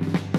para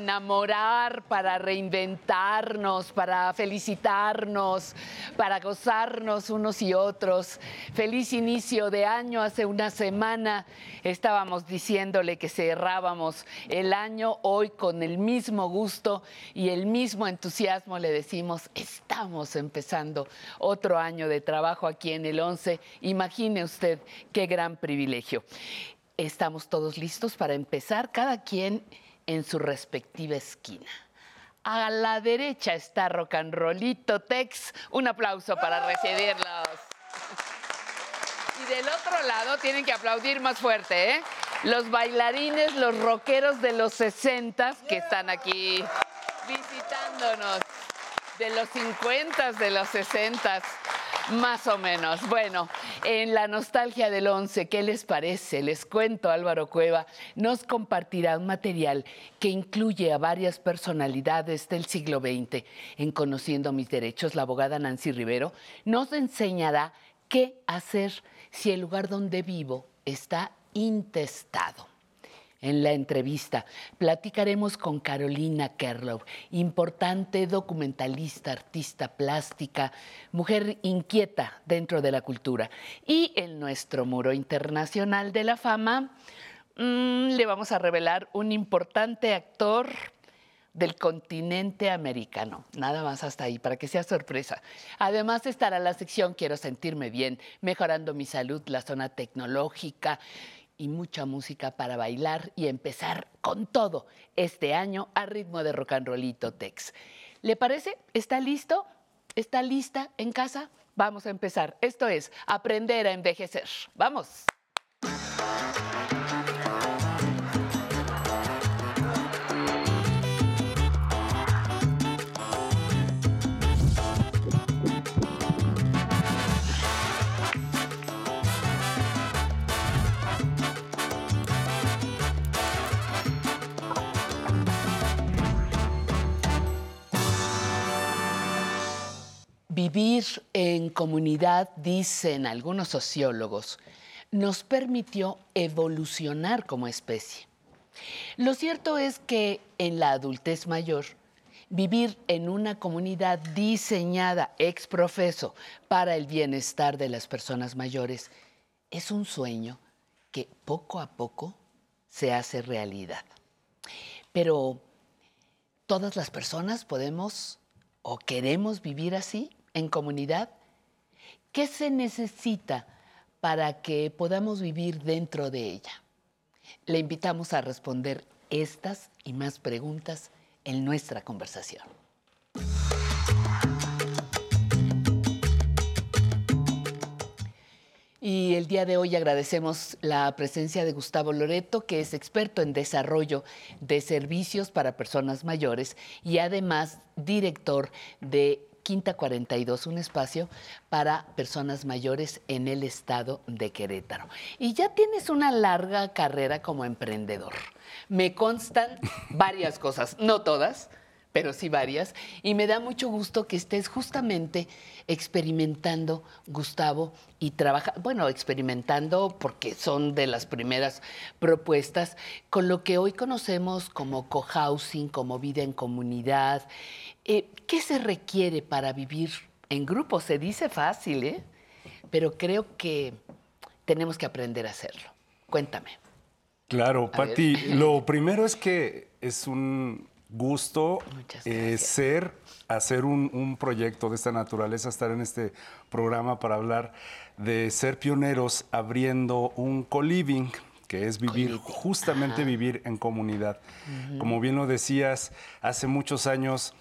enamorar, para reinventarnos, para felicitarnos, para gozarnos unos y otros. Feliz inicio de año. Hace una semana estábamos diciéndole que cerrábamos el año hoy con el mismo gusto y el mismo entusiasmo. Le decimos, estamos empezando otro año de trabajo aquí en el 11. Imagine usted qué gran privilegio. Estamos todos listos para empezar, cada quien en su respectiva esquina. A la derecha está Rock and Rollito Tex. Un aplauso para recibirlos. Y del otro lado tienen que aplaudir más fuerte, ¿eh? Los bailarines, los rockeros de los 60 que están aquí visitándonos. De los 50, de los 60. Más o menos. Bueno, en la nostalgia del 11, ¿qué les parece? Les cuento, Álvaro Cueva nos compartirá un material que incluye a varias personalidades del siglo XX. En Conociendo mis derechos, la abogada Nancy Rivero nos enseñará qué hacer si el lugar donde vivo está intestado. En la entrevista platicaremos con Carolina Kerlow, importante documentalista, artista plástica, mujer inquieta dentro de la cultura. Y en nuestro muro internacional de la fama mm, le vamos a revelar un importante actor del continente americano. Nada más hasta ahí, para que sea sorpresa. Además estará la sección Quiero sentirme bien, mejorando mi salud, la zona tecnológica y mucha música para bailar y empezar con todo este año a ritmo de rock and rollito Tex. ¿Le parece? ¿Está listo? ¿Está lista en casa? Vamos a empezar. Esto es aprender a envejecer. Vamos. Vivir en comunidad, dicen algunos sociólogos, nos permitió evolucionar como especie. Lo cierto es que en la adultez mayor, vivir en una comunidad diseñada ex profeso para el bienestar de las personas mayores es un sueño que poco a poco se hace realidad. Pero todas las personas podemos o queremos vivir así, en comunidad. ¿Qué se necesita para que podamos vivir dentro de ella? Le invitamos a responder estas y más preguntas en nuestra conversación. Y el día de hoy agradecemos la presencia de Gustavo Loreto, que es experto en desarrollo de servicios para personas mayores y además director de Quinta 42, un espacio para personas mayores en el estado de Querétaro. Y ya tienes una larga carrera como emprendedor. Me constan varias cosas, no todas, pero sí varias. Y me da mucho gusto que estés justamente experimentando, Gustavo, y trabaja, bueno, experimentando porque son de las primeras propuestas, con lo que hoy conocemos como cohousing, como vida en comunidad. Eh, ¿Qué se requiere para vivir en grupo? Se dice fácil, ¿eh? Pero creo que tenemos que aprender a hacerlo. Cuéntame. Claro, Patti, lo primero es que es un gusto eh, ser, hacer un, proyecto de esta naturaleza, estar en este programa para hablar de ser pioneros abriendo un co-living que es vivir, justamente vivir en comunidad. Como bien lo decías, hace muchos años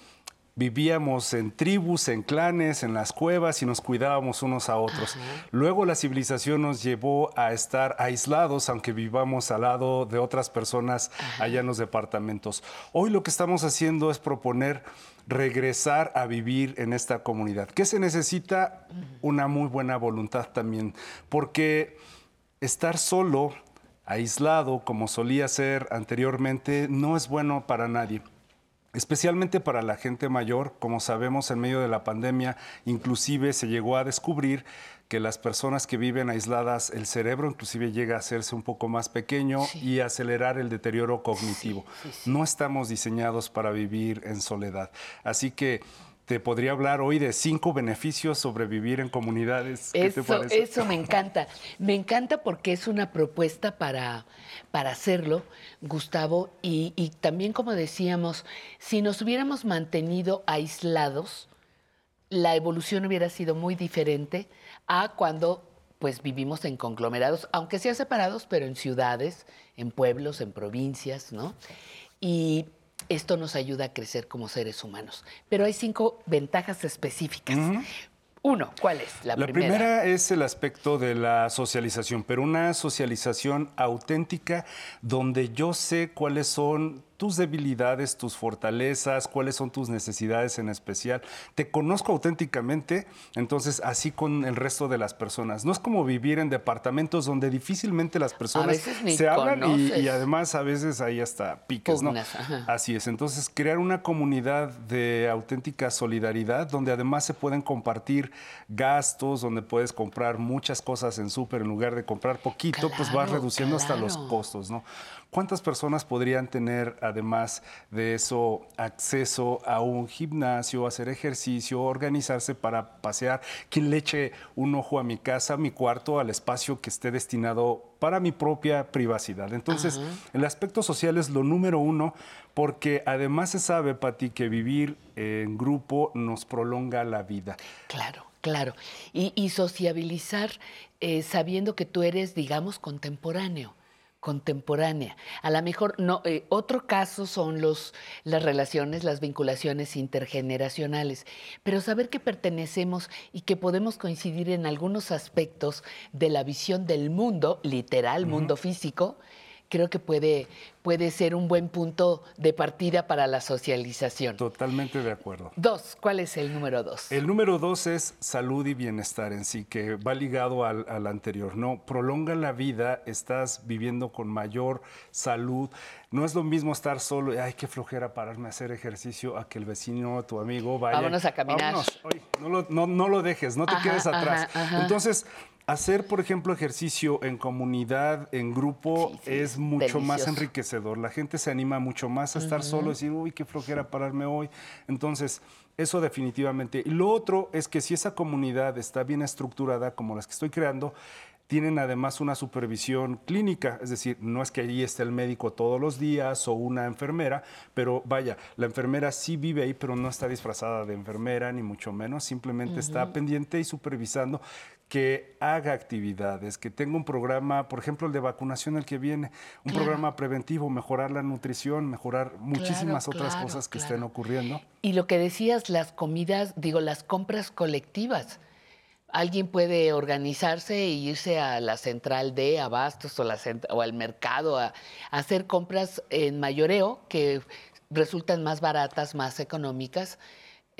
vivíamos en tribus, en clanes, en las cuevas y nos cuidábamos unos a otros. Luego la civilización nos llevó a estar aislados, aunque vivamos al lado de otras personas allá en los departamentos. Hoy lo que estamos haciendo es proponer regresar a vivir en esta comunidad. ¿Qué se necesita? Una muy buena voluntad también, porque estar solo, aislado, como solía ser anteriormente, no es bueno para nadie especialmente para la gente mayor, como sabemos en medio de la pandemia, inclusive se llegó a descubrir que las personas que viven aisladas, el cerebro inclusive llega a hacerse un poco más pequeño y acelerar el deterioro cognitivo. no estamos diseñados para vivir en soledad. Así que te podría hablar hoy de cinco beneficios sobre vivir en comunidades. eso, eso me encanta. Me encanta porque es una propuesta para, para hacerlo, Gustavo, y, y también como decíamos, si nos hubiéramos mantenido aislados, la evolución hubiera sido muy diferente a cuando pues vivimos en conglomerados, aunque sea separados, pero en ciudades, en pueblos, en provincias, ¿no? Y esto nos ayuda a crecer como seres humanos. Pero hay cinco ventajas específicas. Uno, ¿cuál es la, primera? La primera es el aspecto de la socialización, pero una socialización auténtica donde yo sé cuáles son tus debilidades, tus fortalezas, cuáles son tus necesidades en especial. Te conozco auténticamente, entonces así con el resto de las personas. No es como vivir en departamentos donde difícilmente las personas se hablan y, además a veces hay hasta piques, ¿no? Así es. Entonces crear una comunidad de auténtica solidaridad donde además se pueden compartir gastos, donde puedes comprar muchas cosas en súper en lugar de comprar poquito, pues vas reduciendo hasta los costos, ¿no? ¿Cuántas personas podrían tener, además de eso, acceso a un gimnasio, hacer ejercicio, organizarse para pasear? ¿Quién le eche un ojo a mi casa, a mi cuarto, al espacio que esté destinado para mi propia privacidad? Entonces, el aspecto social es lo número uno, porque además se sabe, Pati, que vivir en grupo nos prolonga la vida. Claro. Claro, y, sociabilizar eh, sabiendo que tú eres, digamos, contemporáneo contemporánea. A lo mejor no, eh, otro caso son los, las relaciones, las vinculaciones intergeneracionales, pero saber que pertenecemos y que podemos coincidir en algunos aspectos de la visión del mundo, literal, mundo físico, creo que puede, puede ser un buen punto de partida para la socialización. Totalmente de acuerdo. Dos, ¿cuál es el número dos? El número dos es salud y bienestar en sí, que va ligado al, al anterior. No, prolonga la vida, estás viviendo con mayor salud. No es lo mismo estar solo, ay, qué flojera pararme a hacer ejercicio, a que el vecino, tu amigo vaya. Vámonos a caminar. no, lo, no, lo dejes, no te quedes atrás. Entonces, Hacer, por ejemplo, ejercicio en comunidad, en grupo, es mucho más enriquecedor. La gente se anima mucho más a estar solo y decir, uy, qué flojera pararme hoy. Entonces, eso definitivamente. Y lo otro es que si esa comunidad está bien estructurada, como las que estoy creando, tienen además una supervisión clínica, es decir, no es que allí esté el médico todos los días o una enfermera, pero vaya, la enfermera sí vive ahí, pero no está disfrazada de enfermera, ni mucho menos, simplemente está pendiente y supervisando que haga actividades, que tenga un programa, por ejemplo, el de vacunación el que viene, un programa preventivo, mejorar la nutrición, mejorar muchísimas otras cosas que estén ocurriendo. Y lo que decías, las comidas, digo, las compras colectivas. Alguien puede organizarse e irse a la central de abastos o, la o al mercado a, hacer compras en mayoreo que resultan más baratas, más económicas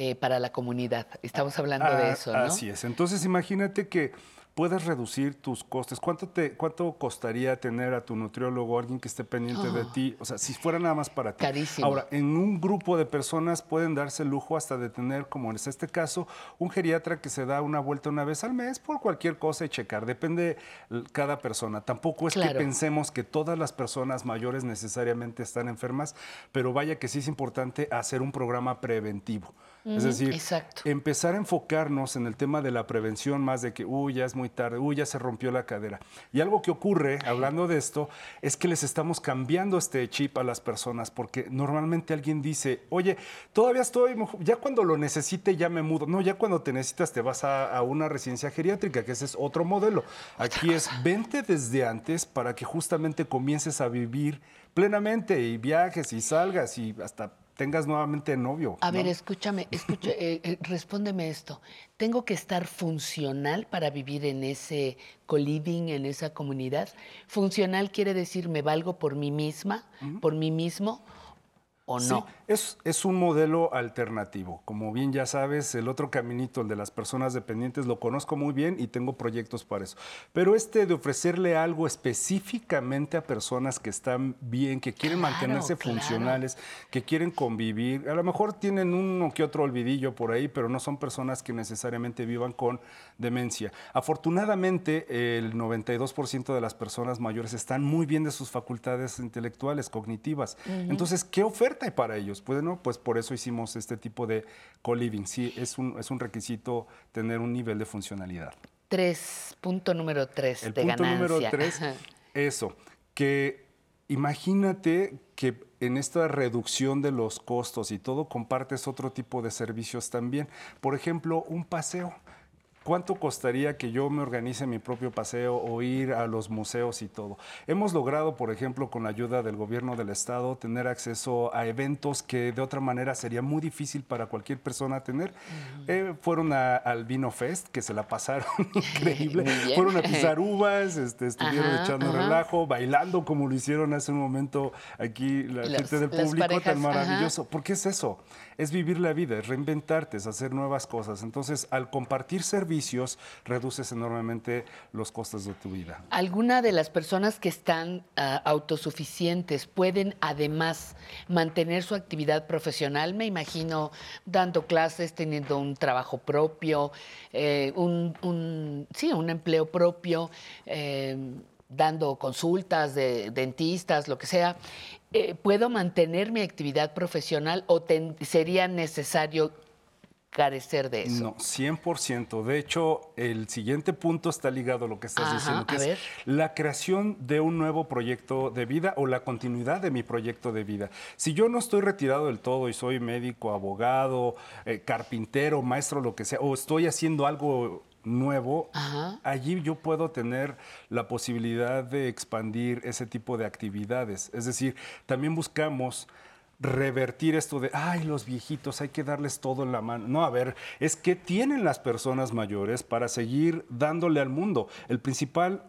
eh, para la comunidad. Estamos hablando de ah, eso, ¿no? Así es. Entonces imagínate que puedes reducir tus costes. ¿Cuánto, te, ¿Cuánto costaría tener a tu nutriólogo, alguien que esté pendiente de oh. ti? O sea, si fuera nada más para ti. Carísimo. Ahora, en un grupo de personas pueden darse el lujo hasta de tener, como en este caso, un geriatra que se da una vuelta una vez al mes por cualquier cosa y checar. Depende cada persona. Tampoco es que pensemos que todas las personas mayores necesariamente están enfermas, pero vaya que sí es importante hacer un programa preventivo. Es decir, empezar a enfocarnos en el tema de la prevención más de que, uy, ya es muy tarde, uy, ya se rompió la cadera. Y algo que ocurre, hablando de esto, es que les estamos cambiando este chip a las personas, porque normalmente alguien dice, oye, todavía estoy, ya cuando lo necesite ya me mudo. No, ya cuando te necesitas te vas a, a una residencia geriátrica, que ese es otro modelo. Aquí es, vente desde antes para que justamente comiences a vivir plenamente y viajes y salgas y hasta tengas nuevamente novio. A ver, escúchame, escúchame eh, eh, respóndeme esto. ¿Tengo que estar funcional para vivir en ese co-living, en esa comunidad? Funcional quiere decir me valgo por mí misma, por mí mismo, ¿O no? es, es, un modelo alternativo. Como bien ya sabes, el otro caminito, el de las personas dependientes, lo conozco muy bien y tengo proyectos para eso. Pero este de ofrecerle algo específicamente a personas que están bien, que quieren mantenerse funcionales, que quieren convivir, a lo mejor tienen uno que otro olvidillo por ahí, pero no son personas que necesariamente vivan con demencia. Afortunadamente, el 92% de las personas mayores están muy bien de sus facultades intelectuales, cognitivas. Entonces, ¿qué oferta? Para ellos. Bueno, pues por eso hicimos este tipo de co-living. Sí, es un, es un requisito tener un nivel de funcionalidad. Tres, punto número tres El de punto número tres, eso, que imagínate que en esta reducción de los costos y todo compartes otro tipo de servicios también. Por ejemplo, un paseo. ¿Cuánto costaría que yo me organice mi propio paseo o ir a los museos y todo? Hemos logrado, por ejemplo, con la ayuda del gobierno del estado, tener acceso a eventos que de otra manera sería muy difícil para cualquier persona tener. Eh, fueron al Vino Fest, que se la pasaron increíble. fueron a pisar uvas, este, estuvieron echando relajo, bailando como lo hicieron hace un momento aquí la gente del público, tan maravilloso. ¿Por qué es eso? Es vivir la vida, es reinventarte, es hacer nuevas cosas. Entonces, al compartir servicios, reduces enormemente los costos de tu vida. ¿Alguna de las personas que están ah, autosuficientes pueden además mantener su actividad profesional? Me imagino dando clases, teniendo un trabajo propio, eh, un, sí, un empleo propio. Eh, dando consultas de dentistas, lo que sea, eh, ¿puedo mantener mi actividad profesional o sería necesario carecer de eso. No, 100%. De hecho, el siguiente punto está ligado a lo que estás diciendo, que es la creación de un nuevo proyecto de vida o la continuidad de mi proyecto de vida. Si yo no estoy retirado del todo y soy médico, abogado, eh, carpintero, maestro, lo que sea, o estoy haciendo algo nuevo, allí yo puedo tener la posibilidad de expandir ese tipo de actividades. Es decir, también buscamos revertir esto de, ay, los viejitos, hay que darles todo en la mano. No, a ver, es que tienen las personas mayores para seguir dándole al mundo. El principal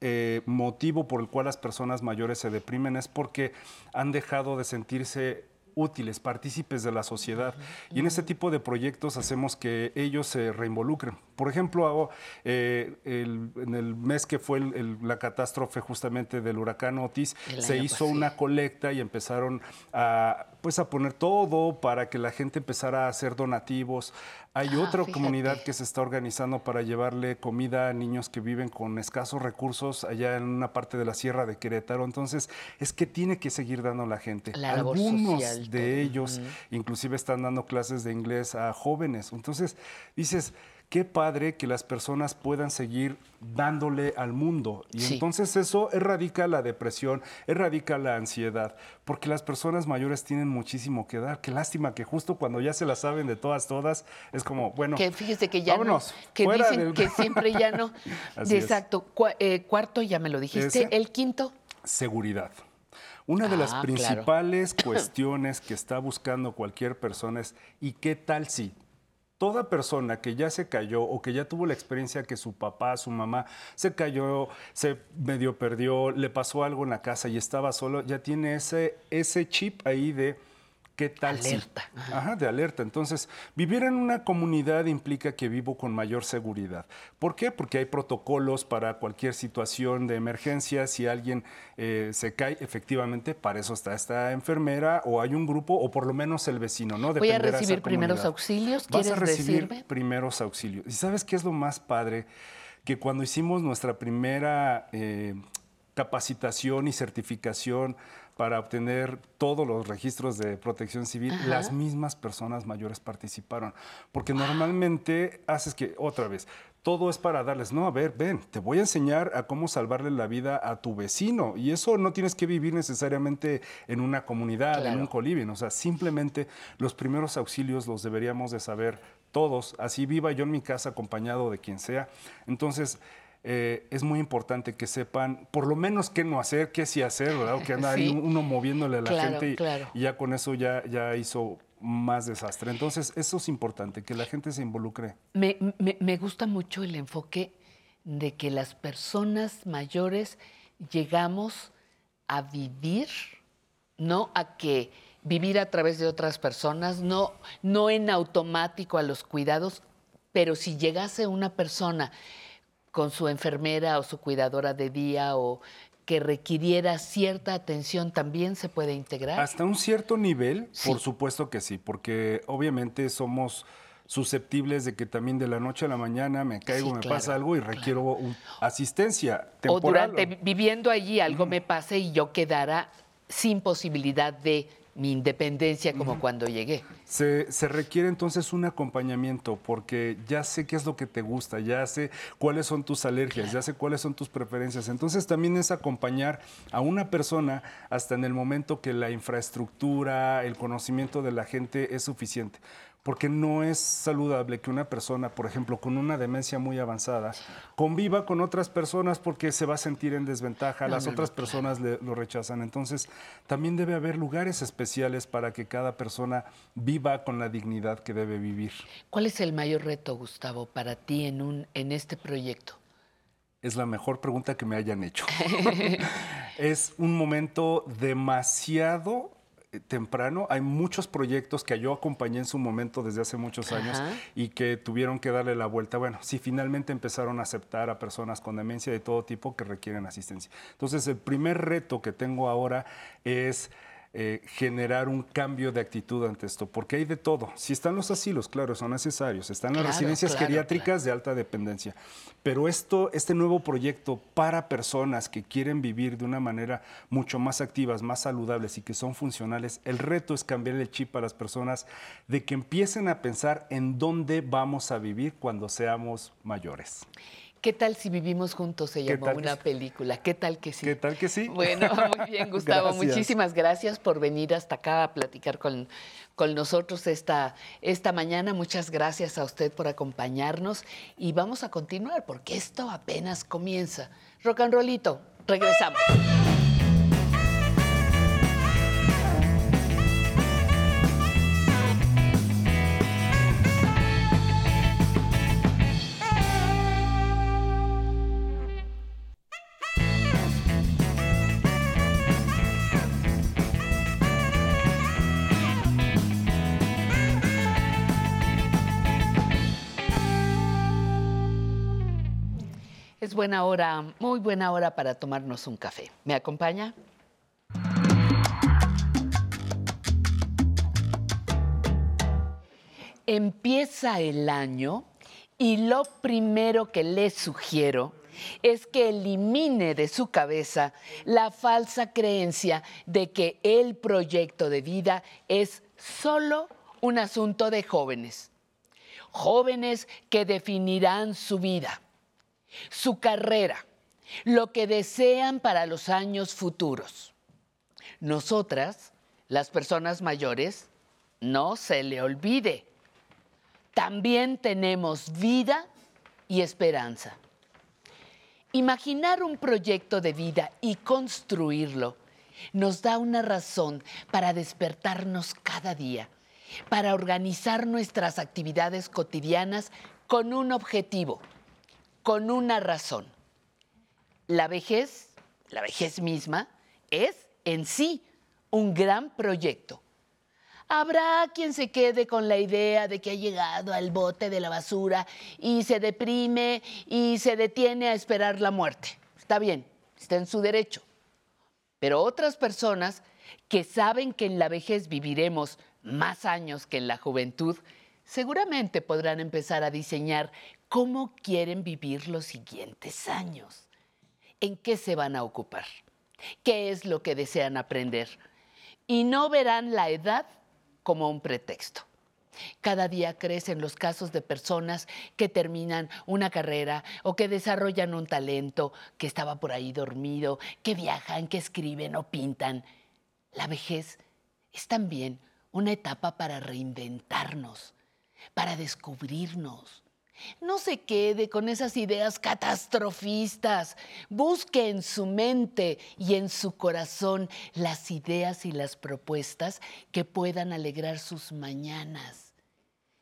eh, motivo por el cual las personas mayores se deprimen es porque han dejado de sentirse útiles, partícipes de la sociedad. Y en este tipo de proyectos hacemos que ellos se reinvolucren Por ejemplo, eh, en el mes que fue la catástrofe justamente del huracán Otis, se hizo una colecta y empezaron a, pues, a poner todo para que la gente empezara a hacer donativos. Hay ah, otra comunidad que se está organizando para llevarle comida a niños que viven con escasos recursos allá en una parte de la sierra de Querétaro. Entonces, es que tiene que seguir dando la gente. Algunos de ellos inclusive están dando clases de inglés a jóvenes. Entonces, dices, qué padre que las personas puedan seguir dándole al mundo. Y entonces eso erradica la depresión, erradica la ansiedad, porque las personas mayores tienen muchísimo que dar. Qué lástima que justo cuando ya se la saben de todas, todas, es como, bueno, que fíjese que ya no, que dicen que siempre ya no. Exacto. Eh, cuarto, ya me lo dijiste. El quinto. Seguridad. Una de las ah, principales cuestiones que está buscando cualquier persona es, ¿y qué tal si toda persona que ya se cayó o que ya tuvo la experiencia que su papá, su mamá se cayó, se medio perdió, le pasó algo en la casa y estaba solo, ya tiene ese, ese chip ahí de ¿Qué tal? Alerta. Ajá, de alerta. Entonces, vivir en una comunidad implica que vivo con mayor seguridad. ¿Por qué? Porque hay protocolos para cualquier situación de emergencia. Si alguien eh, se cae, efectivamente, para eso está esta enfermera o hay un grupo o por lo menos el vecino, ¿no? Voy a recibir primeros auxilios. ¿Quieres Vas a recibir primeros auxilios. ¿Y sabes qué es lo más padre? Que cuando hicimos nuestra primera eh, capacitación y certificación para obtener todos los registros de protección civil, las mismas personas mayores participaron. Porque normalmente haces que, otra vez, todo es para darles, no, a ver, ven, te voy a enseñar a cómo salvarle la vida a tu vecino. Y eso no tienes que vivir necesariamente en una comunidad, en un coliving. O sea, simplemente los primeros auxilios los deberíamos de saber todos. Así viva yo en mi casa acompañado de quien sea. Entonces, eh, es muy importante que sepan por lo menos qué no hacer, qué sí hacer, ¿verdad? O que anda ahí uno moviéndole a la gente y, ya con eso ya, ya hizo más desastre. Entonces, eso es importante, que la gente se involucre. Me, me, gusta mucho el enfoque de que las personas mayores llegamos a vivir, no a que vivir a través de otras personas, no, no en automático a los cuidados, pero si llegase una persona con su enfermera o su cuidadora de día o que requiriera cierta atención también se puede integrar? Hasta un cierto nivel, por supuesto que sí, porque obviamente somos susceptibles de que también de la noche a la mañana me caigo, me pasa algo y requiero asistencia temporal. O durante viviendo allí algo me pase y yo quedara sin posibilidad de mi independencia como cuando llegué. Se, requiere entonces un acompañamiento porque ya sé qué es lo que te gusta, ya sé cuáles son tus alergias, ya sé cuáles son tus preferencias. Entonces también es acompañar a una persona hasta en el momento que la infraestructura, el conocimiento de la gente es suficiente porque no es saludable que una persona, por ejemplo, con una demencia muy avanzada, conviva con otras personas porque se va a sentir en desventaja, las otras personas lo rechazan. Entonces, también debe haber lugares especiales para que cada persona viva con la dignidad que debe vivir. ¿Cuál es el mayor reto, Gustavo, para ti en, un, en este proyecto? Es la mejor pregunta que me hayan hecho. es un momento demasiado temprano. Hay muchos proyectos que yo acompañé en su momento desde hace muchos años y que tuvieron que darle la vuelta. Bueno, si finalmente empezaron a aceptar a personas con demencia de todo tipo que requieren asistencia. Entonces, el primer reto que tengo ahora es eh, generar un cambio de actitud ante esto, porque hay de todo. Si están los asilos, claro, son necesarios, están las residencias geriátricas de alta dependencia, pero esto, este nuevo proyecto para personas que quieren vivir de una manera mucho más activas, más saludables y que son funcionales, el reto es cambiar el chip a las personas de que empiecen a pensar en dónde vamos a vivir cuando seamos mayores. ¿Qué tal si vivimos juntos? Se llamó una película. ¿Qué tal que sí? ¿Qué tal que sí? Bueno, muy bien, Gustavo. Muchísimas gracias por venir hasta acá a platicar con, con nosotros esta, esta mañana. Muchas gracias a usted por acompañarnos y vamos a continuar porque esto apenas comienza. Rock and rollito, regresamos. Buena hora, muy buena hora para tomarnos un café. ¿Me acompaña? Empieza el año y lo primero que le sugiero es que elimine de su cabeza la falsa creencia de que el proyecto de vida es solo un asunto de jóvenes. Jóvenes que definirán su vida su carrera, lo que desean para los años futuros. Nosotras, las personas mayores, no se le olvide, también tenemos vida y esperanza. Imaginar un proyecto de vida y construirlo nos da una razón para despertarnos cada día, para organizar nuestras actividades cotidianas con un objetivo con una razón. La vejez, la vejez misma, es en sí un gran proyecto. Habrá quien se quede con la idea de que ha llegado al bote de la basura y se deprime y se detiene a esperar la muerte. Está bien, está en su derecho. Pero otras personas que saben que en la vejez viviremos más años que en la juventud, seguramente podrán empezar a diseñar cómo quieren vivir los siguientes años, en qué se van a ocupar, qué es lo que desean aprender. Y no verán la edad como un pretexto. Cada día crecen los casos de personas que terminan una carrera o que desarrollan un talento que estaba por ahí dormido, que viajan, que escriben o pintan. La vejez es también una etapa para reinventarnos, para descubrirnos, no se quede con esas ideas catastrofistas. Busque en su mente y en su corazón las ideas y las propuestas que puedan alegrar sus mañanas.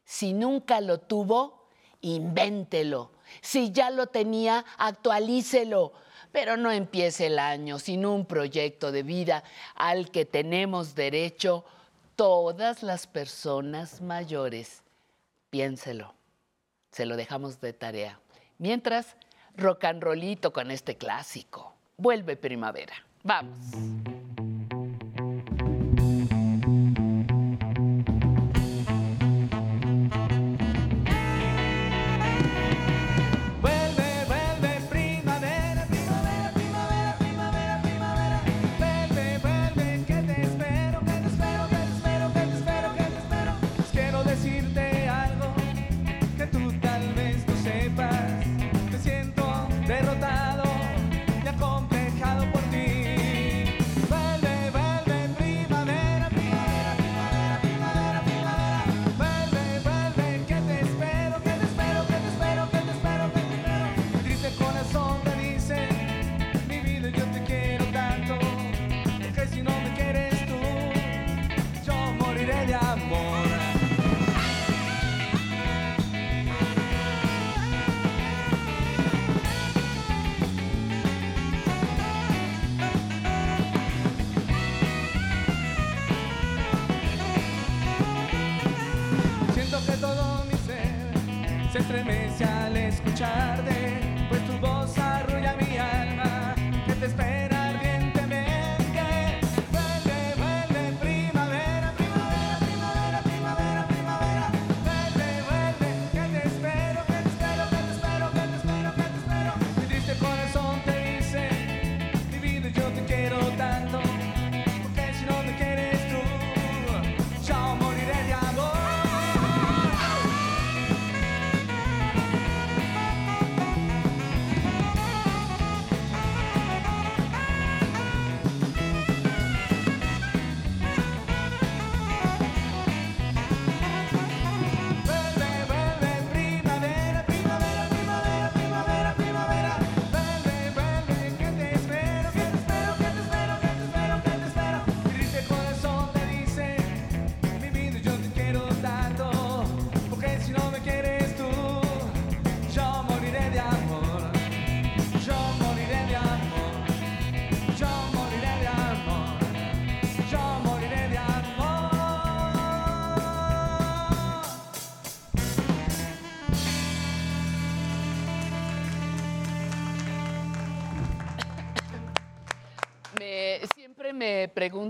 Si nunca lo tuvo, invéntelo. Si ya lo tenía, actualícelo. Pero no empiece el año sin un proyecto de vida al que tenemos derecho todas las personas mayores. Piénselo se lo dejamos de tarea. Mientras, rock and rollito con este clásico. Vuelve primavera. Vamos.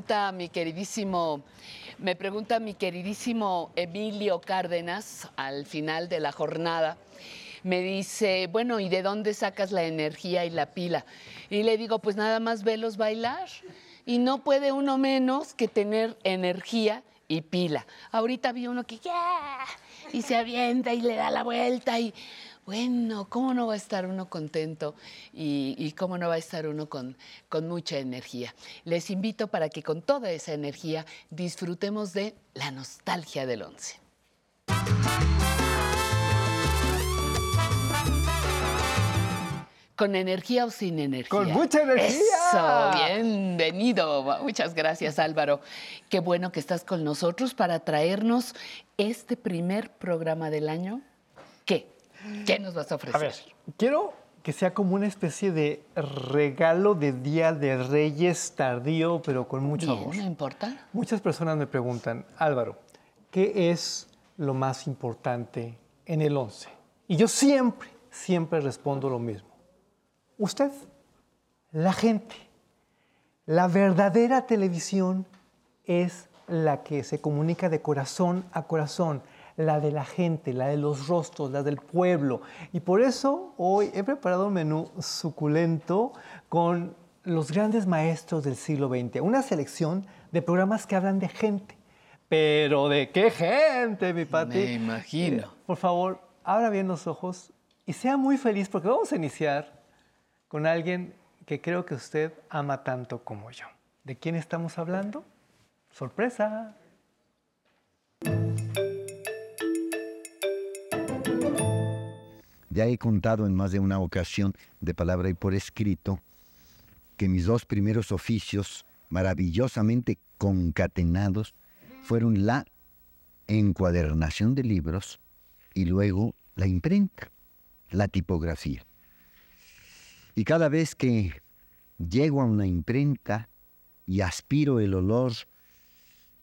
Mi queridísimo, me pregunta mi queridísimo Emilio Cárdenas al final de la jornada. Me dice, bueno, ¿y de dónde sacas la energía y la pila? Y le digo, pues nada más velos bailar. Y no puede uno menos que tener energía y pila. Ahorita vi uno que ya y se avienta y le da la vuelta y bueno, ¿cómo no va a estar uno contento y, cómo no va a estar uno con, con mucha energía? Les invito para que con toda esa energía disfrutemos de la nostalgia del once. ¿Con energía o sin energía? Con mucha energía. Eso, bienvenido. Muchas gracias Álvaro. Qué bueno que estás con nosotros para traernos este primer programa del año. ¿Qué? ¿Qué nos vas a ofrecer? A ver, quiero que sea como una especie de regalo de Día de Reyes tardío, pero con mucho amor. ¿No importa? Muchas personas me preguntan, Álvaro, ¿qué es lo más importante en el 11? Y yo siempre, siempre respondo lo mismo. Usted, la gente, la verdadera televisión es la que se comunica de corazón a corazón la de la gente, la de los rostros, la del pueblo. Y por eso hoy he preparado un menú suculento con los grandes maestros del siglo XX, una selección de programas que hablan de gente. Pero ¿de qué gente, mi Pati? Me imagino. Eh, por favor, abra bien los ojos y sea muy feliz porque vamos a iniciar con alguien que creo que usted ama tanto como yo. ¿De quién estamos hablando? Sorpresa. Ya he contado en más de una ocasión, de palabra y por escrito, que mis dos primeros oficios, maravillosamente concatenados, fueron la encuadernación de libros y luego la imprenta, la tipografía. Y cada vez que llego a una imprenta y aspiro el olor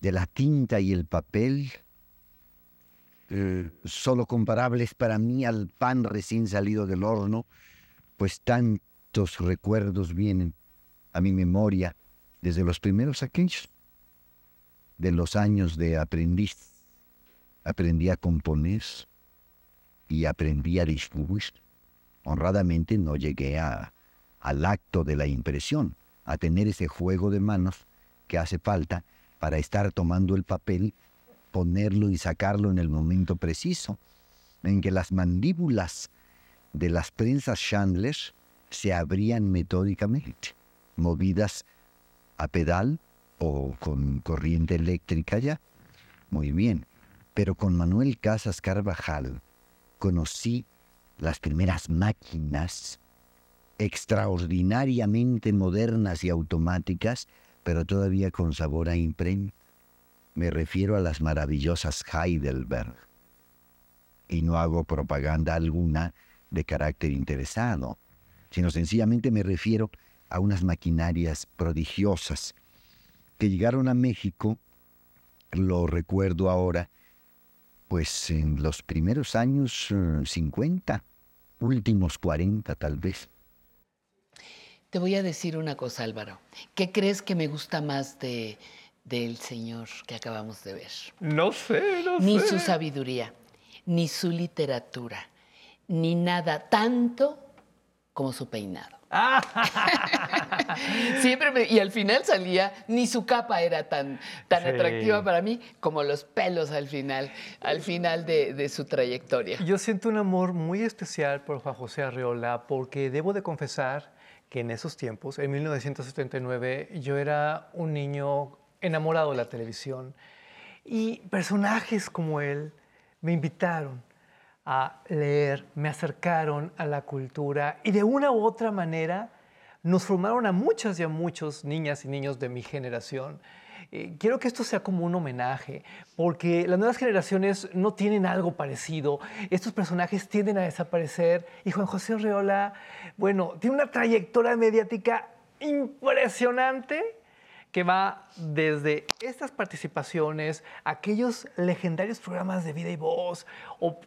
de la tinta y el papel, eh, solo comparables para mí al pan recién salido del horno, pues tantos recuerdos vienen a mi memoria desde los primeros aquellos, de los años de aprendiz. Aprendí a componer y aprendí a distribuir. Honradamente no llegué a, al acto de la impresión, a tener ese juego de manos que hace falta para estar tomando el papel ponerlo y sacarlo en el momento preciso, en que las mandíbulas de las prensas Chandler se abrían metódicamente, movidas a pedal o con corriente eléctrica ya. Muy bien, pero con Manuel Casas Carvajal conocí las primeras máquinas extraordinariamente modernas y automáticas, pero todavía con sabor a imprenta me refiero a las maravillosas Heidelberg. Y no hago propaganda alguna de carácter interesado, sino sencillamente me refiero a unas maquinarias prodigiosas que llegaron a México, lo recuerdo ahora, pues en los primeros años 50, eh, últimos 40 tal vez. Te voy a decir una cosa, Álvaro. ¿Qué crees que me gusta más de, del Señor que acabamos de ver. No sé, no sé. Ni su sabiduría, ni su literatura, ni nada tanto como su peinado. Siempre y al final salía, ni su capa era tan, tan atractiva para mí como los pelos al final, al final de, de, su trayectoria. Yo siento un amor muy especial por Juan José Arreola porque debo de confesar que en esos tiempos, en 1979, yo era un niño enamorado de la televisión. Y personajes como él me invitaron a leer, me acercaron a la cultura y de una u otra manera nos formaron a muchas y a muchos niñas y niños de mi generación. Eh, quiero que esto sea como un homenaje, porque las nuevas generaciones no tienen algo parecido. Estos personajes tienden a desaparecer y Juan José Reola, bueno, tiene una trayectoria mediática impresionante que va desde estas participaciones, aquellos legendarios programas de vida y voz, o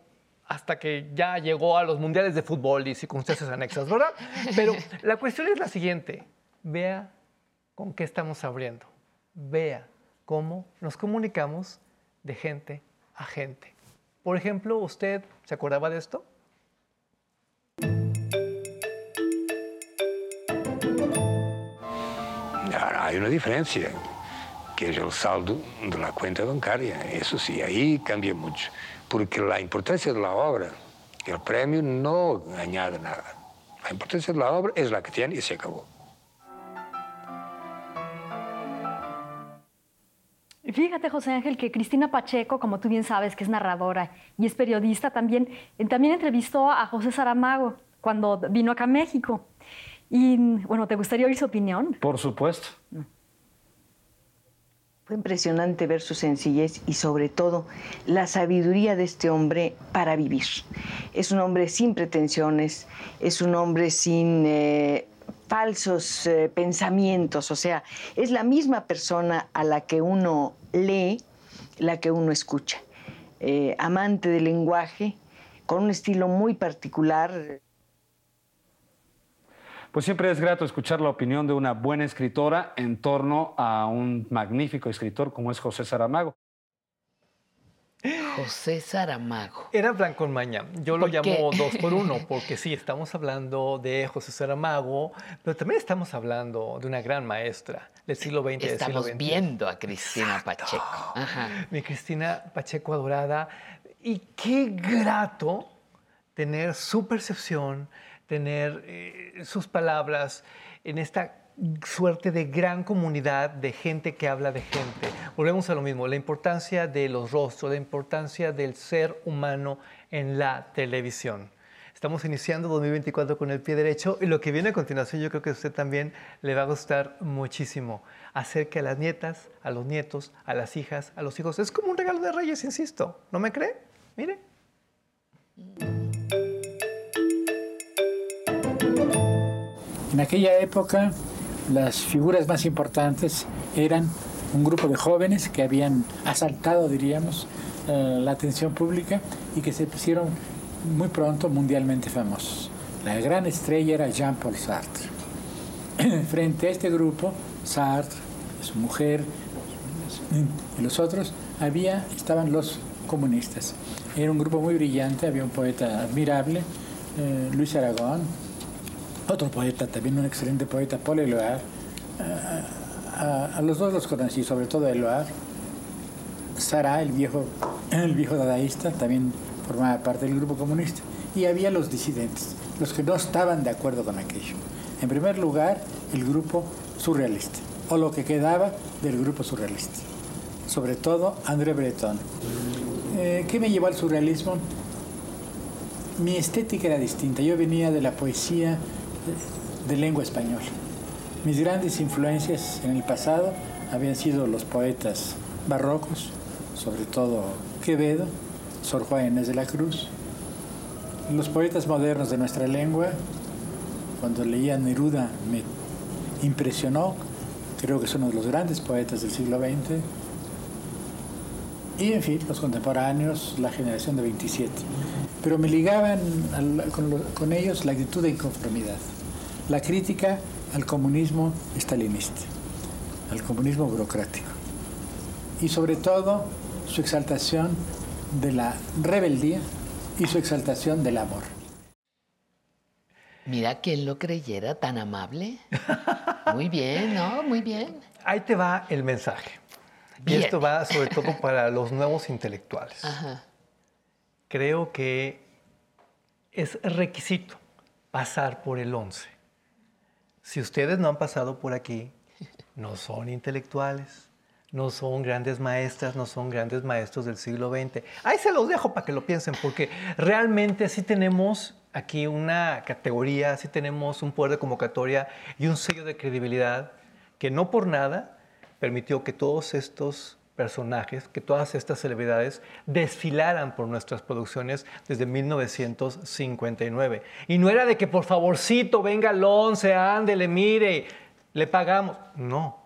hasta que ya llegó a los mundiales de fútbol y circunstancias anexas, ¿verdad? Pero la cuestión es la siguiente. Vea con qué estamos abriendo. Vea cómo nos comunicamos de gente a gente. Por ejemplo, ¿usted se acordaba de esto? Hay una diferencia, que es el saldo de la cuenta bancaria. Eso sí, ahí cambia mucho, porque la importancia de la obra, el premio no añade nada. La importancia de la obra es la que tiene y se acabó. Fíjate, José Ángel, que Cristina Pacheco, como tú bien sabes, que es narradora y es periodista también, también entrevistó a José Saramago cuando vino acá a México. Y bueno, ¿te gustaría oír su opinión? Por supuesto. Fue impresionante ver su sencillez y sobre todo la sabiduría de este hombre para vivir. Es un hombre sin pretensiones, es un hombre sin eh, falsos eh, pensamientos, o sea, es la misma persona a la que uno lee, la que uno escucha. Eh, amante del lenguaje, con un estilo muy particular. Pues siempre es grato escuchar la opinión de una buena escritora en torno a un magnífico escritor como es José Saramago. José Saramago. Era Blanco Maña. Yo lo llamo dos por uno, porque sí, estamos hablando de José Saramago, pero también estamos hablando de una gran maestra del siglo XX. Estamos del siglo viendo a Cristina Pacheco. Mi Cristina Pacheco adorada. Y qué grato tener su percepción, tener eh, sus palabras en esta suerte de gran comunidad de gente que habla de gente. Volvemos a lo mismo, la importancia de los rostros, la importancia del ser humano en la televisión. Estamos iniciando 2024 con el pie derecho y lo que viene a continuación yo creo que a usted también le va a gustar muchísimo. Acerca a las nietas, a los nietos, a las hijas, a los hijos. Es como un regalo de reyes, insisto. ¿No me cree? Mire. En aquella época las figuras más importantes eran un grupo de jóvenes que habían asaltado, diríamos, eh, la atención pública y que se pusieron muy pronto mundialmente famosos. La gran estrella era Jean-Paul Sartre. Frente a este grupo, Sartre, su mujer y los otros, había, estaban los comunistas. Era un grupo muy brillante, había un poeta admirable, eh, Luis Aragón, otro poeta, también un excelente poeta, Paul Eluard. A, los dos los conocí, sobre todo a Eluard. Sara, el viejo, el viejo dadaísta, también formaba parte del grupo comunista. Y había los disidentes, los que no estaban de acuerdo con aquello. En primer lugar, el grupo surrealista, o lo que quedaba del grupo surrealista. Sobre todo André Breton. Eh, ¿Qué me llevó al surrealismo? Mi estética era distinta. Yo venía de la poesía de lengua española. Mis grandes influencias en el pasado habían sido los poetas barrocos, sobre todo Quevedo, Sor Inés de la Cruz, los poetas modernos de nuestra lengua, cuando leía Neruda me impresionó, creo que es uno de los grandes poetas del siglo XX, y en fin, los contemporáneos, la generación de 27. Pero me ligaban con ellos la actitud de inconformidad la crítica al comunismo estalinista, al comunismo burocrático y sobre todo su exaltación de la rebeldía y su exaltación del amor. Mira que él lo creyera tan amable. Muy bien, ¿no? Muy bien. Ahí te va el mensaje. Y esto va sobre todo para los nuevos intelectuales. Creo que es requisito pasar por el 11 si ustedes no han pasado por aquí, no son intelectuales, no son grandes maestras, no son grandes maestros del siglo XX. Ahí se los dejo para que lo piensen, porque realmente sí tenemos aquí una categoría, sí tenemos un poder de convocatoria y un sello de credibilidad que no por nada permitió que todos estos personajes, que todas estas celebridades desfilaran por nuestras producciones desde 1959. Y no era de que por favorcito venga el once, ándele, mire, le pagamos. No,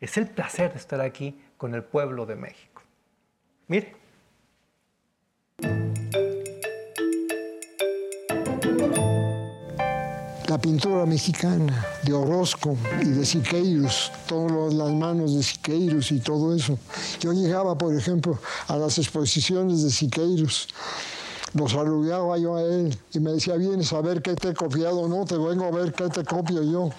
es el placer de estar aquí con el pueblo de México. Mire. La pintura mexicana de Orozco y de Siqueiros, todas las manos de Siqueiros y todo eso. Yo llegaba, por ejemplo, a las exposiciones de Siqueiros lo saludaba yo a él y me decía, vienes a ver qué te he copiado, no, te vengo a ver qué te copio yo.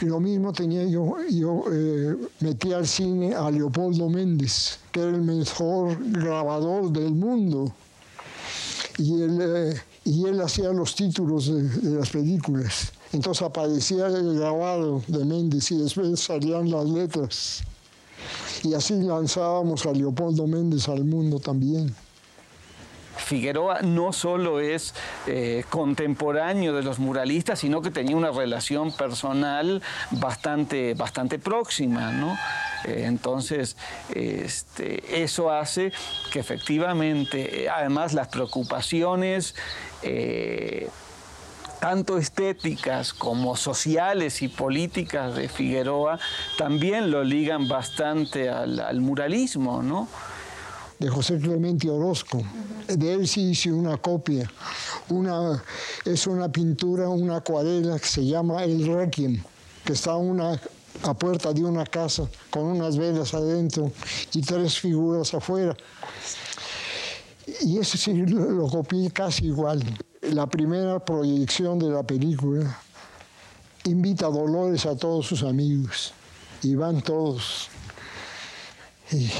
Y lo mismo tenía yo, yo eh, metí al cine a Leopoldo Méndez, que era el mejor grabador del mundo. Y él, eh, y él hacía los títulos de, de las películas. Entonces aparecía el grabado de Méndez y después salían las letras. Y así lanzábamos a Leopoldo Méndez al mundo también. Figueroa no solo es eh, contemporáneo de los muralistas, sino que tenía una relación personal bastante, bastante próxima, ¿no? Eh, entonces, este, eso hace que efectivamente, eh, además, las preocupaciones tanto estéticas como sociales y políticas de Figueroa también lo ligan bastante al, al muralismo, ¿no? de José Clemente Orozco. De él sí hice una copia. Una, es una pintura, una acuarela que se llama El Requiem, que está una, a puerta de una casa con unas velas adentro y tres figuras afuera. Y eso sí lo, copié casi igual. La primera proyección de la película invita Dolores a todos sus amigos y van todos. Y,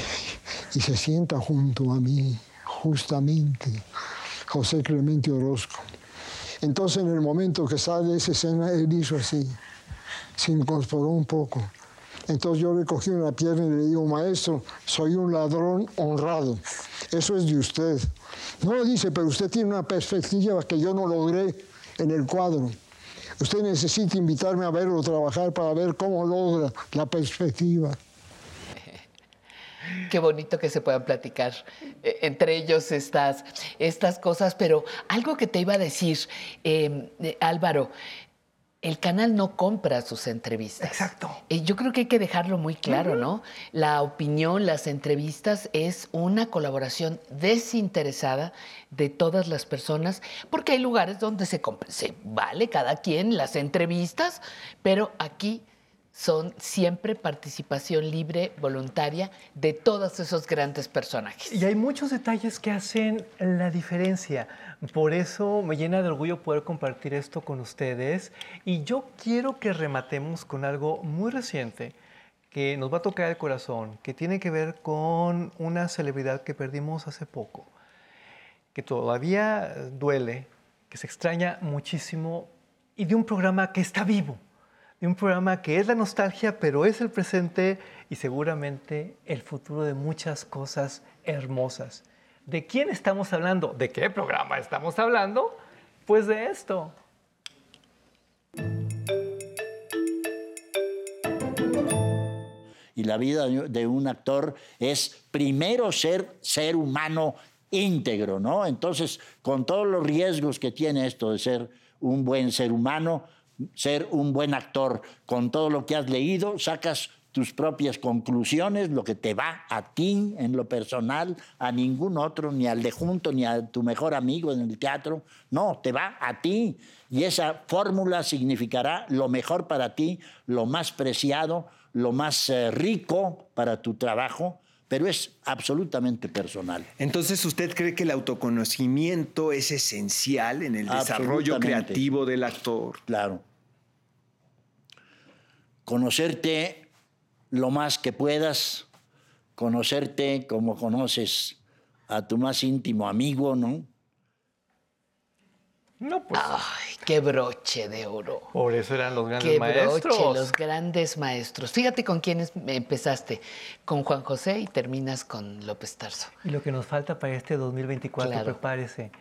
y se sienta junto a mí, justamente, José Clemente Orozco. Entonces, en el momento que sale esa escena, él hizo así, se incorporó un poco. Entonces yo le cogí una pierna y le digo, maestro, soy un ladrón honrado. Eso es de usted. No, dice, pero usted tiene una perspectiva que yo no logré en el cuadro. Usted necesita invitarme a verlo trabajar para ver cómo logra la perspectiva. Qué bonito que se puedan platicar eh, entre ellos estas, estas cosas, pero algo que te iba a decir, em, eh, Álvaro, el canal no compra sus entrevistas. Exacto. Eh, yo creo que hay que dejarlo muy claro, ¿no? La opinión, las entrevistas es una colaboración desinteresada de todas las personas, porque hay lugares donde se, se vale cada quien las entrevistas, pero aquí son siempre participación libre, voluntaria de todos esos grandes personajes. Y hay muchos detalles que hacen la diferencia. Por eso me llena de orgullo poder compartir esto con ustedes. Y yo quiero que rematemos con algo muy reciente que nos va a tocar el corazón, que tiene que ver con una celebridad que perdimos hace poco, que todavía duele, que se extraña muchísimo y de un programa que está vivo un programa que es la nostalgia, pero es el presente y seguramente el futuro de muchas cosas hermosas. ¿De quién estamos hablando? ¿De qué programa estamos hablando? Pues de esto. Y la vida de un actor es primero ser ser humano íntegro, ¿no? Entonces, con todos los riesgos que tiene esto de ser un buen ser humano, ser un buen actor. Con todo lo que has leído, sacas tus propias conclusiones, lo que te va a ti en lo personal, a ningún otro, ni al de junto, ni a tu mejor amigo en el teatro. No, te va a ti. Y esa fórmula significará lo mejor para ti, lo más preciado, lo más eh, rico para tu trabajo, pero es absolutamente personal. Entonces, ¿usted cree que el autoconocimiento es esencial en el desarrollo creativo del actor? Claro conocerte lo más que puedas, conocerte como conoces a tu más íntimo amigo, ¿no? No, pues. Ay, qué broche de oro. Por eso eran los grandes qué maestros. Broche, los grandes maestros. Fíjate con quiénes empezaste. Con Juan José y terminas con López Tarso. Y lo que nos falta para este 2024, prepárese.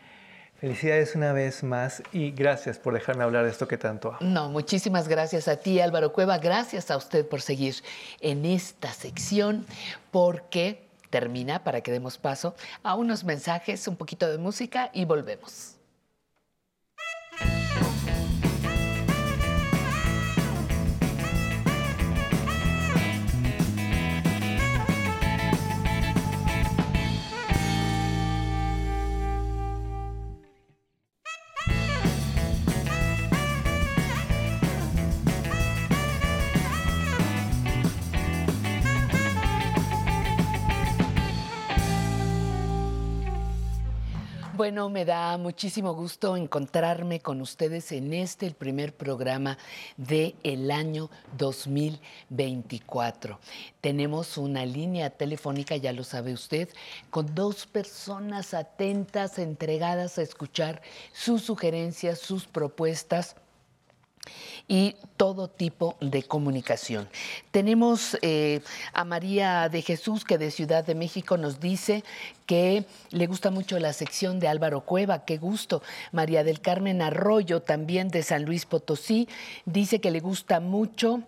Felicidades una vez más y gracias por dejarme hablar de esto que tanto amo. No, muchísimas gracias a ti, Álvaro Cueva. Gracias a usted por seguir en esta sección, porque termina para que demos paso a unos mensajes, un poquito de música y volvemos. Bueno, me da muchísimo gusto encontrarme con ustedes en este, el primer programa del el año 2024. Tenemos una línea telefónica, ya lo sabe usted, con dos personas atentas, entregadas a escuchar sus sugerencias, sus propuestas y todo tipo de comunicación. Tenemos eh, a María de Jesús que de Ciudad de México nos dice que le gusta mucho la sección de Álvaro Cueva, qué gusto. María del Carmen Arroyo también de San Luis Potosí dice que le gusta mucho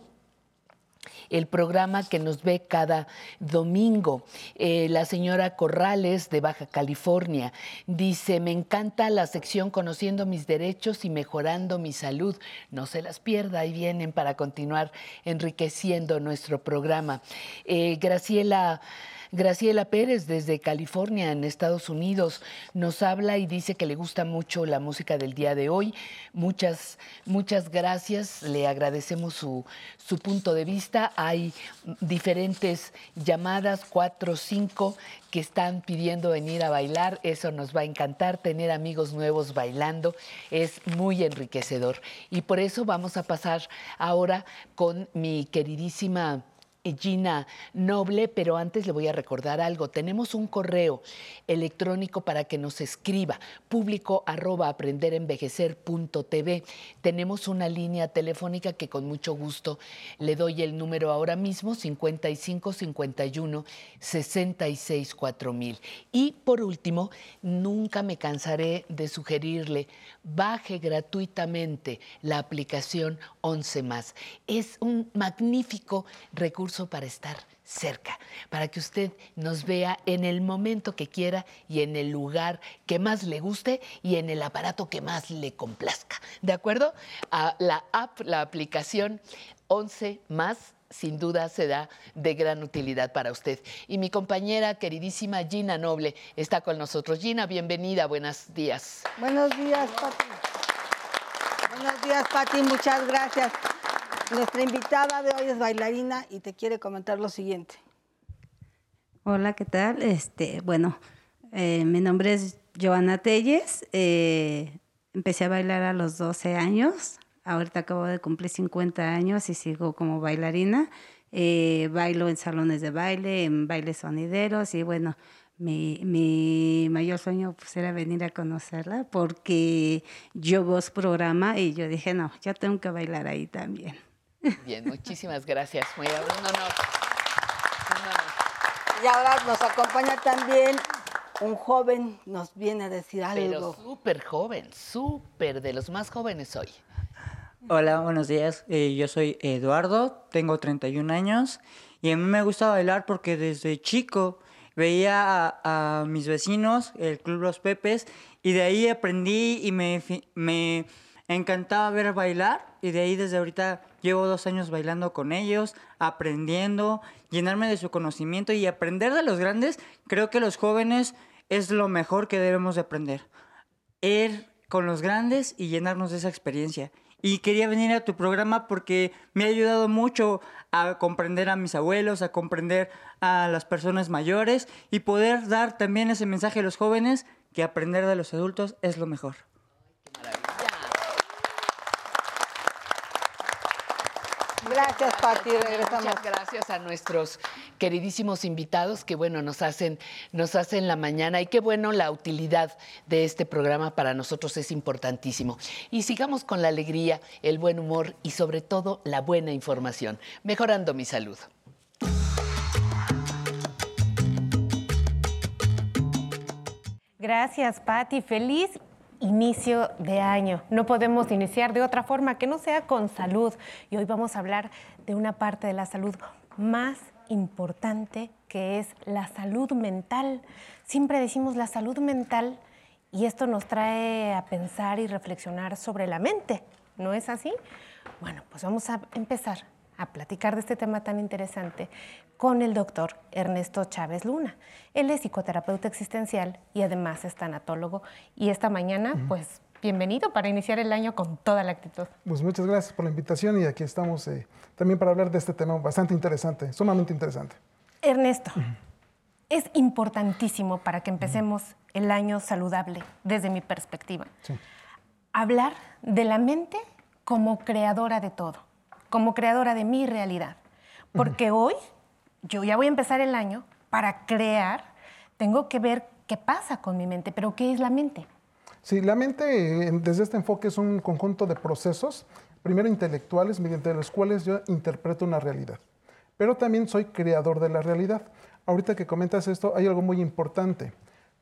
el programa que nos ve cada domingo. Eh, la señora Corrales de Baja California dice, me encanta la sección Conociendo mis derechos y mejorando mi salud. No se las pierda, ahí vienen para continuar enriqueciendo nuestro programa. Eh, Graciela... Graciela Pérez desde California, en Estados Unidos, nos habla y dice que le gusta mucho la música del día de hoy. Muchas, muchas gracias. Le agradecemos su, su punto de vista. Hay diferentes llamadas, cuatro, cinco, que están pidiendo venir a bailar. Eso nos va a encantar. Tener amigos nuevos bailando es muy enriquecedor. Y por eso vamos a pasar ahora con mi queridísima Gina Noble, pero antes le voy a recordar algo. Tenemos un correo electrónico para que nos escriba, público arroba aprenderenvejecer.tv. Tenemos una línea telefónica que con mucho gusto le doy el número ahora mismo, 55 51 66 4000. Y por último, nunca me cansaré de sugerirle, baje gratuitamente la aplicación 11 más. Es un magnífico recurso para estar cerca, para que usted nos vea en el momento que quiera y en el lugar que más le guste y en el aparato que más le complazca. ¿De acuerdo? La app, la aplicación 11 más sin duda será de gran utilidad para usted. Y mi compañera queridísima Gina Noble está con nosotros. Gina, bienvenida, buenos días. Buenos días, Pati. Buenos días, Pati, muchas gracias. Nuestra invitada de hoy es bailarina y te quiere comentar lo siguiente. Hola, ¿qué tal? Este, bueno, eh, mi nombre es Joana Telles. Eh, empecé a bailar a los 12 años. Ahorita acabo de cumplir 50 años y sigo como bailarina. Eh, bailo en salones de baile, en bailes sonideros y bueno, mi, mi, mayor sueño pues, era venir a conocerla porque yo voz programa y yo dije, no, ya tengo que bailar ahí también. Bien, muchísimas gracias. Muy un honor. Y ahora nos acompaña también un joven, nos viene a decir algo. Pero súper joven, súper de los más jóvenes hoy. Hola, buenos días. Eh, yo soy Eduardo, tengo 31 años y a mí me gusta bailar porque desde chico veía a, mis vecinos, el Club Los Pepes, y de ahí aprendí y me, me encantaba ver bailar y de ahí desde ahorita llevo dos años bailando con ellos, aprendiendo, llenarme de su conocimiento y aprender de los grandes. Creo que los jóvenes es lo mejor que debemos de aprender. Ir con los grandes y llenarnos de esa experiencia. Y quería venir a tu programa porque me ha ayudado mucho a comprender a mis abuelos, a comprender a las personas mayores y poder dar también ese mensaje a los jóvenes que aprender de los adultos es lo mejor. Gracias, Pati. Regresamos. Muchas gracias a nuestros queridísimos invitados que, bueno, nos hacen, nos hacen la mañana y qué bueno la utilidad de este programa para nosotros es importantísimo. Y sigamos con la alegría, el buen humor y sobre todo la buena información, mejorando mi salud. Gracias, Patti. Feliz inicio de año. No podemos iniciar de otra forma que no sea con salud. Y hoy vamos a hablar de una parte de la salud más importante que es la salud mental. Siempre decimos la salud mental y esto nos trae a pensar y reflexionar sobre la mente. ¿No es así? Bueno, pues vamos a empezar a platicar de este tema tan interesante con el doctor Ernesto Chávez Luna. Él es psicoterapeuta existencial y además es tanatólogo. Y esta mañana, pues, bienvenido para iniciar el año con toda la actitud. Pues muchas gracias por la invitación y aquí estamos eh, también para hablar de este tema bastante interesante, sumamente interesante. Ernesto, Es importantísimo para que empecemos el año saludable, desde mi perspectiva. Hablar de la mente como creadora de todo, como creadora de mi realidad. Porque hoy, yo ya voy a empezar el año, para crear, tengo que ver qué pasa con mi mente, pero ¿qué es la mente? Sí, la mente desde este enfoque es un conjunto de procesos, primero intelectuales, mediante los cuales yo interpreto una realidad. Pero también soy creador de la realidad. Ahorita que comentas esto, hay algo muy importante.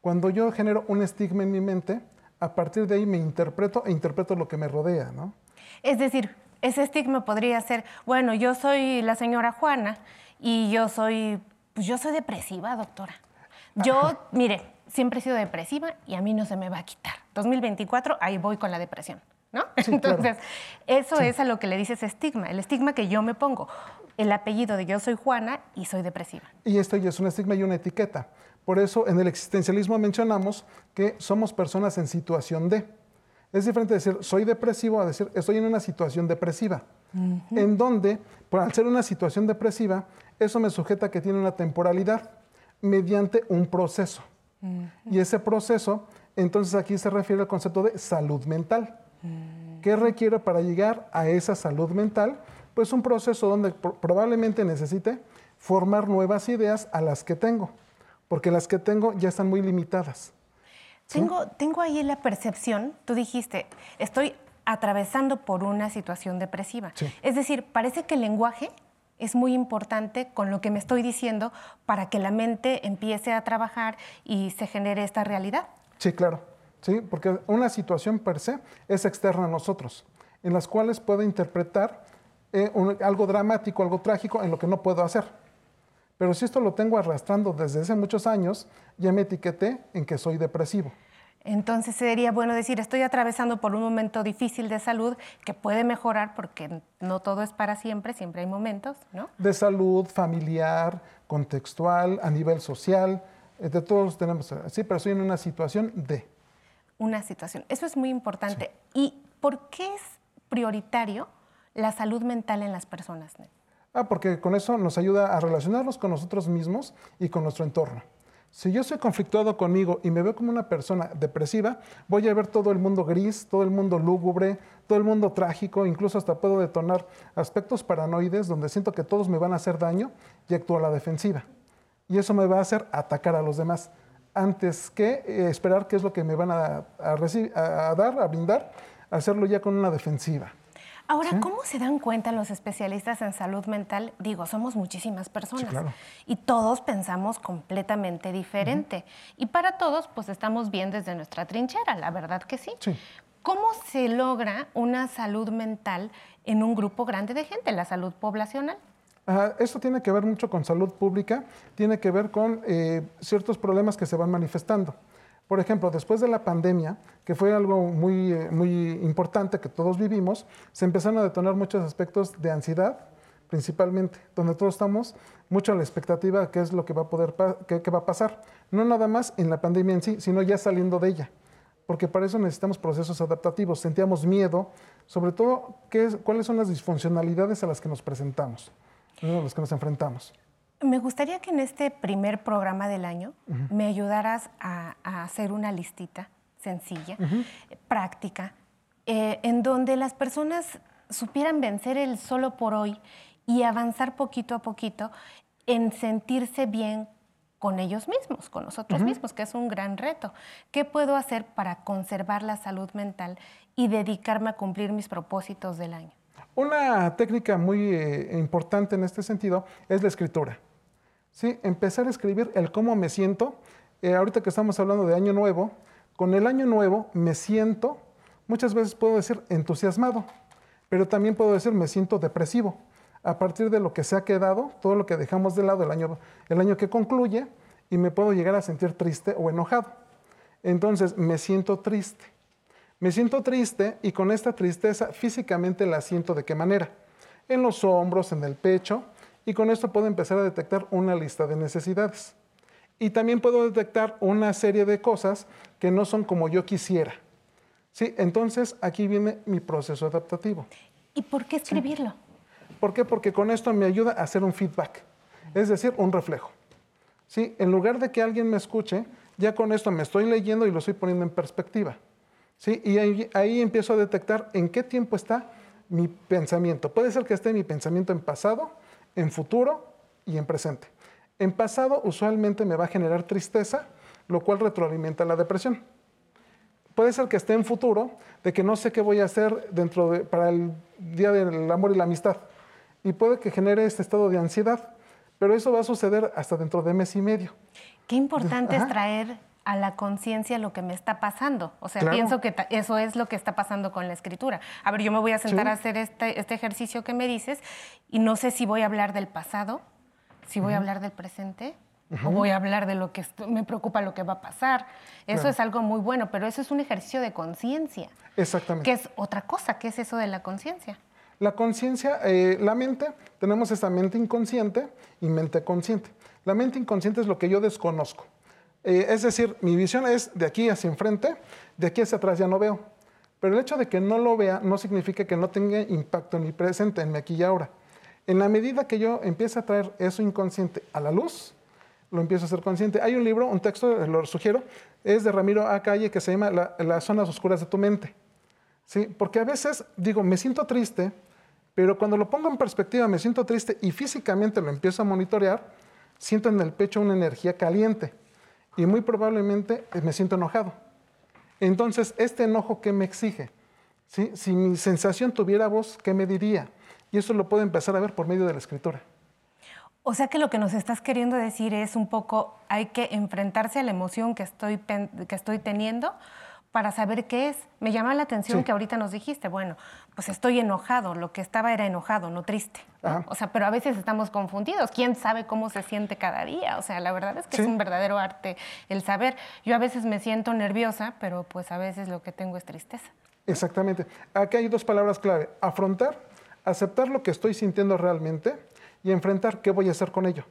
Cuando yo genero un estigma en mi mente, a partir de ahí me interpreto e interpreto lo que me rodea, ¿no? Es decir, ese estigma podría ser, bueno, yo soy la señora Juana y yo soy, pues yo soy depresiva, doctora. Yo, mire, siempre he sido depresiva y a mí no se me va a quitar. 2024, ahí voy con la depresión, ¿no? Entonces, eso es a lo que le dices estigma, el estigma que yo me pongo, el apellido de yo soy Juana y soy depresiva. Y esto ya es un estigma y una etiqueta. Por eso en el existencialismo mencionamos que somos personas en situación de. Es diferente decir soy depresivo a decir estoy en una situación depresiva. En donde, por al ser una situación depresiva, eso me sujeta a que tiene una temporalidad mediante un proceso. Y ese proceso, entonces aquí se refiere al concepto de salud mental. ¿Qué requiere para llegar a esa salud mental? Pues un proceso donde probablemente necesite formar nuevas ideas a las que tengo porque las que tengo ya están muy limitadas. Tengo, tengo ahí la percepción, tú dijiste, estoy atravesando por una situación depresiva. Es decir, parece que el lenguaje es muy importante con lo que me estoy diciendo para que la mente empiece a trabajar y se genere esta realidad. Sí, claro. Sí, porque una situación per se es externa a nosotros, en las cuales puedo interpretar eh, algo dramático, algo trágico en lo que no puedo hacer. Pero si esto lo tengo arrastrando desde hace muchos años, ya me etiqueté en que soy depresivo. Entonces sería bueno decir, estoy atravesando por un momento difícil de salud que puede mejorar porque no todo es para siempre, siempre hay momentos, ¿no? De salud, familiar, contextual, a nivel social, eh, de todos tenemos, sí, pero estoy en una situación de. Una situación, eso es muy importante. ¿Y por qué es prioritario la salud mental en las personas? Ah, porque con eso nos ayuda a relacionarnos con nosotros mismos y con nuestro entorno. Si yo soy conflictuado conmigo y me veo como una persona depresiva, voy a ver todo el mundo gris, todo el mundo lúgubre, todo el mundo trágico, incluso hasta puedo detonar aspectos paranoides donde siento que todos me van a hacer daño y actúo a la defensiva. Y eso me va a hacer atacar a los demás antes que eh, esperar qué es lo que me van a, a dar, a brindar, hacerlo ya con una defensiva. Ahora, ¿cómo se dan cuenta los especialistas en salud mental? Digo, somos muchísimas personas y todos pensamos completamente diferente. Y para todos, pues estamos bien desde nuestra trinchera, la verdad que sí. ¿Cómo se logra una salud mental en un grupo grande de gente, la salud poblacional? esto tiene que ver mucho con salud pública, tiene que ver con eh, ciertos problemas que se van manifestando. Por ejemplo, después de la pandemia, que fue algo muy, eh, muy importante que todos vivimos, se empezaron a detonar muchos aspectos de ansiedad, principalmente, donde todos estamos mucho a la expectativa de qué es lo que va a poder qué, va a pasar. No nada más en la pandemia en sí, sino ya saliendo de ella. Porque para eso necesitamos procesos adaptativos. Sentíamos miedo, sobre todo qué es, cuáles son las disfuncionalidades a las que nos presentamos, a las que nos enfrentamos. Me gustaría que en este primer programa del año me ayudaras a, hacer una listita sencilla, práctica, eh, en donde las personas supieran vencer el solo por hoy y avanzar poquito a poquito en sentirse bien con ellos mismos, con nosotros mismos, que es un gran reto. ¿Qué puedo hacer para conservar la salud mental y dedicarme a cumplir mis propósitos del año? Una técnica muy eh, importante en este sentido es la escritura. ¿Sí? Empezar a escribir el cómo me siento. Eh, ahorita que estamos hablando de año nuevo, con el año nuevo me siento, muchas veces puedo decir entusiasmado, pero también puedo decir me siento depresivo. A partir de lo que se ha quedado, todo lo que dejamos de lado el año, el año que concluye, y me puedo llegar a sentir triste o enojado. Entonces, me siento triste. Me siento triste y con esta tristeza físicamente la siento de qué manera. En los hombros, en el pecho, y con esto puedo empezar a detectar una lista de necesidades. Y también puedo detectar una serie de cosas que no son como yo quisiera. ¿Sí? Entonces aquí viene mi proceso adaptativo. ¿Y por qué escribirlo? ¿Por qué? Porque con esto me ayuda a hacer un feedback, es decir, un reflejo. ¿sí? En lugar de que alguien me escuche, ya con esto me estoy leyendo y lo estoy poniendo en perspectiva. ¿sí? Y ahí, ahí empiezo a detectar en qué tiempo está mi pensamiento. Puede ser que esté mi pensamiento en pasado, en futuro y en presente. En pasado usualmente me va a generar tristeza, lo cual retroalimenta la depresión. Puede ser que esté en futuro, de que no sé qué voy a hacer dentro de, para el Día del Amor y la Amistad. Y puede que genere este estado de ansiedad, pero eso va a suceder hasta dentro de mes y medio. Qué importante es traer a la conciencia lo que me está pasando. O sea, pienso que eso es lo que está pasando con la escritura. A ver, yo me voy a sentar a hacer este, este, ejercicio que me dices y no sé si voy a hablar del pasado, si voy a hablar del presente o voy a hablar de lo que me preocupa lo que va a pasar. Eso es algo muy bueno, pero eso es un ejercicio de conciencia. Exactamente. Que es otra cosa. ¿Qué es eso de la conciencia? La conciencia, eh, la mente, tenemos esta mente inconsciente y mente consciente. La mente inconsciente es lo que yo desconozco. Eh, es decir, mi visión es de aquí hacia enfrente, de aquí hacia atrás ya no veo. Pero el hecho de que no lo vea no significa que no tenga impacto en mi presente, en mi aquí y ahora. En la medida que yo empiezo a traer eso inconsciente a la luz, lo empiezo a ser consciente. Hay un libro, un texto, lo sugiero, es de Ramiro A. Calle que se llama Las zonas oscuras de tu mente. ¿Sí? Porque a veces digo, me siento triste, pero cuando lo pongo en perspectiva, me siento triste y físicamente lo empiezo a monitorear, siento en el pecho una energía caliente y muy probablemente me siento enojado. Entonces, este enojo, ¿qué me exige? ¿Sí? Si mi sensación tuviera voz, ¿qué me diría? Y eso lo puedo empezar a ver por medio de la escritura. O sea que lo que nos estás queriendo decir es un poco, hay que enfrentarse a la emoción que estoy, que estoy teniendo para saber qué es. Me llama la atención que ahorita nos dijiste, bueno, pues estoy enojado, lo que estaba era enojado, no triste. O sea, pero a veces estamos confundidos. ¿Quién sabe cómo se siente cada día? O sea, la verdad es que es un verdadero arte el saber. Yo a veces me siento nerviosa, pero pues a veces lo que tengo es tristeza. Exactamente. Aquí hay dos palabras clave. Afrontar, aceptar lo que estoy sintiendo realmente y enfrentar qué voy a hacer con ello.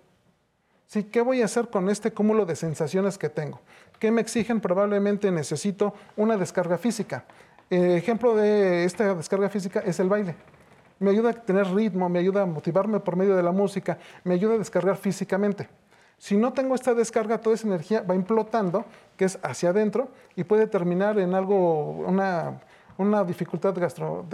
Sí, ¿qué voy a hacer con este cúmulo de sensaciones que tengo? ¿Qué me exigen? Probablemente necesito una descarga física. Eh, ejemplo de esta descarga física es el baile. Me ayuda a tener ritmo, me ayuda a motivarme por medio de la música, me ayuda a descargar físicamente. Si no tengo esta descarga, toda esa energía va implotando, que es hacia adentro, y puede terminar en algo, una una dificultad gastro,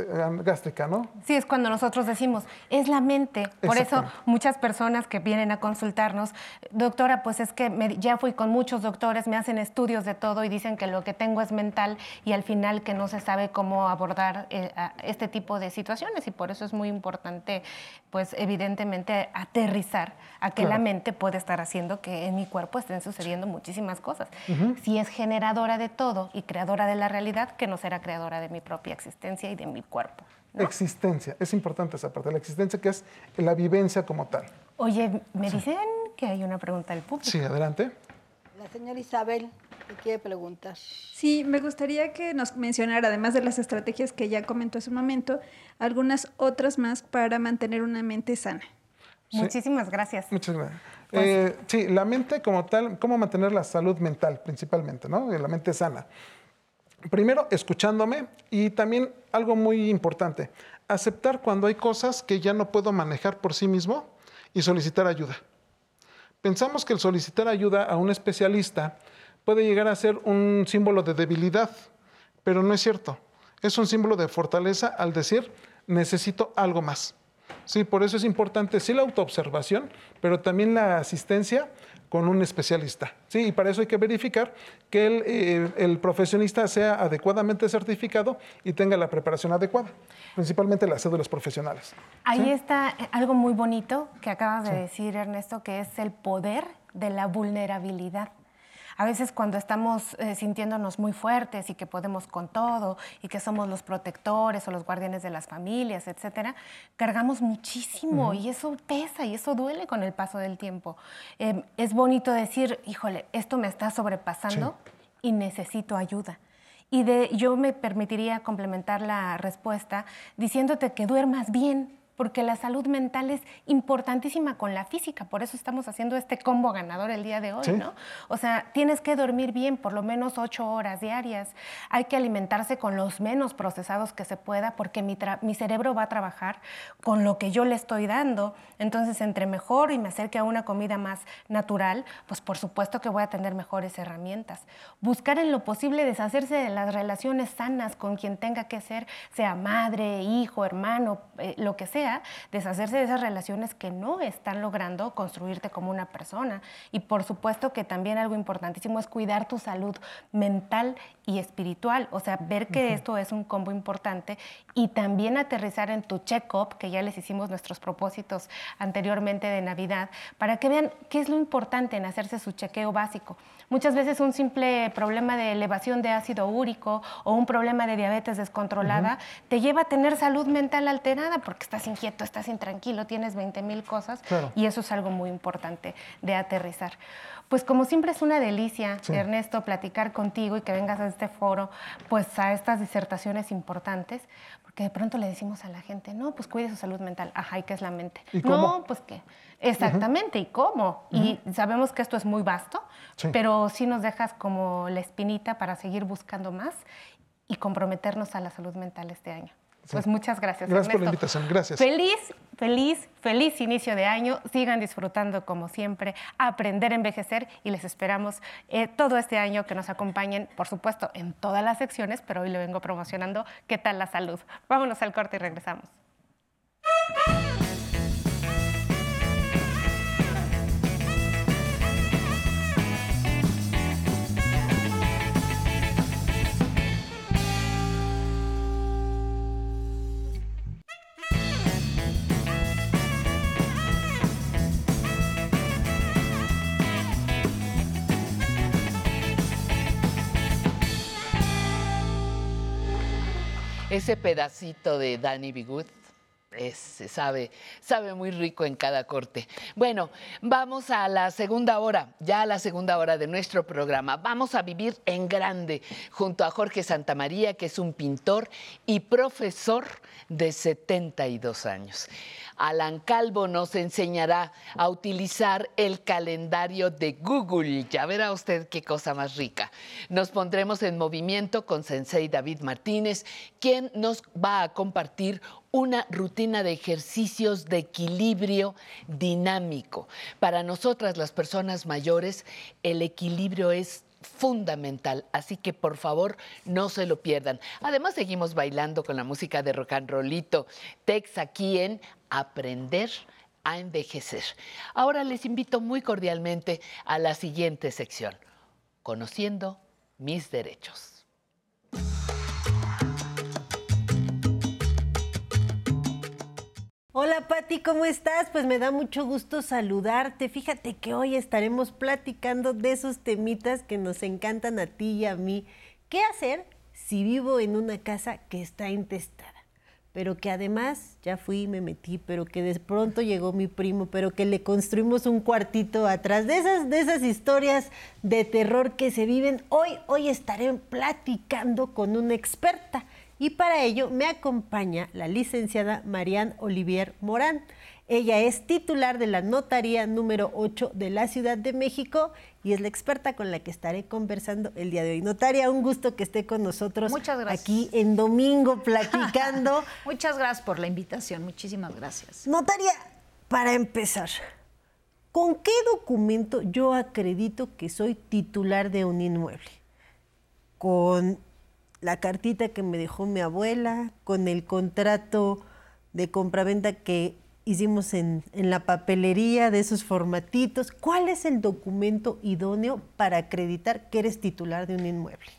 gástrica, ¿no? Sí, es cuando nosotros decimos, es la mente. Por eso muchas personas que vienen a consultarnos, doctora, pues es que ya fui con muchos doctores, me hacen estudios de todo y dicen que lo que tengo es mental y al final que no se sabe cómo abordar eh, este tipo de situaciones y por eso es muy importante, pues evidentemente aterrizar a que la mente puede estar haciendo que en mi cuerpo estén sucediendo muchísimas cosas. Si es generadora de todo y creadora de la realidad, que no será creadora de mi propia existencia y de mi cuerpo. Existencia, es importante esa parte, la existencia que es la vivencia como tal. Oye, me dicen que hay una pregunta del público. Sí, adelante. La señora Isabel te quiere preguntar. Sí, me gustaría que nos mencionara, además de las estrategias que ya comentó hace un momento, algunas otras más para mantener una mente sana. Muchísimas gracias. Muchas gracias. Pues eh, sí, la mente como tal, cómo mantener la salud mental principalmente, ¿no? La mente sana primero escuchándome y también algo muy importante, aceptar cuando hay cosas que ya no puedo manejar por sí mismo y solicitar ayuda. Pensamos que el solicitar ayuda a un especialista puede llegar a ser un símbolo de debilidad, pero no es cierto. Es un símbolo de fortaleza al decir necesito algo más. Sí, por eso es importante sí la autoobservación, pero también la asistencia con un especialista. ¿sí? Y para eso hay que verificar que el, eh, el, profesionista sea adecuadamente certificado y tenga la preparación adecuada, principalmente las cédulas profesionales. Ahí está eh, algo muy bonito que acabas de decir, Ernesto, que es el poder de la vulnerabilidad. A veces cuando estamos eh, sintiéndonos muy fuertes y que podemos con todo y que somos los protectores o los guardianes de las familias, etcétera, cargamos muchísimo y eso pesa y eso duele con el paso del tiempo. Em, es bonito decir, híjole, esto me está sobrepasando y necesito ayuda. Y de, yo me permitiría complementar la respuesta diciéndote que duermas bien, porque la salud mental es importantísima con la física, por eso estamos haciendo este combo ganador el día de hoy, ¿no? O sea, tienes que dormir bien por lo menos ocho horas diarias, hay que alimentarse con los menos procesados que se pueda, porque mi, mi cerebro va a trabajar con lo que yo le estoy dando, entonces entre mejor y me acerque a una comida más natural, pues por supuesto que voy a tener mejores herramientas. Buscar en lo posible deshacerse de las relaciones sanas con quien tenga que ser, sea madre, hijo, hermano, eh, lo que sea, deshacerse de esas relaciones que no están logrando construirte como una persona. Y por supuesto que también algo importantísimo es cuidar tu salud mental y espiritual, o sea, ver que esto es un combo importante y también aterrizar en tu check-up, que ya les hicimos nuestros propósitos anteriormente de Navidad, para que vean qué es lo importante en hacerse su chequeo básico. Muchas veces un simple problema de elevación de ácido úrico o un problema de diabetes descontrolada te lleva a tener salud mental alterada porque estás inquieto, estás intranquilo, tienes 20 mil cosas y eso es algo muy importante de aterrizar. Pues como siempre es una delicia, Ernesto, platicar contigo y que vengas a este foro, pues a estas disertaciones importantes, porque de pronto le decimos a la gente, no, pues cuide su salud mental. Ajá, ¿y qué es la mente? No, pues qué. Exactamente, ¿y cómo? Y sabemos que esto es muy vasto, pero sí nos dejas como la espinita para seguir buscando más y comprometernos a la salud mental este año. Pues muchas gracias. Gracias por la invitación, gracias. Feliz, feliz, feliz inicio de año. Sigan disfrutando como siempre, aprender a envejecer y les esperamos eh, todo este año que nos acompañen, por supuesto, en todas las secciones, pero hoy le vengo promocionando qué tal la salud. Vámonos al corte y regresamos. Ese pedacito de Danny Bigut se sabe, sabe muy rico en cada corte. Bueno, vamos a la segunda hora, ya a la segunda hora de nuestro programa. Vamos a vivir en grande junto a Jorge Santamaría, que es un pintor y profesor de 72 años. Alan Calvo nos enseñará a utilizar el calendario de Google. Ya verá usted qué cosa más rica. Nos pondremos en movimiento con Sensei David Martínez, quien nos va a compartir una rutina de ejercicios de equilibrio dinámico. Para nosotras las personas mayores, el equilibrio es fundamental, así que por favor no se lo pierdan. Además seguimos bailando con la música de rock and rollito, Tex aquí en Aprender a envejecer. Ahora les invito muy cordialmente a la siguiente sección, Conociendo mis derechos. Hola Patti, ¿cómo estás? Pues me da mucho gusto saludarte. Fíjate que hoy estaremos platicando de esos temitas que nos encantan a ti y a mí. ¿Qué hacer si vivo en una casa que está intestada? Pero que además ya fui y me metí, pero que de pronto llegó mi primo, pero que le construimos un cuartito atrás. De esas, de esas historias de terror que se viven, hoy, hoy estaré platicando con una experta y para ello me acompaña la licenciada Marianne Olivier Morán. Ella es titular de la Notaría número 8 de la Ciudad de México y es la experta con la que estaré conversando el día de hoy. Notaria, un gusto que esté con nosotros aquí en domingo platicando. Muchas gracias por la invitación, muchísimas gracias. Notaria, para empezar, ¿con qué documento yo acredito que soy titular de un inmueble? ¿Con la cartita que me dejó mi abuela, con el contrato de compraventa que hicimos en, en, la papelería de esos formatitos. ¿Cuál es el documento idóneo para acreditar que eres titular de un inmueble?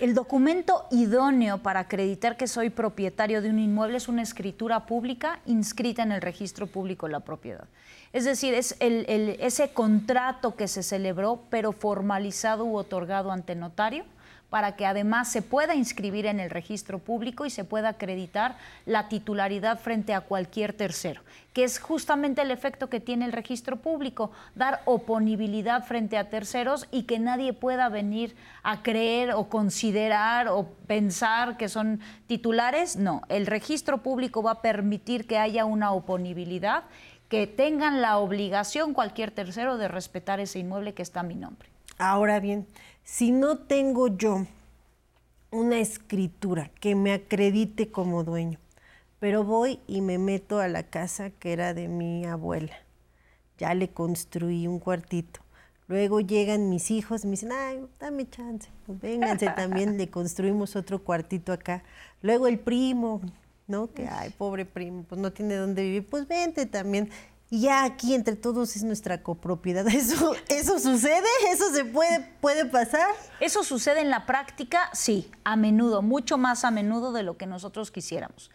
El documento idóneo para acreditar que soy propietario de un inmueble es una escritura pública inscrita en el registro público de la propiedad. Es decir, es el, ese contrato que se celebró, pero formalizado u otorgado ante notario para que además se pueda inscribir en el registro público y se pueda acreditar la titularidad frente a cualquier tercero, que es justamente el efecto que tiene el registro público, dar oponibilidad frente a terceros y que nadie pueda venir a creer o considerar o pensar que son titulares. No, el registro público va a permitir que haya una oponibilidad que tengan la obligación cualquier tercero de respetar ese inmueble que está a mi nombre. Ahora bien, si no tengo yo una escritura que me acredite como dueño, pero voy y me meto a la casa que era de mi abuela, ya le construí un cuartito. Luego llegan mis hijos y me dicen, ay, dame chance, pues vénganse también, le construimos otro cuartito acá. Luego el primo, ¿no? Que, ay, pobre primo, pues no tiene dónde vivir, pues vente también. Y ya aquí entre todos es nuestra copropiedad. ¿Eso, eso sucede? ¿Eso se puede, puede pasar? Eso sucede en la práctica, sí, a menudo, mucho más a menudo de lo que nosotros quisiéramos.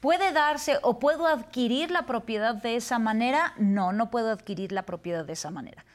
¿Puede darse o puedo adquirir la propiedad de esa manera? No, no puedo adquirir la propiedad de esa manera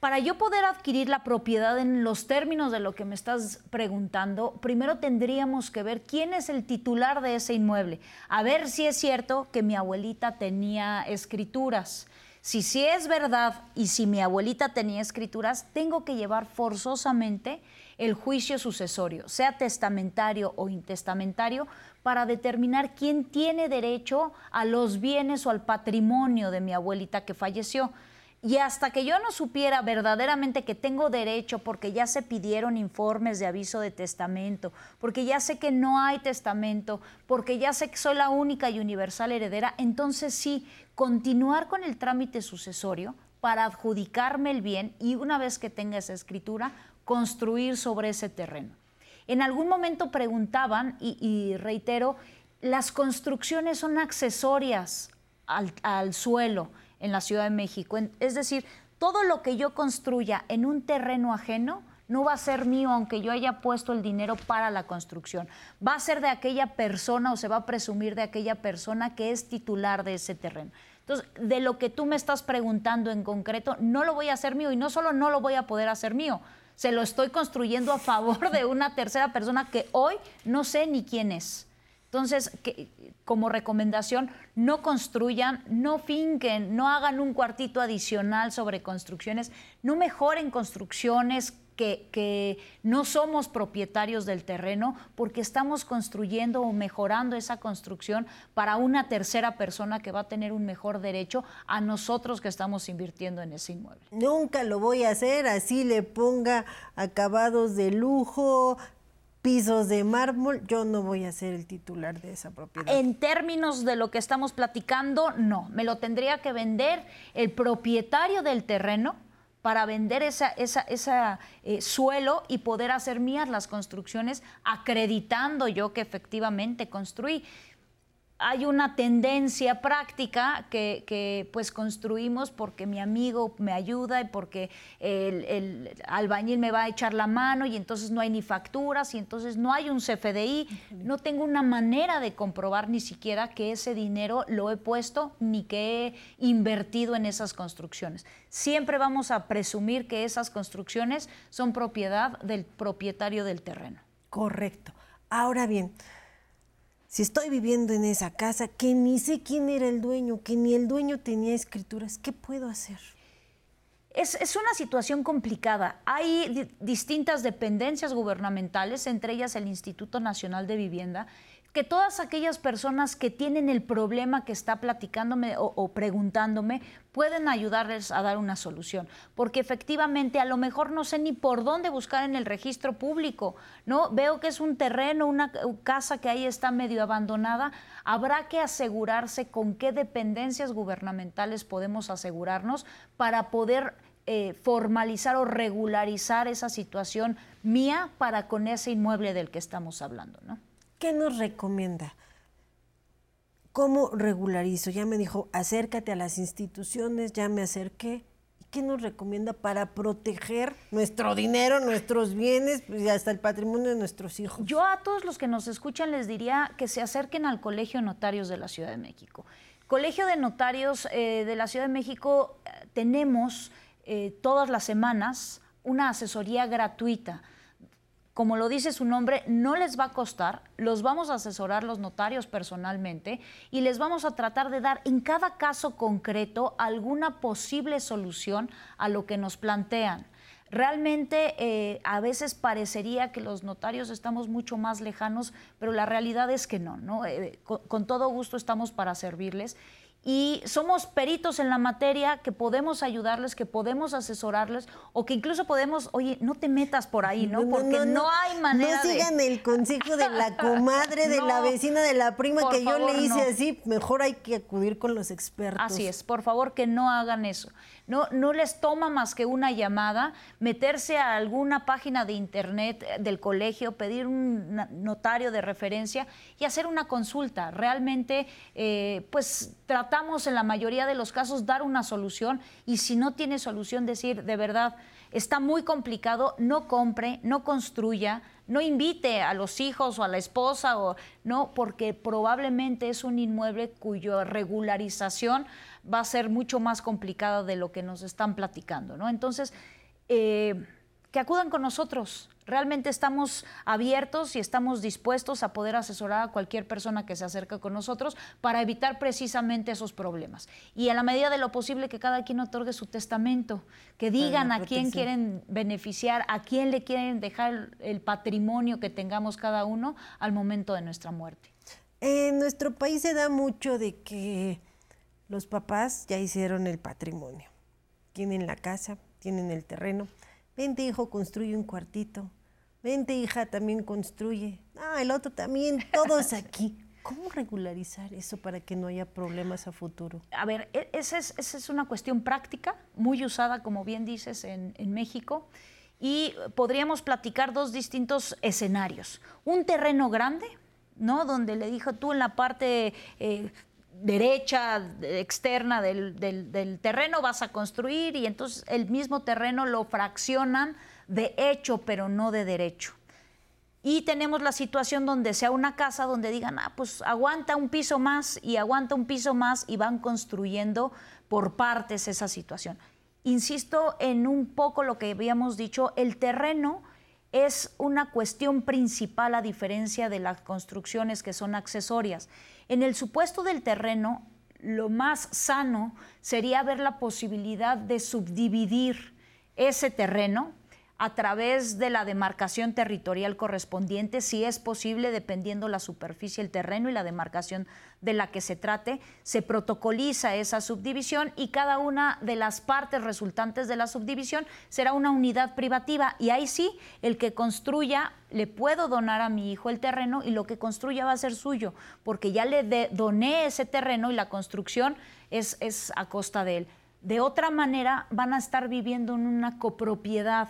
para yo poder adquirir la propiedad en los términos de lo que me estás preguntando, primero tendríamos que ver quién es el titular de ese inmueble. A ver si es cierto que mi abuelita tenía escrituras. Si sí es verdad y si mi abuelita tenía escrituras, tengo que llevar forzosamente el juicio sucesorio, sea testamentario o intestamentario, para determinar quién tiene derecho a los bienes o al patrimonio de mi abuelita que falleció. Y hasta que yo no supiera verdaderamente que tengo derecho, porque ya se pidieron informes de aviso de testamento, porque ya sé que no hay testamento, porque ya sé que soy la única y universal heredera, entonces sí, continuar con el trámite sucesorio para adjudicarme el bien y una vez que tenga esa escritura, construir sobre ese terreno. En algún momento preguntaban, y, reitero, las construcciones son accesorias al, suelo en la Ciudad de México. Es decir, todo lo que yo construya en un terreno ajeno no va a ser mío aunque yo haya puesto el dinero para la construcción. Va a ser de aquella persona o se va a presumir de aquella persona que es titular de ese terreno. Entonces, de lo que tú me estás preguntando en concreto, no lo voy a hacer mío y no solo no lo voy a poder hacer mío, se lo estoy construyendo a favor de una tercera persona que hoy no sé ni quién es. Entonces, como recomendación, no construyan, no finquen, no hagan un cuartito adicional sobre construcciones, no mejoren construcciones que, no somos propietarios del terreno porque estamos construyendo o mejorando esa construcción para una tercera persona que va a tener un mejor derecho a nosotros que estamos invirtiendo en ese inmueble. Nunca lo voy a hacer, así le ponga acabados de lujo, pisos de mármol, yo no voy a ser el titular de esa propiedad. En términos de lo que estamos platicando, no. Me lo tendría que vender el propietario del terreno para vender ese esa, esa, eh, suelo y poder hacer mías las construcciones, acreditando yo que efectivamente construí hay una tendencia práctica que, pues construimos porque mi amigo me ayuda y porque el, albañil me va a echar la mano y entonces no hay ni facturas y entonces no hay un CFDI. No tengo una manera de comprobar ni siquiera que ese dinero lo he puesto ni que he invertido en esas construcciones. Siempre vamos a presumir que esas construcciones son propiedad del propietario del terreno. Correcto. Ahora bien, si estoy viviendo en esa casa, que ni sé quién era el dueño, que ni el dueño tenía escrituras, ¿qué puedo hacer? Es, una situación complicada. Hay distintas dependencias gubernamentales, entre ellas el Instituto Nacional de Vivienda, que todas aquellas personas que tienen el problema que está platicándome o, preguntándome pueden ayudarles a dar una solución, porque efectivamente a lo mejor no sé ni por dónde buscar en el registro público, ¿no? Veo que es un terreno, una casa que ahí está medio abandonada, habrá que asegurarse con qué dependencias gubernamentales podemos asegurarnos para poder eh, formalizar o regularizar esa situación mía para con ese inmueble del que estamos hablando, ¿no? ¿Qué nos recomienda? ¿Cómo regularizo? Ya me dijo, acércate a las instituciones, ya me acerqué. ¿Qué nos recomienda para proteger nuestro dinero, nuestros bienes y hasta el patrimonio de nuestros hijos? Yo a todos los que nos escuchan les diría que se acerquen al Colegio de Notarios de la Ciudad de México. Colegio de Notarios eh, de la Ciudad de México eh, tenemos eh, todas las semanas una asesoría gratuita como lo dice su nombre, no les va a costar, los vamos a asesorar los notarios personalmente y les vamos a tratar de dar en cada caso concreto alguna posible solución a lo que nos plantean. Realmente eh, a veces parecería que los notarios estamos mucho más lejanos, pero la realidad es que no, ¿no? Eh, con todo gusto estamos para servirles y somos peritos en la materia que podemos ayudarles, que podemos asesorarles o que incluso podemos, oye, no te metas por ahí, ¿no? Porque no, hay manera No sigan el consejo de la comadre, de la vecina, de la prima que yo le hice así, mejor hay que acudir con los expertos. Así es, por favor que no hagan eso. No, no les toma más que una llamada, meterse a alguna página de internet del colegio, pedir un notario de referencia y hacer una consulta. Realmente, eh, pues tratamos en la mayoría de los casos dar una solución y si no tiene solución decir, de verdad, está muy complicado, no compre, no construya, no invite a los hijos o a la esposa o no, porque probablemente es un inmueble cuya regularización va a ser mucho más complicada de lo que nos están platicando, ¿no? Entonces, eh, que acudan con nosotros. Realmente estamos abiertos y estamos dispuestos a poder asesorar a cualquier persona que se acerque con nosotros para evitar precisamente esos problemas. Y a la medida de lo posible que cada quien otorgue su testamento, que digan a quién quieren beneficiar, a quién le quieren dejar el patrimonio que tengamos cada uno al momento de nuestra muerte. En nuestro país se da mucho de que los papás ya hicieron el patrimonio. Tienen la casa, tienen el terreno. Vente, hijo, construye un cuartito. Vente, hija, también construye. Ah, el otro también, todos aquí. ¿Cómo regularizar eso para que no haya problemas a futuro? A ver, e, esa es, esa es una cuestión práctica, muy usada, como bien dices, en, en México. Y podríamos platicar dos distintos escenarios. Un terreno grande, ¿no? Donde le dijo tú en la parte eh, derecha externa del, terreno vas a construir y entonces el mismo terreno lo fraccionan de hecho pero no de derecho. Y tenemos la situación donde sea una casa donde digan, ah, pues aguanta un piso más y aguanta un piso más y van construyendo por partes esa situación. Insisto en un poco lo que habíamos dicho, el terreno es una cuestión principal a diferencia de las construcciones que son accesorias. En el supuesto del terreno, lo más sano sería ver la posibilidad de subdividir ese terreno a través de la demarcación territorial correspondiente, si es posible, dependiendo la superficie, el terreno y la demarcación de la que se trate, se protocoliza esa subdivisión y cada una de las partes resultantes de la subdivisión será una unidad privativa y ahí sí, el que construya, le puedo donar a mi hijo el terreno y lo que construya va a ser suyo, porque ya le doné ese terreno y la construcción es, es a costa de él. De otra manera, van a estar viviendo en una copropiedad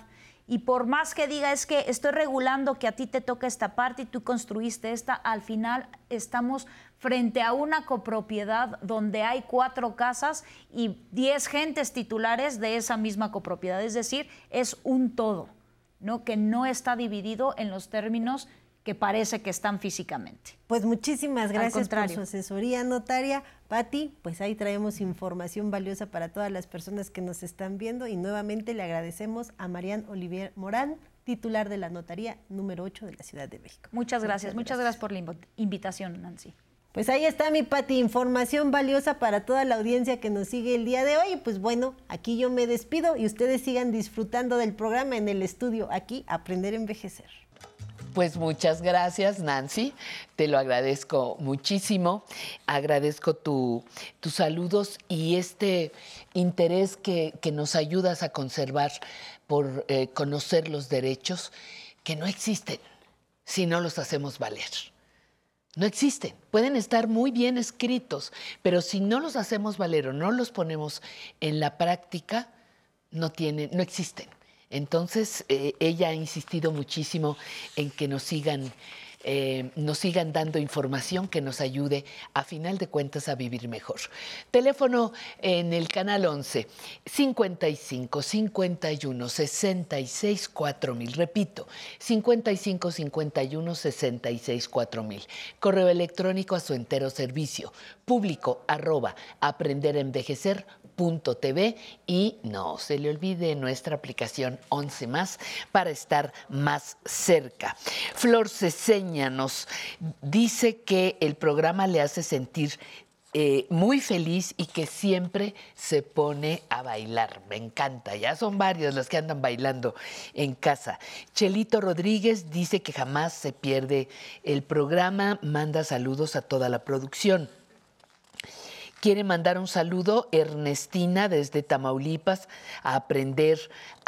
y por más que diga es que estoy regulando que a ti te toca esta parte y tú construiste esta, al final estamos frente a una copropiedad donde hay cuatro casas y diez gentes titulares de esa misma copropiedad. Es decir, es un todo, ¿no? que no está dividido en los términos que parece que están físicamente. Pues muchísimas gracias por su asesoría notaria. Patti, pues ahí traemos información valiosa para todas las personas que nos están viendo y nuevamente le agradecemos a Marian Olivier Morán, titular de la notaría número 8 de la Ciudad de México. Muchas gracias, muchas gracias, por la invitación, Nancy. Pues ahí está mi Pati, información valiosa para toda la audiencia que nos sigue el día de hoy. Pues bueno, aquí yo me despido y ustedes sigan disfrutando del programa en el estudio, aquí Aprender a Envejecer. Pues muchas gracias, Nancy. Te lo agradezco muchísimo. Agradezco tus saludos y este interés que, nos ayudas a conservar por eh, conocer los derechos que no existen si no los hacemos valer. No existen. Pueden estar muy bien escritos, pero si no los hacemos valer o no los ponemos en la práctica, no, tienen, no existen. Entonces, eh, ella ha insistido muchísimo en que nos sigan, eh, nos sigan dando información que nos ayude, a final de cuentas, a vivir mejor. Teléfono en el canal 11, 55 51 66 4000. Repito, 55 51 66 4000. Correo electrónico a su entero servicio, público arroba aprenderenvejecer.com TV y no se le olvide nuestra aplicación 11 más para estar más cerca. Flor Ceseña nos dice que el programa le hace sentir eh, muy feliz y que siempre se pone a bailar. Me encanta, ya son varios los que andan bailando en casa. Chelito Rodríguez dice que jamás se pierde el programa, manda saludos a toda la producción. Quiere mandar un saludo Ernestina desde Tamaulipas a aprender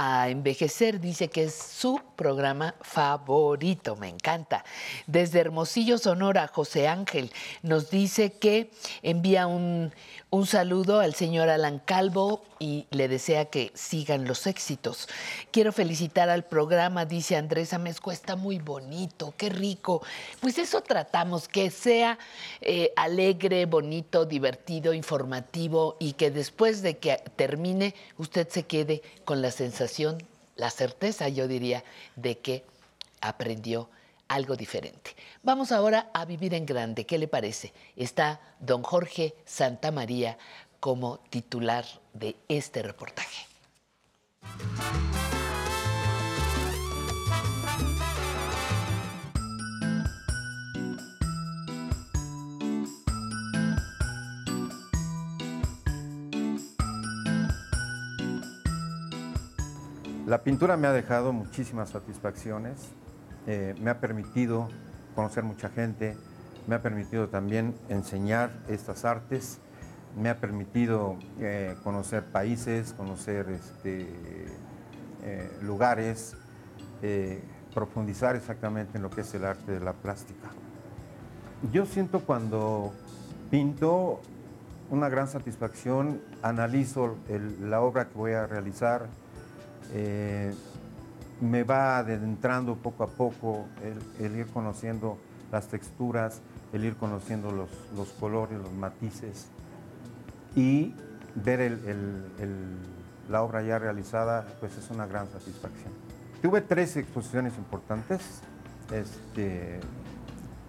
a envejecer. Dice que es su programa favorito, me encanta. Desde Hermosillo, Sonora, José Ángel nos dice que envía un, un saludo al señor Alan Calvo y le desea que sigan los éxitos. Quiero felicitar al programa, dice Andrés Amezco, está muy bonito, qué rico. Pues eso tratamos, que sea eh, alegre, bonito, divertido, informativo y que después de que termine usted se quede con la sensación, la certeza, yo diría, de que aprendió algo diferente. Vamos ahora a vivir en grande. ¿Qué le parece? Está don Jorge Santamaría como titular de este reportaje. La pintura me ha dejado muchísimas satisfacciones, eh, me ha permitido conocer mucha gente, me ha permitido también enseñar estas artes, me ha permitido eh, conocer países, conocer este, eh, lugares, profundizar exactamente en lo que es el arte de la plástica. Yo siento cuando pinto una gran satisfacción, analizo la obra que voy a realizar, me va adentrando poco a poco el, ir conociendo las texturas, el ir conociendo los, colores, los matices y ver la obra ya realizada, pues es una gran satisfacción. Tuve tres exposiciones importantes, este,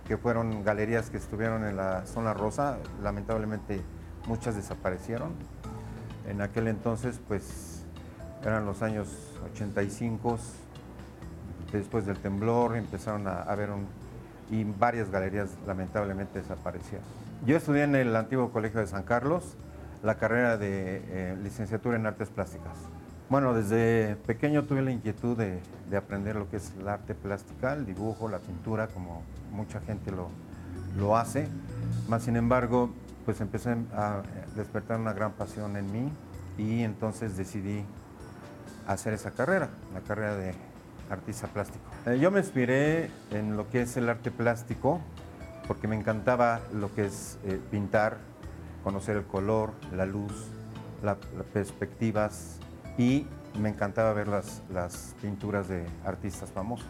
que fueron galerías que estuvieron en la zona rosa, lamentablemente muchas desaparecieron. En aquel entonces, pues eran los años 85, después del temblor empezaron a haber un, y varias galerías lamentablemente desaparecieron. Yo estudié en el antiguo Colegio de San Carlos la carrera de eh, licenciatura en artes plásticas. Bueno, desde pequeño tuve la inquietud de, aprender lo que es el arte plástica, el dibujo, la pintura, como mucha gente lo, lo hace. Más sin embargo, pues empecé a despertar una gran pasión en mí y entonces decidí hacer esa carrera, la carrera de artista plástico. Eh, yo me inspiré en lo que es el arte plástico porque me encantaba lo que es eh, pintar, conocer el color, la luz, las perspectivas y me encantaba ver las, las, pinturas de artistas famosos.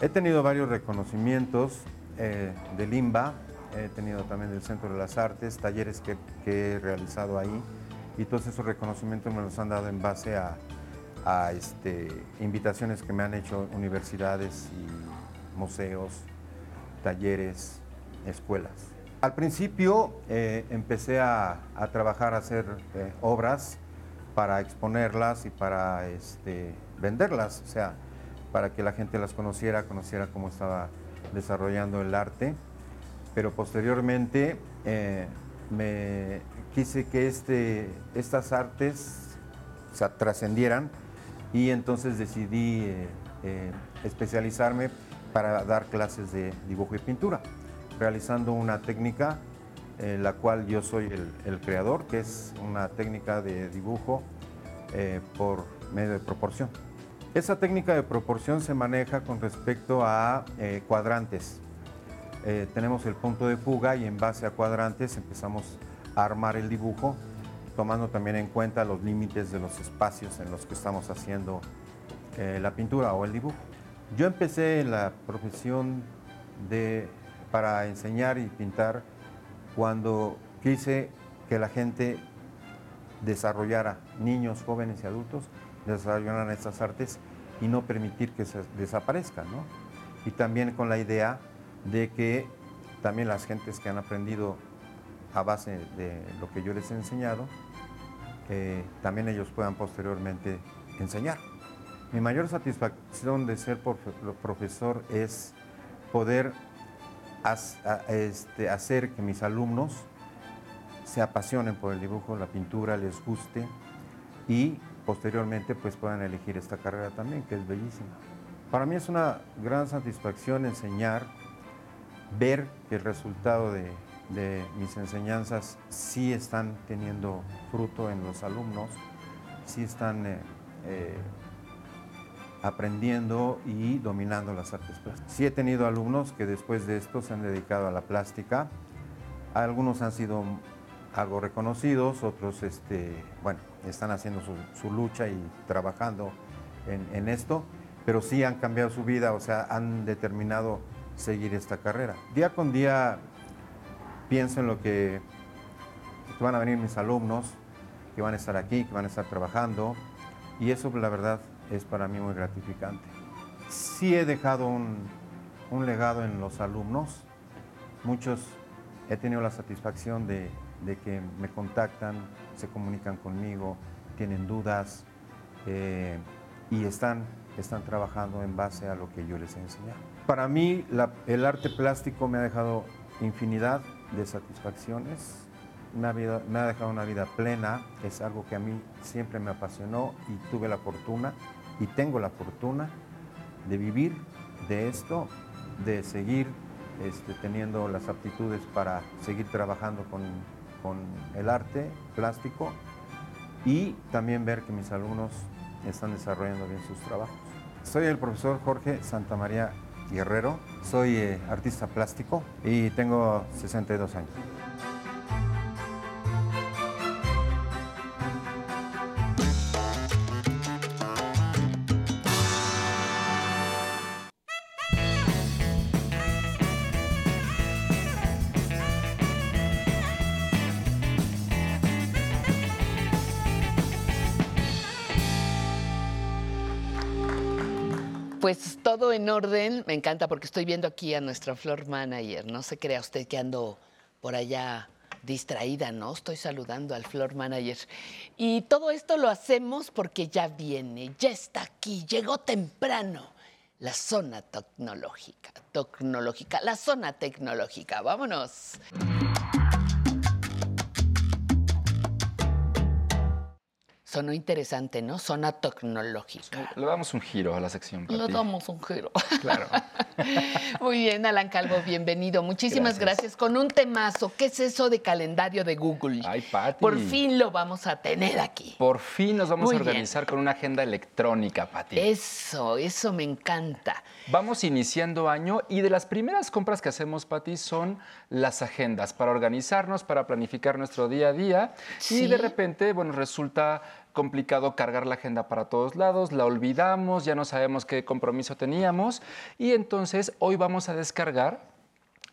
He tenido varios reconocimientos eh, de Limba, he tenido también del Centro de las Artes, talleres que he realizado ahí y todos esos reconocimientos me los han dado en base a, a este, invitaciones que me han hecho universidades museos, talleres, escuelas. Al principio eh, empecé a, trabajar, a hacer eh, obras para exponerlas y para este, venderlas, o sea, para que la gente las conociera, conociera cómo estaba desarrollando el arte. Pero posteriormente eh, me quise que este, estas artes trascendieran y entonces decidí eh, eh, especializarme para dar clases de dibujo y pintura, realizando una técnica en eh, la cual yo soy el, creador, que es una técnica de dibujo por medio de proporción. Esa técnica de proporción se maneja con respecto a cuadrantes. tenemos el punto de fuga y en base a cuadrantes empezamos a armar el dibujo tomando también en cuenta los límites de los espacios en los que estamos haciendo eh, la pintura o el dibujo. Yo empecé la profesión de, para enseñar y pintar cuando quise que la gente desarrollara, niños, jóvenes y adultos, desarrollaran estas artes y no permitir que se desaparezcan. Y también con la idea de que también las gentes que han aprendido a base de lo que yo les he enseñado, eh, también ellos puedan posteriormente enseñar. Mi mayor satisfacción de ser profesor es poder este, hacer que mis alumnos se apasionen por el dibujo, la pintura, les guste y posteriormente pues puedan elegir esta carrera también, que es bellísima. Para mí es una gran satisfacción enseñar, ver que el resultado de, mis enseñanzas sí están teniendo fruto en los alumnos, sí están eh, eh, aprendiendo y dominando las artes plásticas. Sí he tenido alumnos que después de esto se han dedicado a la plástica. Algunos han sido algo reconocidos, otros este, bueno, están haciendo su, lucha y trabajando en, esto, pero sí han cambiado su vida, o sea, han determinado seguir esta carrera. Día con día pienso en lo que, que van a venir mis alumnos, que van a estar aquí, que van a estar trabajando, y eso la verdad es para mí muy gratificante. Sí he dejado un, un legado en los alumnos, muchos he tenido la satisfacción de, de que me contactan, se comunican conmigo, tienen dudas eh, y están, están trabajando en base a lo que yo les he enseñado. Para mí el arte plástico me ha dejado infinidad de satisfacciones, me ha, me ha dejado una vida plena, es algo que a mí siempre me apasionó y tuve la fortuna y tengo la fortuna de vivir de esto, de seguir este, teniendo las aptitudes para seguir trabajando con con el arte plástico y también ver que mis alumnos están desarrollando bien sus trabajos. Soy el profesor Jorge Santamaría Guerrero, soy eh, artista plástico y tengo 62 años. En orden, me encanta porque estoy viendo aquí a nuestra floor manager. No se crea usted que ando por allá distraída, ¿no? Estoy saludando al floor manager. Y todo esto lo hacemos porque ya viene, ya está aquí, llegó temprano. La zona tecnológica, tecnológica, la zona tecnológica. Vámonos. Sonó interesante, ¿no? Zona tecnológica. Le damos un giro a la sección. Le damos un giro. Claro. Muy bien, Alan Calvo, bienvenido. Muchísimas gracias. Con un temazo. ¿Qué es eso de calendario de Google? Ay, Pati. Por fin lo vamos a tener aquí. Por fin nos vamos a organizar con una agenda electrónica, Pati. Eso, eso me encanta. Vamos iniciando año y de las primeras compras que hacemos, Pati, son las agendas para organizarnos, para planificar nuestro día a día. Y de repente, bueno, resulta complicado cargar la agenda para todos lados, la olvidamos, ya no sabemos qué compromiso teníamos y entonces hoy vamos a descargar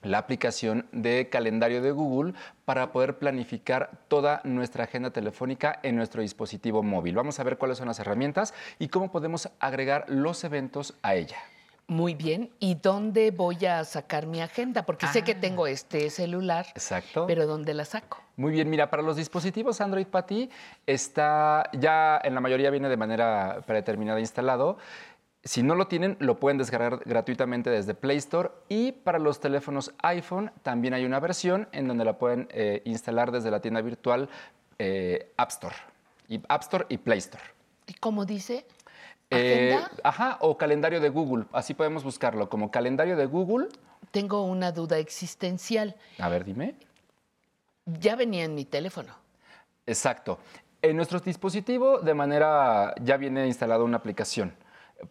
la aplicación de calendario de Google para poder planificar toda nuestra agenda telefónica en nuestro dispositivo móvil. Vamos a ver cuáles son las herramientas y cómo podemos agregar los eventos a ella. Muy bien. ¿Y dónde voy a sacar mi agenda? Porque sé que ah. tengo este celular. Exacto. Pero ¿dónde la saco? Muy bien, mira, para los dispositivos Android Pati está ya en la mayoría viene de manera predeterminada instalado. Si no lo tienen, lo pueden descargar gratuitamente desde Play Store y para los teléfonos iPhone también hay una versión en donde la pueden eh, instalar desde la tienda virtual eh, App Store. Y App Store y Play Store. ¿Y cómo dice? Eh, ajá, o calendario de Google. Así podemos buscarlo, como calendario de Google. Tengo una duda existencial. A ver, dime. Ya venía en mi teléfono. Exacto. En nuestro dispositivo, de manera, ya viene instalada una aplicación.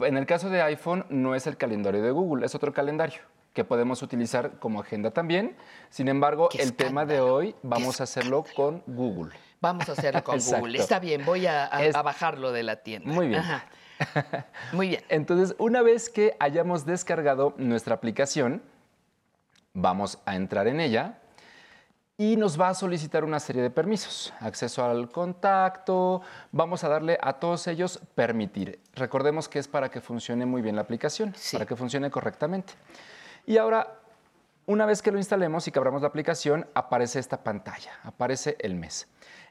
En el caso de iPhone, no es el calendario de Google, es otro calendario que podemos utilizar como agenda también. Sin embargo, el tema de hoy vamos a hacerlo con Google. Vamos a hacerlo con Google. Está bien, voy a, bajarlo de la tienda. Muy bien. Muy bien. Entonces, una vez que hayamos descargado nuestra aplicación, vamos a entrar en ella y nos va a solicitar una serie de permisos. Acceso al contacto, vamos a darle a todos ellos permitir. Recordemos que es para que funcione muy bien la aplicación, para que funcione correctamente. Y ahora, una vez que lo instalemos y que abramos la aplicación, aparece esta pantalla, aparece el mes.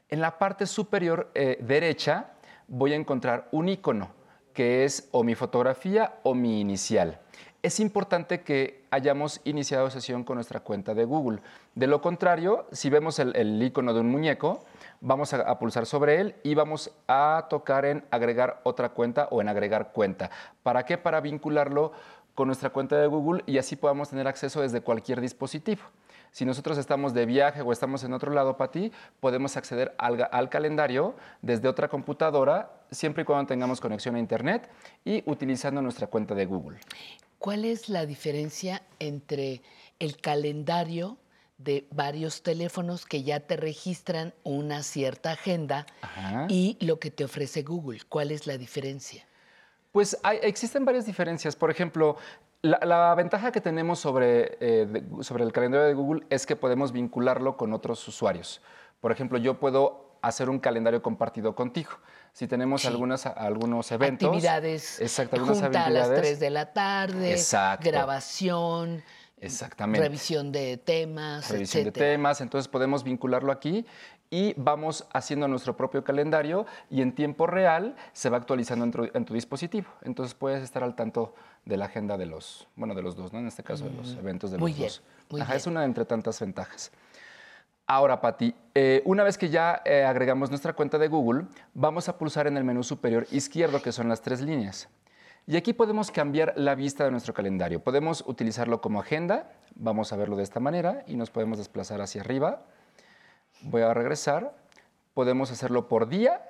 En la parte superior eh, derecha voy a encontrar un icono que es o mi fotografía o mi inicial. Es importante que hayamos iniciado sesión con nuestra cuenta de Google. De lo contrario, si vemos el, icono de un muñeco, vamos a, pulsar sobre él y vamos a tocar en agregar otra cuenta o en agregar cuenta. ¿Para qué? Para vincularlo con nuestra cuenta de Google y así podamos tener acceso desde cualquier dispositivo. Si nosotros estamos de viaje o estamos en otro lado, para ti, podemos acceder al, calendario desde otra computadora, siempre y cuando tengamos conexión a Internet y utilizando nuestra cuenta de Google. ¿Cuál es la diferencia entre el calendario de varios teléfonos que ya te registran una cierta agenda y lo que te ofrece Google? ¿Cuál es la diferencia? Pues existen varias diferencias. Por ejemplo, la, ventaja que tenemos sobre, eh, sobre el calendario de Google es que podemos vincularlo con otros usuarios. Por ejemplo, yo puedo hacer un calendario compartido contigo. Si tenemos algunas, algunos eventos. Actividades. Exacto, algunas a las 3 de la tarde. Exacto. Grabación. Exactamente. Revisión de temas. Revisión de temas. Entonces podemos vincularlo aquí y vamos haciendo nuestro propio calendario y en tiempo real se va actualizando en tu, dispositivo. Entonces puedes estar al tanto de la agenda de los, bueno, de los dos, ¿no? En este caso, de los mm, eventos de los dos. Muy Es una entre tantas ventajas. Ahora, Pati, eh, una vez que ya eh, agregamos nuestra cuenta de Google, vamos a pulsar en el menú superior izquierdo, que son las tres líneas. Y aquí podemos cambiar la vista de nuestro calendario. Podemos utilizarlo como agenda, vamos a verlo de esta manera, y nos podemos desplazar hacia arriba voy a regresar. Podemos hacerlo por día,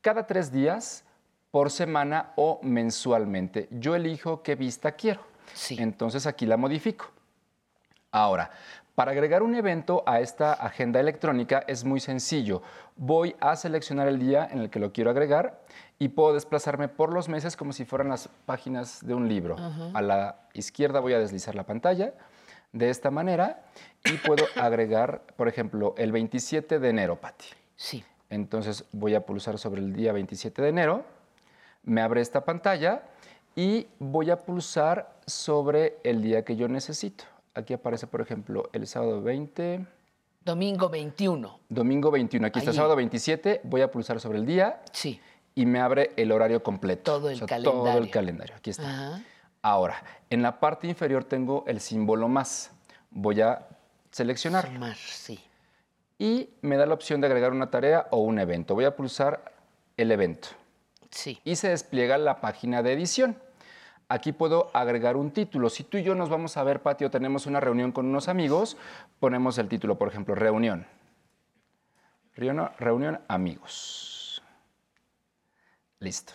cada tres días, por semana o mensualmente. Yo elijo qué vista quiero. Entonces aquí la modifico. Ahora, para agregar un evento a esta agenda electrónica es muy sencillo. Voy a seleccionar el día en el que lo quiero agregar y puedo desplazarme por los meses como si fueran las páginas de un libro. A la izquierda voy a deslizar la pantalla de esta manera y puedo agregar, por ejemplo, el 27 de enero, Patti. Sí. Entonces voy a pulsar sobre el día 27 de enero, me abre esta pantalla y voy a pulsar sobre el día que yo necesito. Aquí aparece, por ejemplo, el sábado 20. Domingo 21. Domingo 21. Aquí está sábado 27. Voy a pulsar sobre el día. Sí. Y me abre el horario completo. Todo el calendario. Todo el calendario. Aquí está. Ahora, en la parte inferior tengo el símbolo más. Voy a seleccionarlo. Más, sí. Y me da la opción de agregar una tarea o un evento. Voy a pulsar el evento. Sí. Y se despliega la página de edición. Aquí puedo agregar un título. Si tú y yo nos vamos a ver, Patio, tenemos una reunión con unos amigos, ponemos el título, por ejemplo, reunión. Reunión amigos. Listo.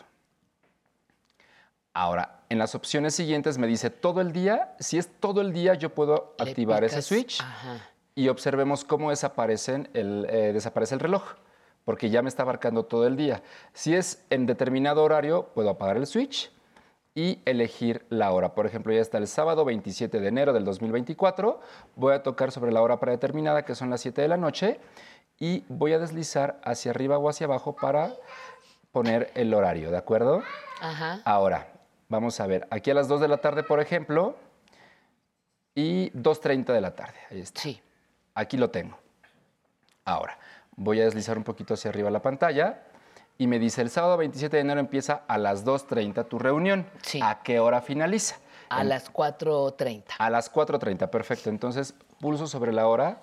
Ahora, en las opciones siguientes me dice todo el día. Si es todo el día, yo puedo activar ese switch y observemos cómo desaparecen el, eh, desaparece el reloj, porque ya me está abarcando todo el día. Si es en determinado horario, puedo apagar el switch y elegir la hora. Por ejemplo, ya está el sábado 27 de enero del 2024. Voy a tocar sobre la hora predeterminada, que son las 7 de la noche, y voy a deslizar hacia arriba o hacia abajo para poner el horario, ¿de acuerdo? Ajá. Ahora, Vamos a ver, aquí a las 2 de la tarde, por ejemplo, y 2.30 de la tarde. Ahí está. Sí. Aquí lo tengo. Ahora, voy a deslizar un poquito hacia arriba la pantalla y me dice, el sábado 27 de enero empieza a las 2.30 tu reunión. Sí. ¿A qué hora finaliza? A las 4.30. A las 4.30, perfecto. Entonces, pulso sobre la hora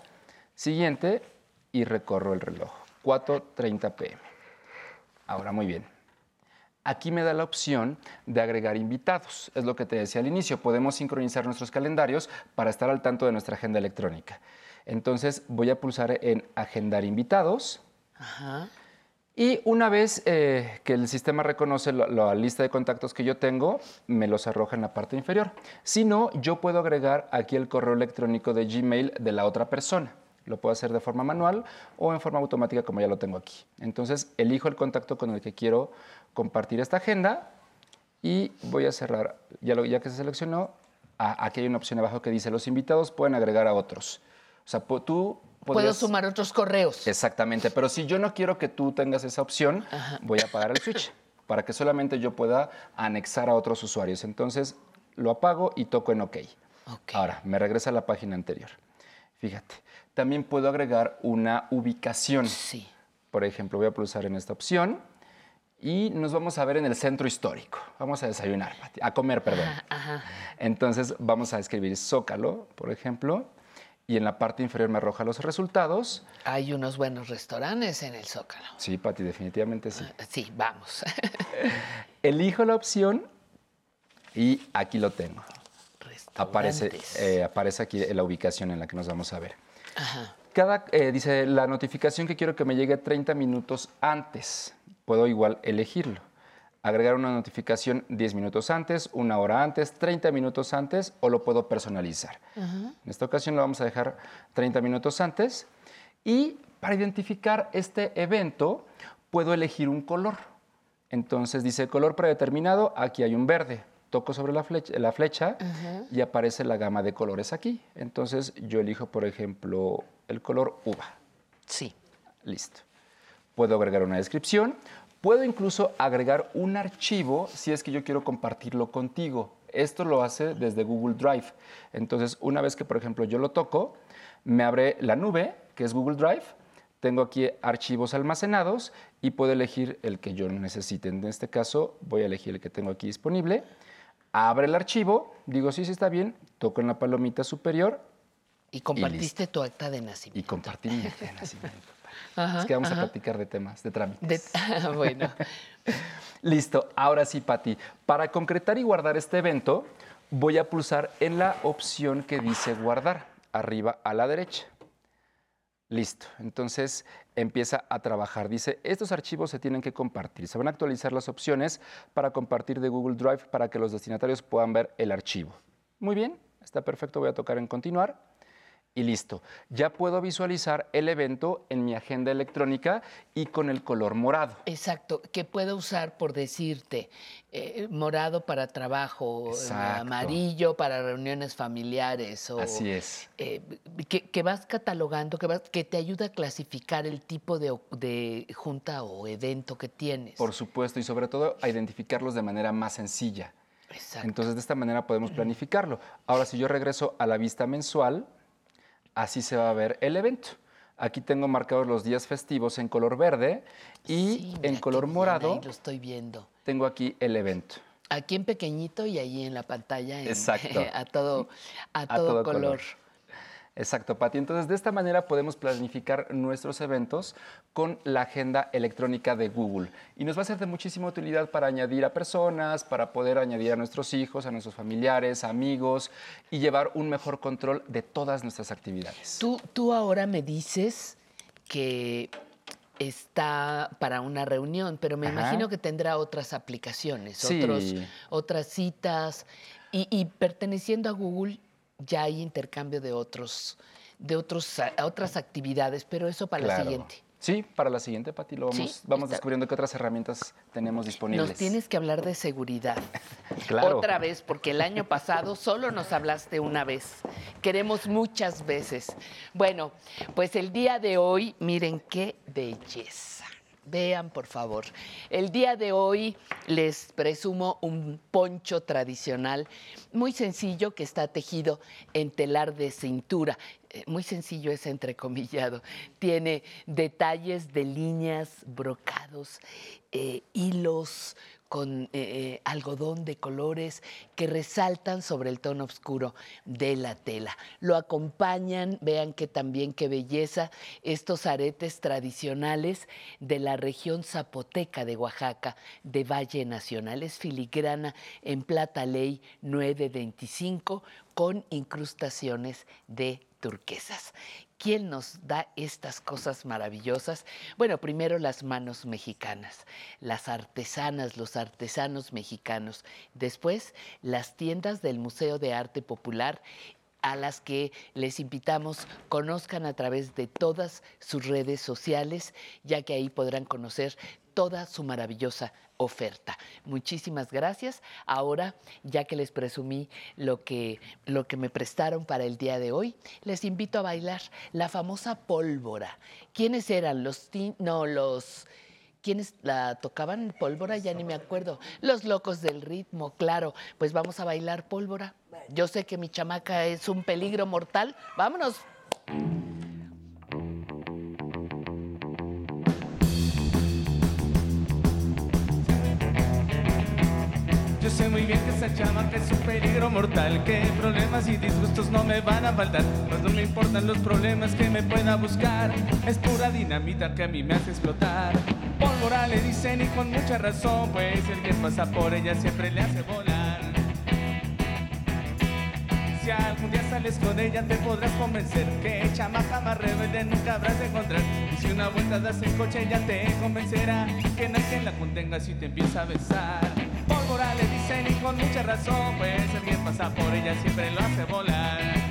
siguiente y recorro el reloj. 4.30 pm. Ahora, muy bien. Aquí me da la opción de agregar invitados. Es lo que te decía al inicio. Podemos sincronizar nuestros calendarios para estar al tanto de nuestra agenda electrónica. Entonces voy a pulsar en agendar invitados. Y una vez eh, que el sistema reconoce la, lista de contactos que yo tengo, me los arroja en la parte inferior. Si no, yo puedo agregar aquí el correo electrónico de Gmail de la otra persona. Lo puedo hacer de forma manual o en forma automática como ya lo tengo aquí. Entonces elijo el contacto con el que quiero compartir esta agenda y voy a cerrar. Ya, que se seleccionó, aquí hay una opción abajo que dice los invitados pueden agregar a otros. O sea, tú Puedo sumar otros correos. Exactamente, pero si yo no quiero que tú tengas esa opción, voy a apagar el switch para que solamente yo pueda anexar a otros usuarios. Entonces lo apago y toco en OK. Ahora, me regresa a la página anterior. Fíjate, también puedo agregar una ubicación. Sí. Por ejemplo, voy a pulsar en esta opción y nos vamos a ver en el centro histórico. Vamos a desayunar, a comer, perdón. Entonces vamos a escribir Zócalo, por ejemplo, y en la parte inferior me arroja los resultados. Hay unos buenos restaurantes en el Zócalo. Sí, Pati, definitivamente sí. Ah, sí, vamos. Elijo la opción y aquí lo tengo. Aparece, eh, aparece aquí la ubicación en la que nos vamos a ver. Cada, eh, dice la notificación que quiero que me llegue 30 minutos antes. Puedo igual elegirlo. Agregar una notificación 10 minutos antes, una hora antes, 30 minutos antes o lo puedo personalizar. En esta ocasión lo vamos a dejar 30 minutos antes. Y para identificar este evento puedo elegir un color. Entonces dice color predeterminado, aquí hay un verde toco sobre la flecha, la flecha y aparece la gama de colores aquí. Entonces yo elijo, por ejemplo, el color uva. Sí. Listo. Puedo agregar una descripción. Puedo incluso agregar un archivo si es que yo quiero compartirlo contigo. Esto lo hace desde Google Drive. Entonces, una vez que, por ejemplo, yo lo toco, me abre la nube, que es Google Drive. Tengo aquí archivos almacenados y puedo elegir el que yo necesite. En este caso, voy a elegir el que tengo aquí disponible abre el archivo, digo, sí, sí está bien, toco en la palomita superior. Y compartiste tu acta de nacimiento. Y compartí mi acta de nacimiento. Es que vamos a platicar de temas, de trámites. bueno. Listo, ahora sí, Pati. Para concretar y guardar este evento, voy a pulsar en la opción que dice guardar, arriba a la derecha. Listo. Entonces empieza a trabajar. Dice, estos archivos se tienen que compartir. Se van a actualizar las opciones para compartir de Google Drive para que los destinatarios puedan ver el archivo. Muy bien, está perfecto. Voy a tocar en continuar y listo. Ya puedo visualizar el evento en mi agenda electrónica y con el color morado. Exacto, que puedo usar por decirte eh, morado para trabajo, amarillo para reuniones familiares. O, Así es. Eh, que, vas catalogando, que, vas, que te ayuda a clasificar el tipo de, de junta o evento que tienes. Por supuesto, y sobre todo a identificarlos de manera más sencilla. Exacto. Entonces, de esta manera podemos planificarlo. Ahora, si yo regreso a la vista mensual, así se va a ver el evento. Aquí tengo marcados los días festivos en color verde y en color morado. lo estoy viendo. Tengo aquí el evento. Aquí en pequeñito y ahí en la pantalla Exacto. a todo, a, todo, color. Exacto, Pati. Entonces, de esta manera podemos planificar nuestros eventos con la agenda electrónica de Google. Y nos va a ser de muchísima utilidad para añadir a personas, para poder añadir a nuestros hijos, a nuestros familiares, amigos y llevar un mejor control de todas nuestras actividades. Tú, tú ahora me dices que está para una reunión, pero me imagino que tendrá otras aplicaciones, otros, otras citas. y perteneciendo a Google, ya hay intercambio de otros, de otros, otras actividades, pero eso para la siguiente. Sí, para la siguiente, Pati, lo vamos, vamos descubriendo qué otras herramientas tenemos disponibles. Nos tienes que hablar de seguridad. claro. Otra vez, porque el año pasado solo nos hablaste una vez. Queremos muchas veces. Bueno, pues el día de hoy, miren qué belleza. Vean, por favor. El día de hoy les presumo un poncho tradicional muy sencillo que está tejido en telar de cintura. Eh, muy sencillo es entrecomillado. Tiene detalles de líneas, brocados, eh, hilos, con eh, eh, algodón de colores que resaltan sobre el tono oscuro de la tela. Lo acompañan, vean que también qué belleza, estos aretes tradicionales de la región zapoteca de Oaxaca, de Valle Nacional. Es filigrana en plata ley 925 con incrustaciones de turquesas. ¿Quién nos da estas cosas maravillosas? Bueno, primero las manos mexicanas, las artesanas, los artesanos mexicanos. Después, las tiendas del Museo de Arte Popular a las que les invitamos conozcan a través de todas sus redes sociales, ya que ahí podrán conocer toda su maravillosa oferta. Muchísimas gracias. Ahora, ya que les presumí lo que, lo que me prestaron para el día de hoy, les invito a bailar la famosa pólvora. ¿Quiénes eran? Los... No, los... ¿Quiénes la tocaban? Pólvora, ya ni me acuerdo. Los locos del ritmo, claro. Pues vamos a bailar pólvora. Yo sé que mi chamaca es un peligro mortal. Vámonos. Yo sé muy bien que esa chamaca es un peligro mortal, que problemas y disgustos no me van a faltar, pues no me importan los problemas que me pueda buscar, es pura dinamita que a mí me hace explotar. Pólvora le dicen y con mucha razón, pues el que pasa por ella siempre le hace volar. Si algún día sales con ella te podrás convencer que chamaca más rebelde nunca habrás de encontrar. Y si una vuelta das en coche ella te convencerá que quien la contenga si te empieza a besar. Pólvora le dicen y con mucha razón, pues el que pasa por ella siempre lo hace volar.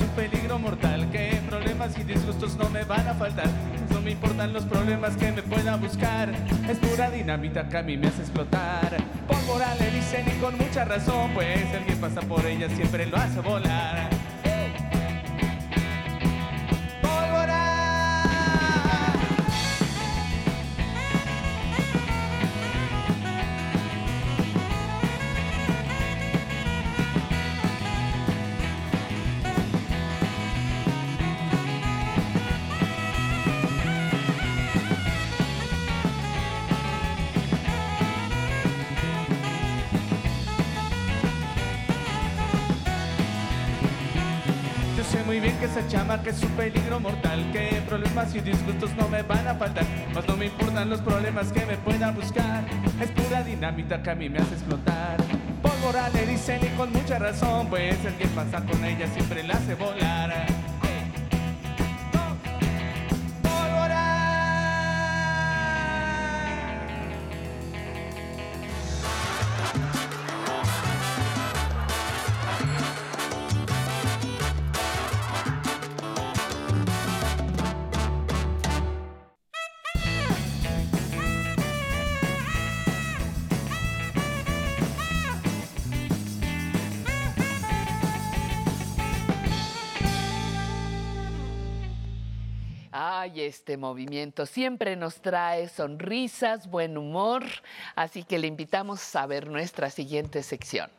Un peligro mortal, que problemas y disgustos no me van a faltar. No me importan los problemas que me pueda buscar, es pura dinamita que a mí me hace explotar. Pólvora le dicen y con mucha razón, pues el que pasa por ella siempre lo hace volar. Que es un peligro mortal, que problemas y disgustos no me van a faltar. Mas no me importan los problemas que me pueda buscar, es pura dinamita que a mí me hace explotar. Pólvora le dicen y con mucha razón, pues el que pasa con ella siempre la hace volar. Este movimiento siempre nos trae sonrisas, buen humor, así que le invitamos a ver nuestra siguiente sección.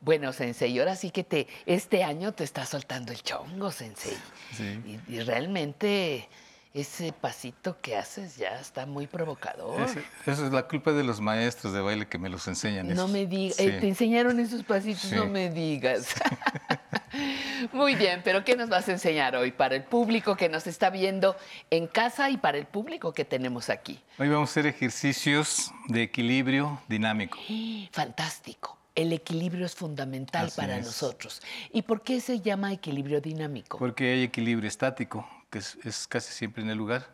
Bueno, Sensei, ahora sí que te, este año te está soltando el chongo, Sensei. Sí. Y, y realmente ese pasito que haces ya está muy provocador. Eso es la culpa de los maestros de baile que me los enseñan. No esos. me digas, Sí. te enseñaron esos pasitos, Sí. no me digas. Muy bien, pero ¿qué nos vas a enseñar hoy para el público que nos está viendo en casa y para el público que tenemos aquí? Hoy vamos a hacer ejercicios de equilibrio dinámico. Fantástico. El equilibrio es fundamental Así para es. nosotros. ¿Y por qué se llama equilibrio dinámico? Porque hay equilibrio estático, que es, es casi siempre en el lugar.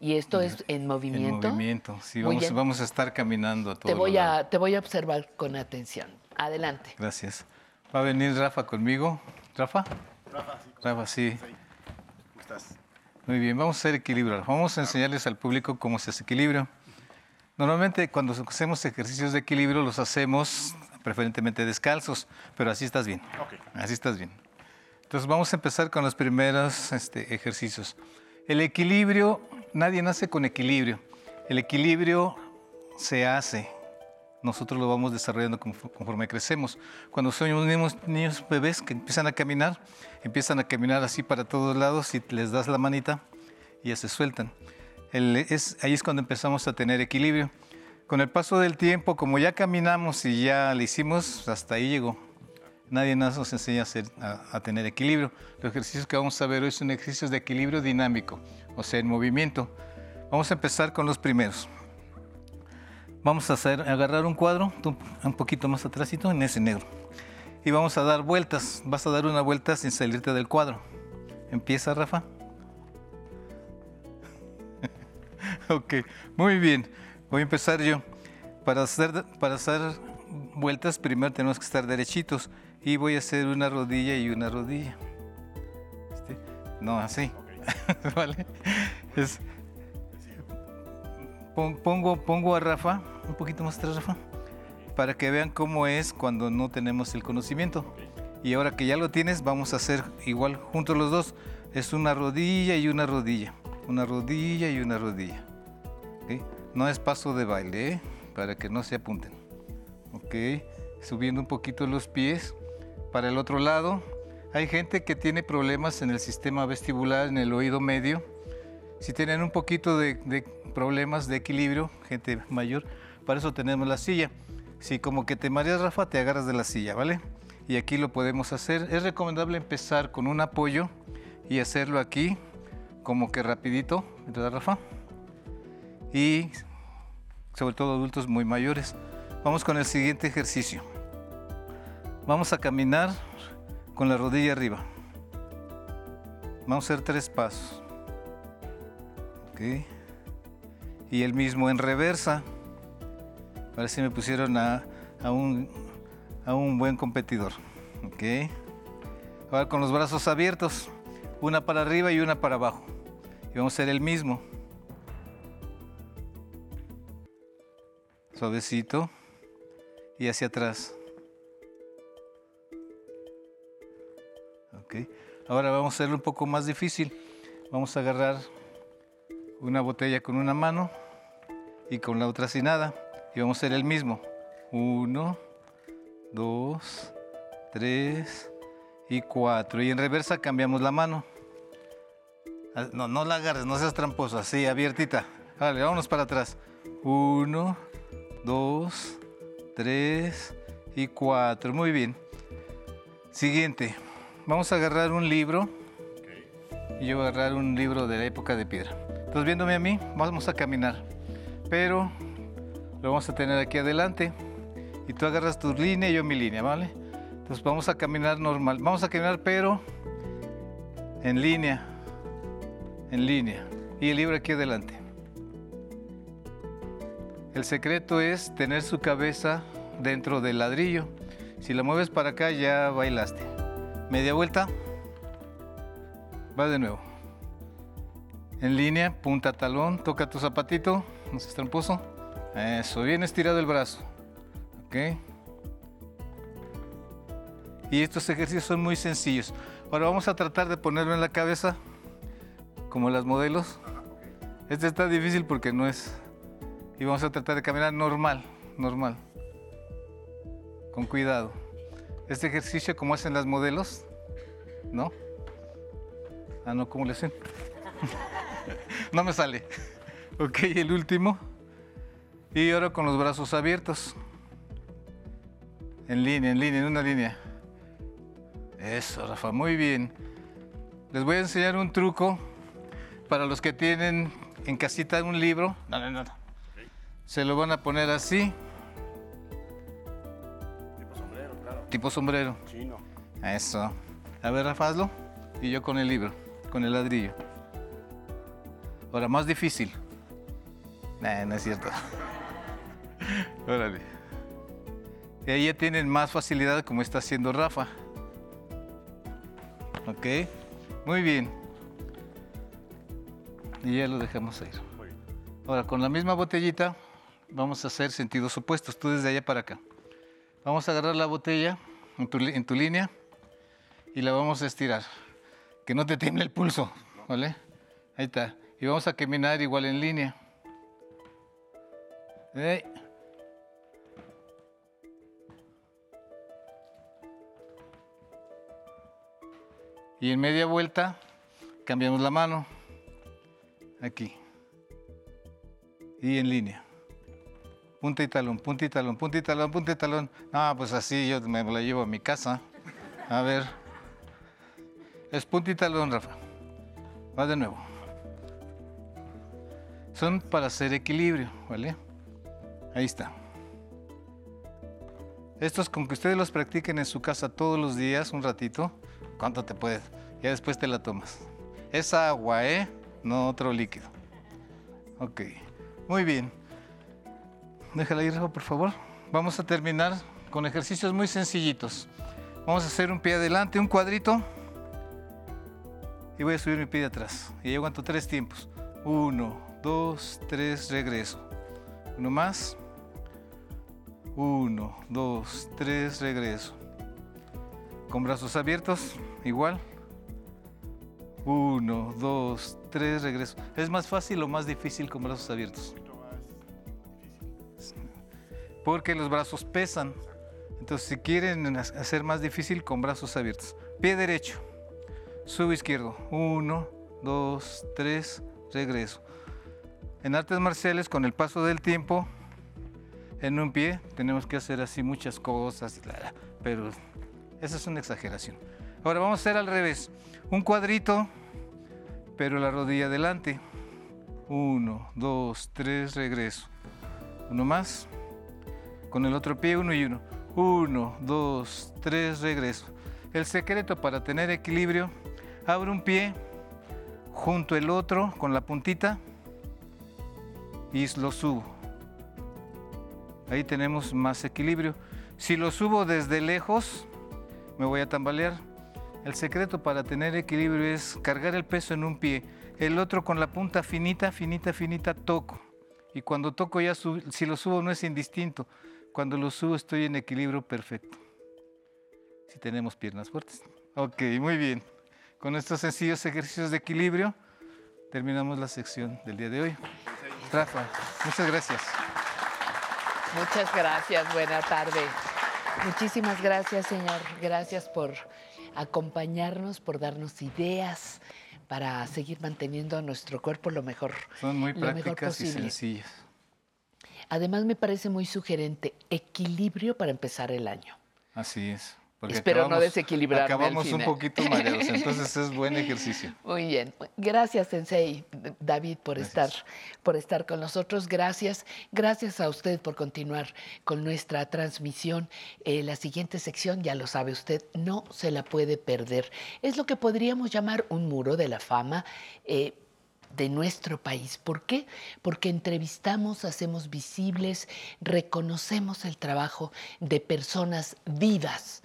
¿Y esto es en movimiento? En movimiento, sí. Vamos, vamos a estar caminando a todo Te voy a, te voy a observar con atención. Adelante. Gracias. Va a venir Rafa conmigo. ¿Rafa? Rafa, sí. ¿Cómo estás? Muy bien, vamos a hacer equilibrio. Vamos a enseñarles al público cómo se hace equilibrio. Normalmente cuando hacemos ejercicios de equilibrio los hacemos preferentemente descalzos, pero así estás bien. Así estás bien. Entonces vamos a empezar con los primeros este, ejercicios. El equilibrio, nadie nace con equilibrio. El equilibrio se hace. Nosotros lo vamos desarrollando confo- conforme crecemos. Cuando somos niños, niños bebés que empiezan a caminar, empiezan a caminar así para todos lados y les das la manita y ya se sueltan. El- es, ahí es cuando empezamos a tener equilibrio. Con el paso del tiempo, como ya caminamos y ya lo hicimos, hasta ahí llegó. Nadie nos enseña a, a- tener equilibrio. Los ejercicios que vamos a ver hoy son ejercicios de equilibrio dinámico, o sea, en movimiento. Vamos a empezar con los primeros. Vamos a hacer, agarrar un cuadro, un poquito más atrásito, en ese negro. Y vamos a dar vueltas. Vas a dar una vuelta sin salirte del cuadro. Empieza, Rafa. ok, muy bien. Voy a empezar yo. Para hacer vueltas, primero tenemos que estar derechitos. Y voy a hacer una rodilla y una rodilla. Este, No, así. ¿Vale? pongo, pongo a Rafa, un poquito más atrás, Rafa, para que vean cómo es cuando no tenemos el conocimiento. Y ahora que ya lo tienes, vamos a hacer igual juntos los dos. Es una rodilla y una rodilla. Una rodilla y una rodilla. No es paso de baile, ¿eh? para que no se apunten. Ok, subiendo un poquito los pies. Para el otro lado, hay gente que tiene problemas en el sistema vestibular, en el oído medio. Si tienen un poquito de, problemas de equilibrio, gente mayor, para eso tenemos la silla. Si como que te mareas, Rafa, te agarras de la silla, ¿vale? Y aquí lo podemos hacer. Es recomendable empezar con un apoyo y hacerlo aquí, como que rapidito, ¿verdad, Rafa? Y sobre todo adultos muy mayores. Vamos con el siguiente ejercicio. Vamos a caminar con la rodilla arriba. Vamos a hacer tres pasos. Ok. Y el mismo en reversa. A ver si me pusieron a, un, a un buen competidor. Ok. Ahora con los brazos abiertos. Una para arriba y una para abajo. Y vamos a hacer el mismo. Suavecito. Y hacia atrás. Ahora vamos a hacerlo un poco más difícil. Vamos a agarrar una botella con una mano y con la otra sin nada. Y vamos a hacer el mismo. Uno, dos, tres y cuatro. Y en reversa cambiamos la mano. Ah, no, no la agarres, no seas tramposo. Así, abiertita. Vale, vámonos para atrás. Uno, dos, tres y cuatro. Muy bien. Siguiente. Vamos a agarrar un libro. Y yo voy a agarrar un libro de la época de piedra. Entonces, viéndome a mí, vamos a caminar. Pero lo vamos a tener aquí adelante. Y tú agarras tu línea y yo mi línea, ¿vale? Entonces vamos a caminar normal. Vamos a caminar, pero en línea. En línea. Y el libro aquí adelante. El secreto es tener su cabeza dentro del ladrillo. Si la mueves para acá ya bailaste. Media vuelta. Va de nuevo. En línea, punta talón, toca tu zapatito, no seas tramposo. Eso, bien estirado el brazo. Ok. Y estos ejercicios son muy sencillos. Ahora vamos a tratar de ponerlo en la cabeza, como las modelos. Este está difícil porque no es. Y vamos a tratar de caminar normal, normal. Con cuidado. Este ejercicio como hacen las modelos, ¿no? Ah, no, ¿cómo le hacen? no me sale. Ok, el último. Y ahora con los brazos abiertos. En línea, en línea, en una línea. Eso, Rafa, muy bien. Les voy a enseñar un truco para los que tienen en casita un libro. No, no, no. Se lo van a poner así. Tipo sombrero. Chino. Eso. A ver, Rafa, hazlo. Y yo con el libro, con el ladrillo. Ahora, más difícil. Nah, no es cierto. Órale. Y ahí ya tienen más facilidad como está haciendo Rafa. Ok. Muy bien. Y ya lo dejamos ir. Ahora, con la misma botellita, vamos a hacer sentidos opuestos. Tú desde allá para acá. Vamos a agarrar la botella en tu, línea y la vamos a estirar. Que no te tiemble el pulso, ¿vale? Ahí está. Y vamos a caminar igual en línea. Y en media vuelta cambiamos la mano. Aquí. Y en línea. Punta y talón, punta y talón, punta y talón, punta y talón. No, pues así yo me la llevo a mi casa. A ver. Es punta y talón, Rafa. Va de nuevo. Son para hacer equilibrio, ¿vale? Ahí está. Estos con que ustedes los practiquen en su casa todos los días, un ratito, ¿cuánto te puedes? Ya después te la tomas. Es agua, ¿eh? No otro líquido. Ok. Muy bien. Déjala ir, por favor. Vamos a terminar con ejercicios muy sencillitos. Vamos a hacer un pie adelante, un cuadrito. y voy a subir mi pie de atrás. Y aguanto tres tiempos. Uno, dos, tres, regreso. Uno más. Uno, dos, tres, regreso. Con brazos abiertos, igual. Uno, dos, tres, regreso. ¿Es más fácil o más difícil con brazos abiertos? Porque los brazos pesan. Entonces, si quieren hacer más difícil, con brazos abiertos. Pie derecho. Subo izquierdo. Uno, dos, tres, regreso. En artes marciales, con el paso del tiempo, en un pie tenemos que hacer así muchas cosas, pero esa es una exageración. Ahora vamos a hacer al revés. Un cuadrito, pero la rodilla adelante. Uno, dos, tres, regreso. Uno más. Con el otro pie, uno y uno. Uno, dos, tres, regreso. El secreto para tener equilibrio, abre un pie junto el otro con la puntita y lo subo. Ahí tenemos más equilibrio. Si lo subo desde lejos, me voy a tambalear. El secreto para tener equilibrio es cargar el peso en un pie, el otro con la punta finita, finita, finita, toco. Y cuando toco ya, si lo subo no es indistinto. Cuando lo subo estoy en equilibrio perfecto. Si tenemos piernas fuertes. Ok, muy bien. Con estos sencillos ejercicios de equilibrio terminamos la sección del día de hoy. Rafa, muchas gracias. Muchas gracias, buena tarde. Muchísimas gracias, señor. Gracias por acompañarnos, por darnos ideas para seguir manteniendo a nuestro cuerpo lo mejor. Son muy prácticas y sencillas. Además, me parece muy sugerente equilibrio para empezar el año. Así es. Espero no desequilibrarme Acabamos un poquito mareados, entonces es buen ejercicio. Muy bien. Gracias, Sensei David, por estar, por estar con nosotros. Gracias. Gracias a usted por continuar con nuestra transmisión. Eh, la siguiente sección, ya lo sabe usted, no se la puede perder. Es lo que podríamos llamar un muro de la fama. Eh, de nuestro país. ¿Por qué? Porque entrevistamos, hacemos visibles, reconocemos el trabajo de personas vivas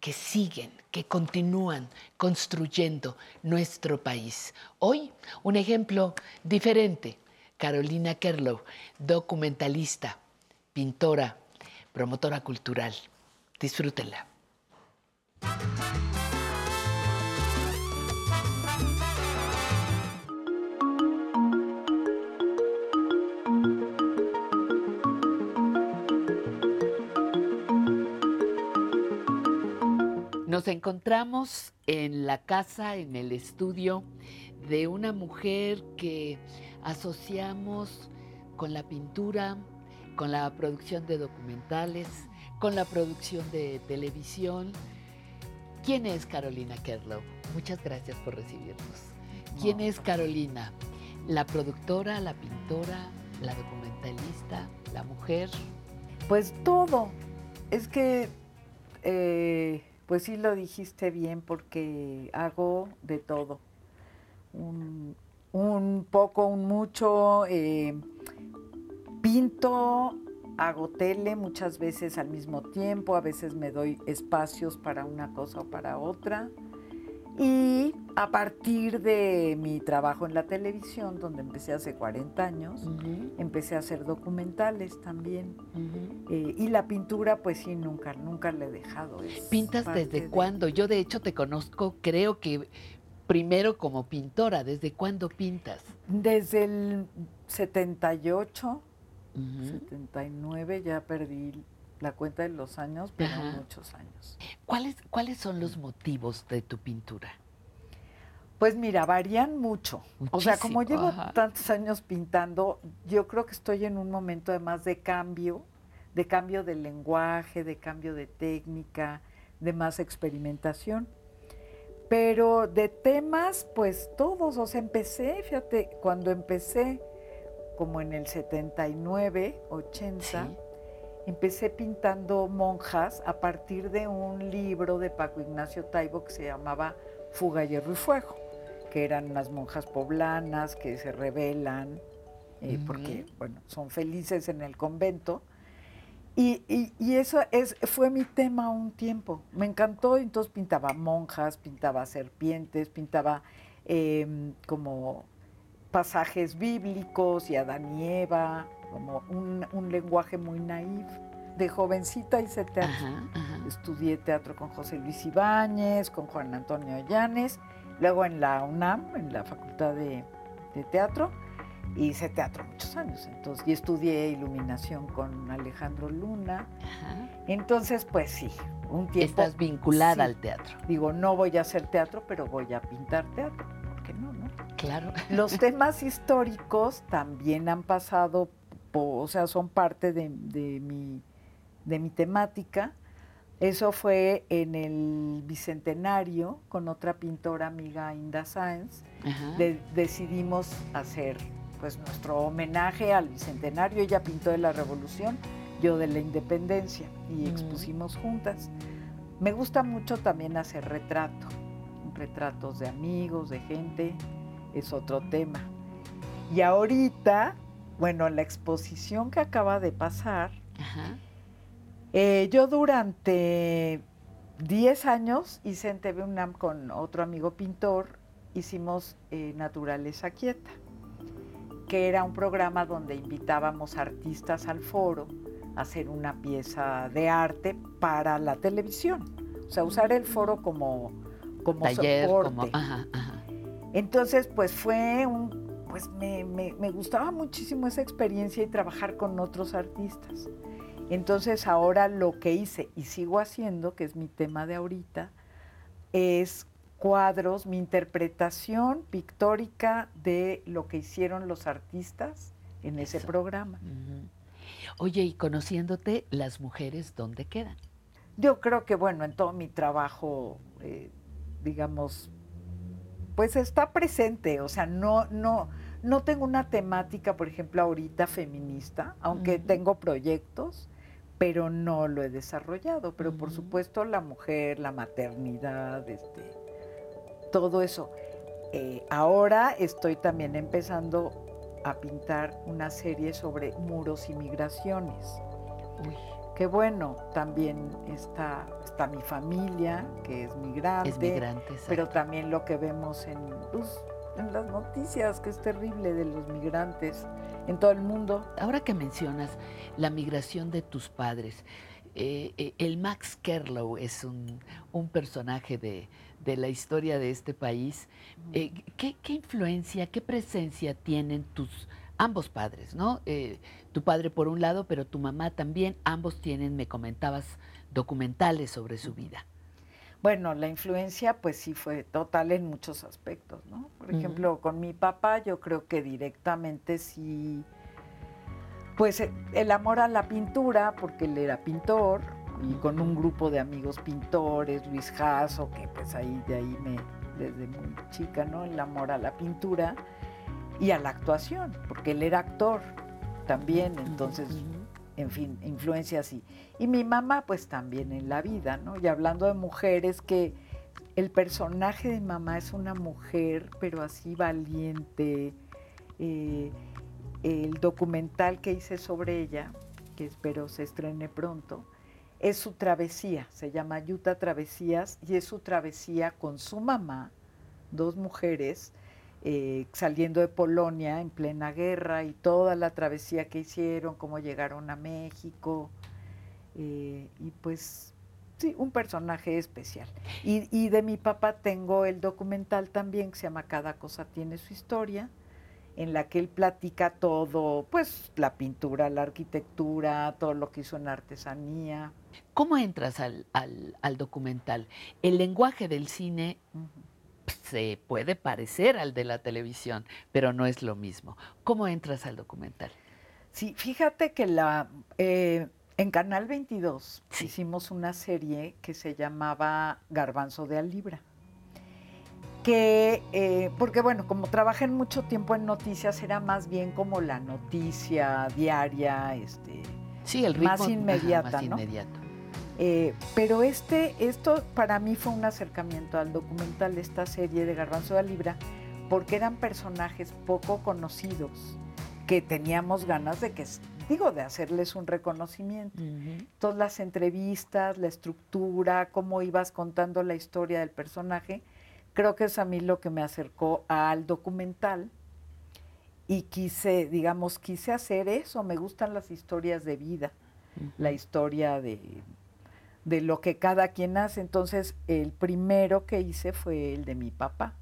que siguen, que continúan construyendo nuestro país. Hoy, un ejemplo diferente. Carolina Kerlow, documentalista, pintora, promotora cultural. Disfrútenla. Nos encontramos en la casa, en el estudio de una mujer que asociamos con la pintura, con la producción de documentales, con la producción de televisión. ¿Quién es Carolina Kerlow? Muchas gracias por recibirnos. ¿Quién es Carolina? ¿La productora, la pintora, la documentalista, la mujer? Pues todo. Es que eh, pues sí lo dijiste bien porque hago de todo. Un, poco, un mucho. Eh, pinto, hago tele muchas veces al mismo tiempo, a veces me doy espacios para una cosa o para otra. Y a partir de mi trabajo en la televisión, donde empecé hace 40 años, empecé a hacer documentales también. Eh, y la pintura, pues sí, nunca, nunca le he dejado. ¿Pintas desde cuándo? Yo de hecho te conozco, creo que primero como pintora. ¿Desde cuándo pintas? Desde el 78, 79, ya perdí la cuenta de los años, pero muchos años. ¿Cuáles, ¿Cuáles son los motivos de tu pintura? Pues mira, varían mucho. o sea, como llevo tantos años pintando, yo creo que estoy en un momento además de cambio, de cambio de lenguaje, de cambio de técnica, de más experimentación. Pero de temas, pues todos, o sea, empecé, fíjate, cuando empecé como en el 79, 80, empecé pintando monjas a partir de un libro de Paco Ignacio Taibo que se llamaba Fuga, Hierro y Fuego, que eran unas monjas poblanas que se rebelan eh, porque, bueno, son felices en el convento. Y, y, eso es, fue mi tema un tiempo. Me encantó, entonces pintaba monjas, pintaba serpientes, pintaba em, como pasajes bíblicos y Adán y Eva, como un, un lenguaje muy naif. De jovencita hice teatro. Estudié teatro con José Luis Ibáñez, con Juan Antonio Llanes, luego en la UNAM, en la Facultad de, de Teatro, hice teatro muchos años. Entonces, y estudié iluminación con Alejandro Luna. Entonces, pues sí, un tiempo. Estás vinculada sí. al teatro. Digo, no voy a hacer teatro, pero voy a pintar teatro. ¿Por qué no, no? Claro. Los temas históricos también han pasado, o sea, son parte de, de mi, de mi temática. Eso fue en el Bicentenario con otra pintora amiga, Inda Sáenz. De- decidimos hacer pues nuestro homenaje al Bicentenario. Ella pintó de la Revolución, yo de la Independencia y expusimos juntas. Me gusta mucho también hacer retrato, retratos de amigos, de gente, es otro tema. Y ahorita, bueno, la exposición que acaba de pasar, eh, yo durante 10 años hice en TV UNAM con otro amigo pintor, hicimos eh, Naturaleza Quieta, que era un programa donde invitábamos artistas al foro a hacer una pieza de arte para la televisión. O sea, usar el foro como, como Taller, soporte. como. Ajá, ajá. Entonces, pues fue un, pues me, me- me gustaba muchísimo esa experiencia y trabajar con otros artistas. Entonces ahora lo que hice y sigo haciendo, que es mi tema de ahorita, es cuadros, mi interpretación pictórica de lo que hicieron los artistas en ese programa. Oye, y conociéndote, las mujeres, ¿dónde quedan? Yo creo que, bueno, en todo mi trabajo, eh, digamos, pues está presente, o sea, no, no, no tengo una temática, por ejemplo, ahorita feminista, aunque tengo proyectos, pero no lo he desarrollado. Pero por supuesto la mujer, la maternidad, este, todo eso. Eh, ahora estoy también empezando a pintar una serie sobre muros y migraciones. Qué bueno, también está, está mi familia, que es migrante. Es migrante. Pero también lo que vemos en, pues, en las noticias, que es terrible de los migrantes en todo el mundo. Ahora que mencionas la migración de tus padres, eh, eh, el Max Kerlow es un, un personaje de, de la historia de este país. Eh, ¿qué, qué influencia, qué presencia tienen tus ambos padres, no? Tu padre por un lado, pero tu mamá también. Ambos tienen, me comentabas, documentales sobre su vida. Bueno, la influencia pues sí fue total en muchos aspectos, ¿no? Por ejemplo, con mi papá yo creo que directamente sí, pues eh, el amor a la pintura, porque él era pintor, y con un grupo de amigos pintores, Luis Jasso, que pues ahí de ahí me, desde muy chica, ¿no? El amor a la pintura y a la actuación, porque él era actor también, entonces, en fin, influencia así. Y mi mamá, pues también en la vida, ¿no? Y hablando de mujeres, que el personaje de mamá es una mujer, pero así valiente. eh, el documental que hice sobre ella, que espero se estrene pronto, es su travesía, se llama Yuta Travesías, y es su travesía con su mamá, dos mujeres, eh, saliendo de Polonia en plena guerra y toda la travesía que hicieron, cómo llegaron a México. eh, y pues, sí, un personaje especial. Y, y de mi papá tengo el documental también que se llama Cada cosa tiene su historia, en la que él platica todo, pues la pintura, la arquitectura, todo lo que hizo en artesanía. ¿Cómo entras al, al- al documental? El lenguaje del cine se puede parecer al de la televisión, pero no es lo mismo. ¿Cómo entras al documental? Sí, fíjate que la eh, en Canal 22 hicimos una serie que se llamaba Garbanzo de Alibra. Que, eh, porque bueno, como trabajé mucho tiempo en noticias, era más bien como la noticia diaria, este, Sí, el ritmo más ajá, inmediata, más ¿no? inmediato. Eh, pero este, esto para mí fue un acercamiento al documental de esta serie de Garbanzo de Libra, porque eran personajes poco conocidos que teníamos ganas de que, digo, de hacerles un reconocimiento. Todas las entrevistas, la estructura, cómo ibas contando la historia del personaje, creo que es a mí lo que me acercó al documental y quise, digamos, quise hacer eso. Me gustan las historias de vida, la historia de, de lo que cada quien hace. Entonces, el primero que hice fue el de mi papá,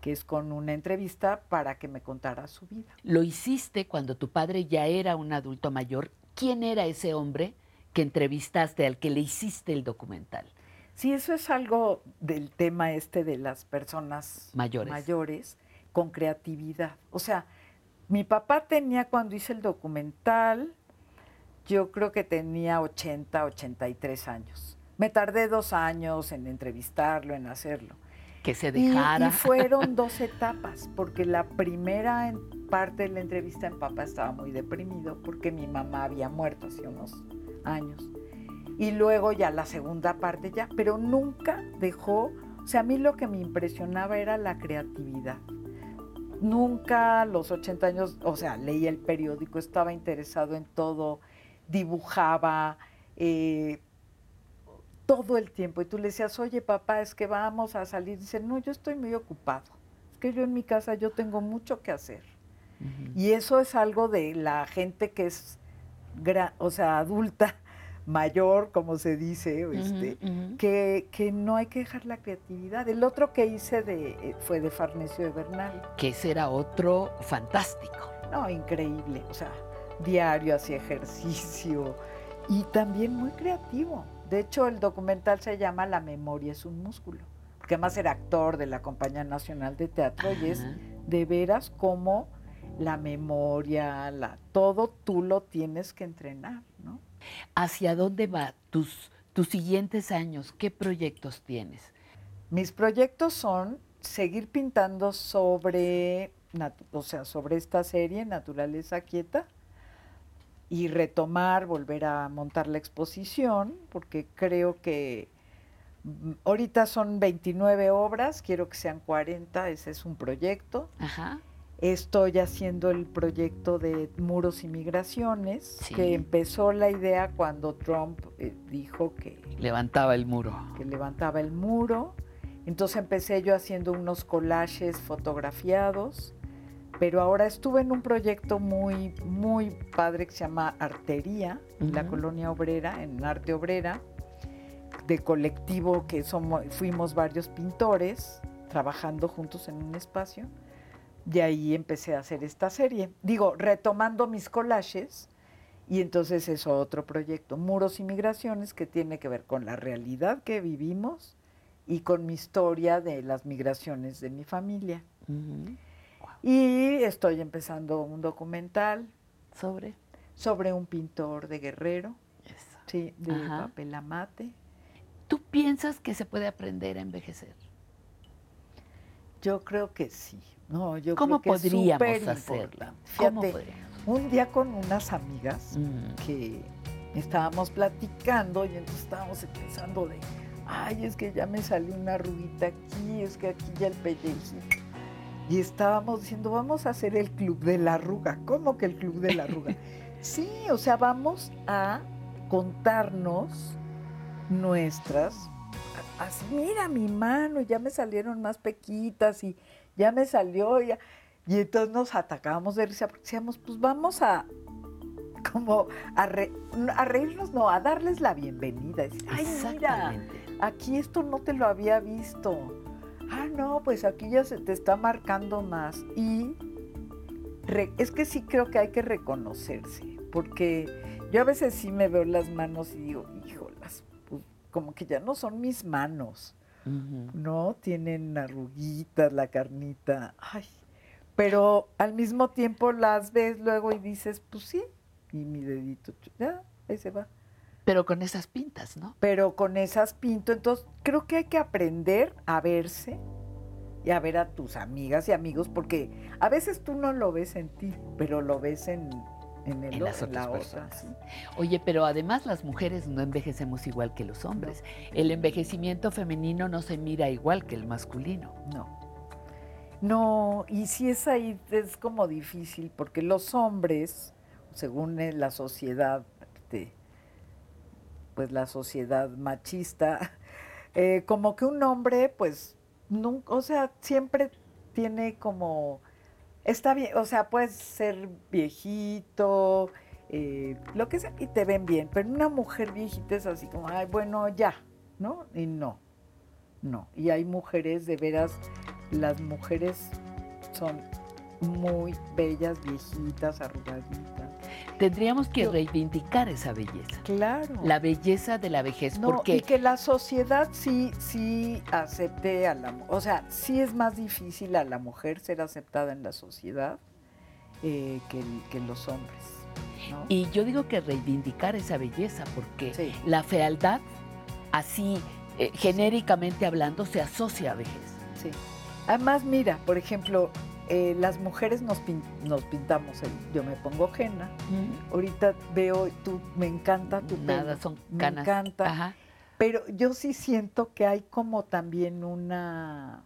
que es con una entrevista para que me contara su vida. Lo hiciste cuando tu padre ya era un adulto mayor. ¿Quién era ese hombre que entrevistaste, al que le hiciste el documental? Sí, eso es algo del tema este de las personas mayores, mayores con creatividad. O sea, mi papá tenía cuando hice el documental, yo creo que tenía 80, 83 años. Me tardé dos años en entrevistarlo, en hacerlo. Que se dejara. Y, fueron dos etapas, porque la primera parte de la entrevista en papá estaba muy deprimido porque mi mamá había muerto hace unos años. Y luego ya la segunda parte ya, pero nunca dejó, o sea, a mí lo que me impresionaba era la creatividad. Nunca los 80 años, o sea, leía el periódico, estaba interesado en todo, dibujaba eh, todo el tiempo. Y tú le decías, oye papá, es que vamos a salir. Dice, no, yo estoy muy ocupado. Es que yo en mi casa yo tengo mucho que hacer. Y eso es algo de la gente que es, o sea, adulta, mayor, como se dice, este, Que, que, no hay que dejar la creatividad. El otro que hice de, eh, fue de Farnesio de Bernal. Que ese era otro fantástico. No, increíble. O sea, diario hacía ejercicio y también muy creativo. De hecho, el documental se llama La memoria es un músculo, porque además era actor de la Compañía Nacional de Teatro y es de veras como la memoria, la, todo tú lo tienes que entrenar, ¿no? ¿Hacia dónde va tus, tus siguientes años? ¿Qué proyectos tienes? Mis proyectos son seguir pintando sobre, o sea, sobre esta serie, Naturaleza Quieta, y retomar, volver a montar la exposición, porque creo que mm, ahorita son 29 obras, quiero que sean 40, ese es un proyecto. Ajá. Estoy haciendo el proyecto de muros y migraciones, que empezó la idea cuando Trump eh, dijo que... Levantaba el muro. Que levantaba el muro. Entonces empecé yo haciendo unos collages fotografiados, pero ahora estuve en un proyecto muy, muy padre que se llama Artería, en la colonia obrera, en Arte Obrera, de colectivo que somos, fuimos varios pintores trabajando juntos en un espacio y ahí empecé a hacer esta serie. Digo, retomando mis collages, y entonces es otro proyecto, Muros y Migraciones, que tiene que ver con la realidad que vivimos y con mi historia de las migraciones de mi familia. Y estoy empezando un documental sobre sobre un pintor de Guerrero, sí, de papel amate. ¿Tú piensas que se puede aprender a envejecer? Yo creo que sí. No, yo ¿Cómo creo que podríamos es hacerla? Fíjate, un día con unas amigas Mm. que estábamos platicando y entonces estábamos pensando de, ay, es que ya me salió una arruguita aquí, es que aquí ya el pellejito. Y estábamos diciendo, vamos a hacer el club de la arruga. ¿Cómo que el club de la arruga? sí, o sea, vamos a contarnos nuestras así, mira mi mano, ya me salieron más pequitas y ya me salió, ya. y entonces nos atacábamos de risa porque decíamos, pues vamos a como a, re- a reírnos, no, a darles la bienvenida, decir, ay, mira, aquí esto no te lo había visto, ah, no, pues aquí ya se te está marcando más, y es que sí creo que hay que reconocerse, porque yo a veces sí me veo las manos y digo, híjolas, pues como que ya no son mis manos, ¿no? Tienen arruguitas, la carnita, ay. Pero al mismo tiempo las ves luego y dices, pues sí, y mi dedito, ya, ahí se va. Pero con esas pintas, ¿no? Pero con esas pinto, entonces creo que hay que aprender a verse y a ver a tus amigas y amigos, porque a veces tú no lo ves en ti, pero lo ves en, en, el En o- las en la otras otra. personas. Oye, pero además las mujeres no envejecemos igual que los hombres. El envejecimiento femenino no se mira igual que el masculino. No. No, y si es ahí, es como difícil, porque los hombres, según eh, la sociedad, pues la sociedad machista, eh, como que un hombre, pues nunca, o sea, siempre tiene como, está bien, o sea, puedes ser viejito, eh, lo que sea, y te ven bien, pero una mujer viejita es así como, ay, bueno, ya, ¿no? Y no, no. Y hay mujeres, de veras, las mujeres son muy bellas, viejitas, arrugaditas. Tendríamos que reivindicar esa belleza. Claro. La belleza de la vejez. No, porque y que la sociedad sí, sí acepte a la O sea, sí es más difícil a la mujer ser aceptada en la sociedad eh, que, que, los hombres. ¿no? Y yo digo que reivindicar esa belleza, porque sí. la fealdad, así eh, genéricamente hablando, se asocia a vejez. Sí. Además, mira, por ejemplo, eh, las mujeres nos, pin nos pintamos, el, yo me pongo henna, mm. ahorita veo, tú, me encanta tu Nada, pelo, son me canas. encanta, Ajá. pero yo sí siento que hay como también una,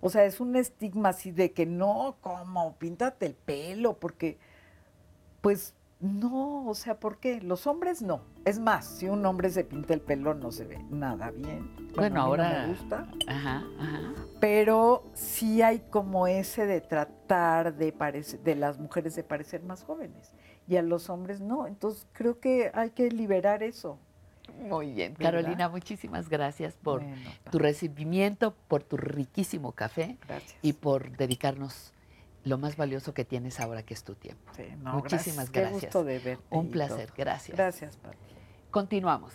o sea, es un estigma así de que no, como, píntate el pelo, porque, pues, no, o sea, ¿por qué? Los hombres no. Es más, si un hombre se pinta el pelo no se ve nada bien. Bueno, no ahora- me gusta. Ajá, ajá. Pero sí hay como ese de tratar de, parecer, de las mujeres de parecer más jóvenes y a los hombres no. Entonces creo que hay que liberar eso. Muy bien. ¿Verdad? Carolina, muchísimas gracias por Bueno, tu recibimiento, por tu riquísimo café Gracias. y por dedicarnos lo más valioso que tienes ahora, que es tu tiempo. no, muchísimas gracias. Qué gracias. gusto de verte Un placer, todo. gracias. Gracias, Pati. Continuamos.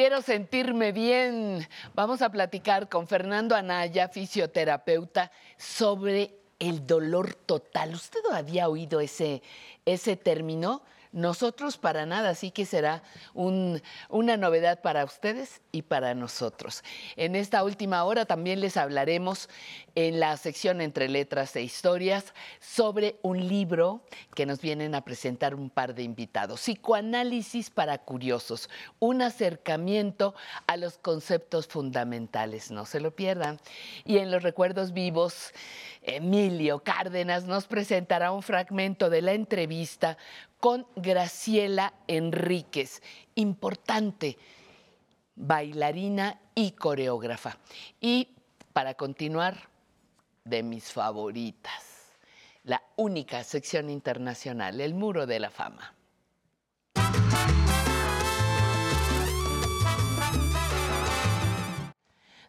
Quiero sentirme bien, vamos a platicar con Fernando Anaya, fisioterapeuta, sobre el dolor total. ¿Usted había oído ese, ese término? Nosotros para nada, así que será un- una novedad para ustedes y para nosotros. En esta última hora también les hablaremos en la sección entre letras e historias sobre un libro que nos vienen a presentar un par de invitados. Psicoanálisis para curiosos, un acercamiento a los conceptos fundamentales. No se lo pierdan. Y en los recuerdos vivos, Emilio Cárdenas nos presentará un fragmento de la entrevista con Graciela Enríquez, importante bailarina y coreógrafa. Y para continuar, de mis favoritas, la única sección internacional, el Muro de la Fama.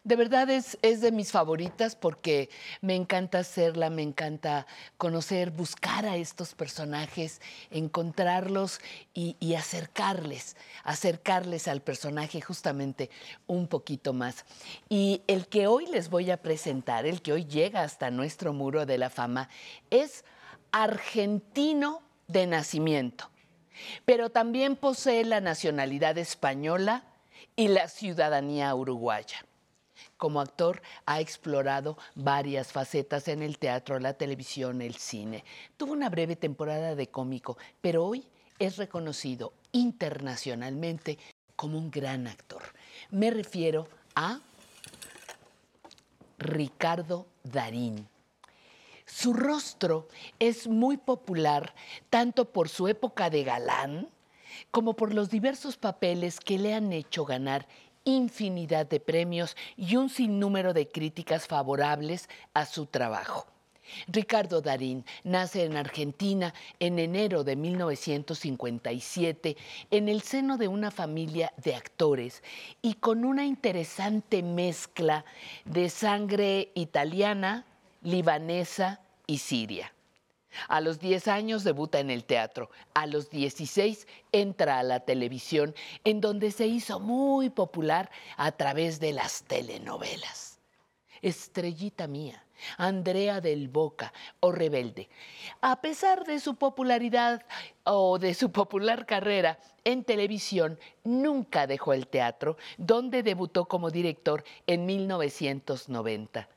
De verdad es, es de mis favoritas porque me encanta hacerla, me encanta conocer, buscar a estos personajes, encontrarlos y, y acercarles, acercarles al personaje justamente un poquito más. Y el que hoy les voy a presentar, el que hoy llega hasta nuestro muro de la fama, es argentino de nacimiento, pero también posee la nacionalidad española y la ciudadanía uruguaya. Como actor ha explorado varias facetas en el teatro, la televisión, el cine. Tuvo una breve temporada de cómico, pero hoy es reconocido internacionalmente como un gran actor. Me refiero a Ricardo Darín. Su rostro es muy popular tanto por su época de galán como por los diversos papeles que le han hecho ganar infinidad de premios y un sinnúmero de críticas favorables a su trabajo. Ricardo Darín nace en Argentina en enero de 1957 en el seno de una familia de actores y con una interesante mezcla de sangre italiana, libanesa y siria. A los 10 años debuta en el teatro. A los 16 entra a la televisión, en donde se hizo muy popular a través de las telenovelas. Estrellita mía, Andrea del Boca o Rebelde. A pesar de su popularidad o de su popular carrera en televisión, nunca dejó el teatro, donde debutó como director en 1990.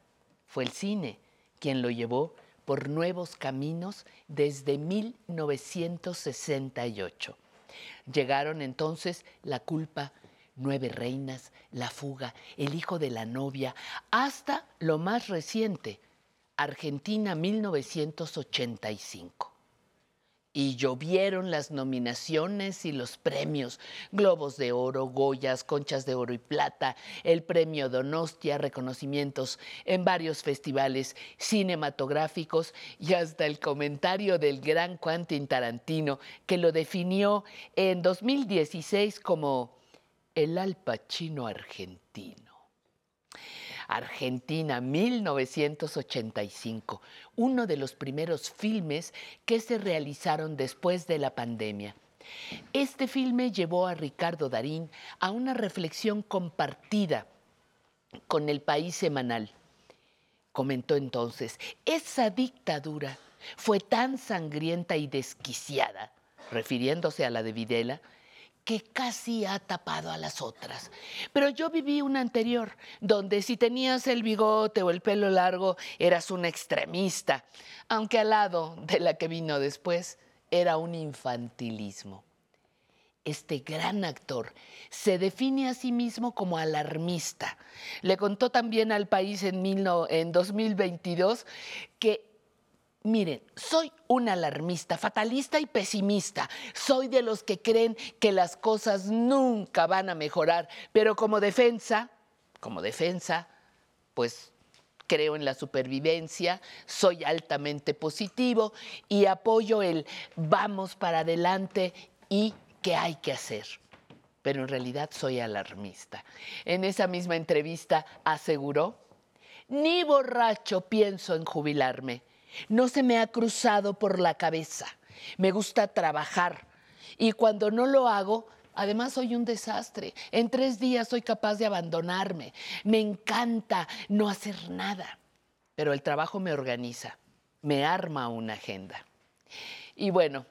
Fue el cine quien lo llevó por nuevos caminos desde 1968. Llegaron entonces La culpa Nueve Reinas, La Fuga, El Hijo de la Novia, hasta lo más reciente, Argentina 1985 y llovieron las nominaciones y los premios, Globos de Oro, Goyas, Conchas de Oro y Plata, el premio Donostia, reconocimientos en varios festivales cinematográficos y hasta el comentario del gran Quentin Tarantino que lo definió en 2016 como el Al Pacino argentino. Argentina, 1985, uno de los primeros filmes que se realizaron después de la pandemia. Este filme llevó a Ricardo Darín a una reflexión compartida con el país semanal. Comentó entonces, esa dictadura fue tan sangrienta y desquiciada, refiriéndose a la de Videla, que casi ha tapado a las otras. Pero yo viví una anterior, donde si tenías el bigote o el pelo largo eras un extremista, aunque al lado de la que vino después era un infantilismo. Este gran actor se define a sí mismo como alarmista. Le contó también al país en, en 2022 que Miren, soy un alarmista, fatalista y pesimista. Soy de los que creen que las cosas nunca van a mejorar, pero como defensa, como defensa, pues creo en la supervivencia, soy altamente positivo y apoyo el vamos para adelante y qué hay que hacer. Pero en realidad soy alarmista. En esa misma entrevista aseguró, ni borracho pienso en jubilarme no se me ha cruzado por la cabeza. Me gusta trabajar y cuando no lo hago, además soy un desastre. En tres días soy capaz de abandonarme. Me encanta no hacer nada, pero el trabajo me organiza, me arma una agenda. Y bueno,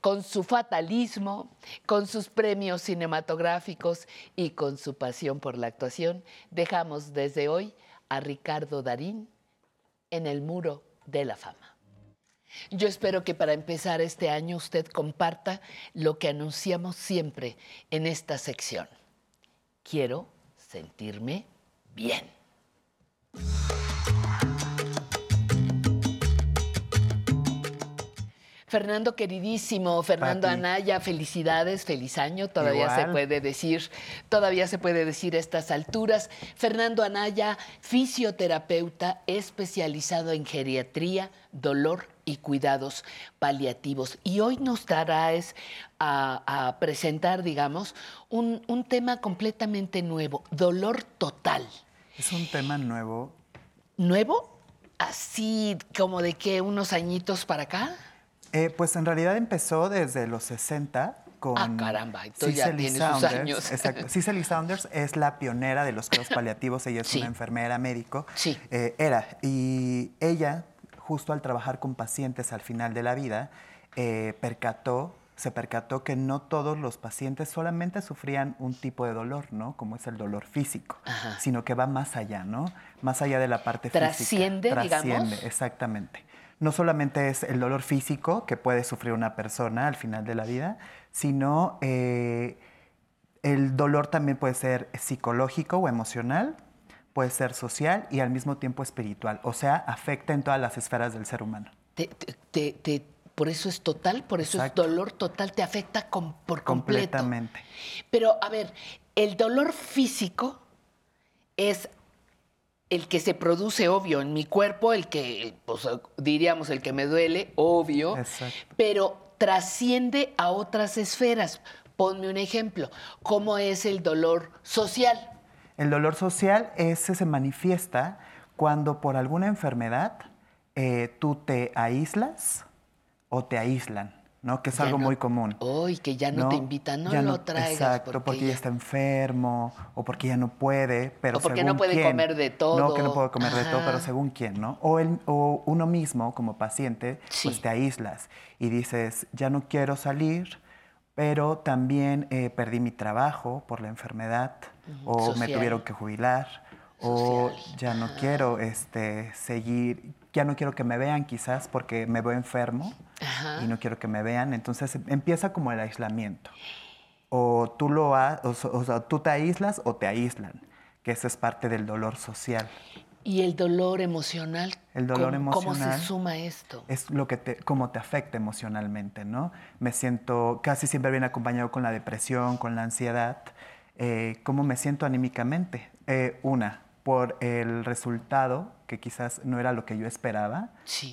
con su fatalismo, con sus premios cinematográficos y con su pasión por la actuación, dejamos desde hoy a Ricardo Darín en el muro de la fama. Yo espero que para empezar este año usted comparta lo que anunciamos siempre en esta sección. Quiero sentirme bien. Fernando queridísimo, Fernando Anaya, felicidades, feliz año, todavía se puede decir, todavía se puede decir a estas alturas. Fernando Anaya, fisioterapeuta especializado en geriatría, dolor y cuidados paliativos. Y hoy nos traes a, a presentar, digamos, un, un tema completamente nuevo, dolor total. Es un tema nuevo. ¿Nuevo? Así como de que unos añitos para acá. Eh, pues en realidad empezó desde los 60 con ah, caramba, entonces ya tiene sus años. Exacto. Cicely Saunders es la pionera de los cuidados paliativos, ella es una enfermera médico. Sí. Eh, era, y ella, justo al trabajar con pacientes al final de la vida, eh, percató se percató que no todos los pacientes solamente sufrían un tipo de dolor, ¿no? Como es el dolor físico, sino que va más allá, ¿no? Más allá de la parte ¿Trasciende, física. Trasciende, digamos. exactamente no solamente es el dolor físico que puede sufrir una persona al final de la vida, sino eh, el dolor también puede ser psicológico o emocional, puede ser social y al mismo tiempo espiritual, o sea, afecta en todas las esferas del ser humano. por eso es total, por eso es dolor total, te afecta por completo. Completamente. Pero, a ver, el dolor físico es el que se produce, obvio, en mi cuerpo, el que, pues, diríamos, el que me duele, obvio, pero trasciende a otras esferas. Ponme un ejemplo, ¿cómo es el dolor social? El dolor social ese se manifiesta cuando por alguna enfermedad eh, tú te aíslas o te aíslan. ¿No? Que es algo muy común. Uy, que ya no, te invitan, no lo traigas. Exacto, porque, ya... está enfermo o porque ya no puede, pero o porque según no puede comer de todo. No, que no puede comer de todo, pero según quién, ¿no? O, el, o uno mismo como paciente, pues te aíslas y dices, ya no quiero salir, pero también eh, perdí mi trabajo por la enfermedad o me tuvieron que jubilar o ya no quiero este, seguir ya no quiero que me vean quizás porque me veo enfermo y no quiero que me vean. Entonces empieza como el aislamiento. o tú, lo ha, o, sea, tú te aíslas o te aíslan, que eso es parte del dolor social. ¿Y el dolor emocional? El dolor ¿Cómo, emocional. ¿Cómo se suma esto? Es lo que te, cómo te afecta emocionalmente, ¿no? Me siento, casi siempre viene acompañado con la depresión, con la ansiedad. Eh, ¿Cómo me siento anímicamente? Eh, una, por el resultado, que quizás no era lo que yo esperaba,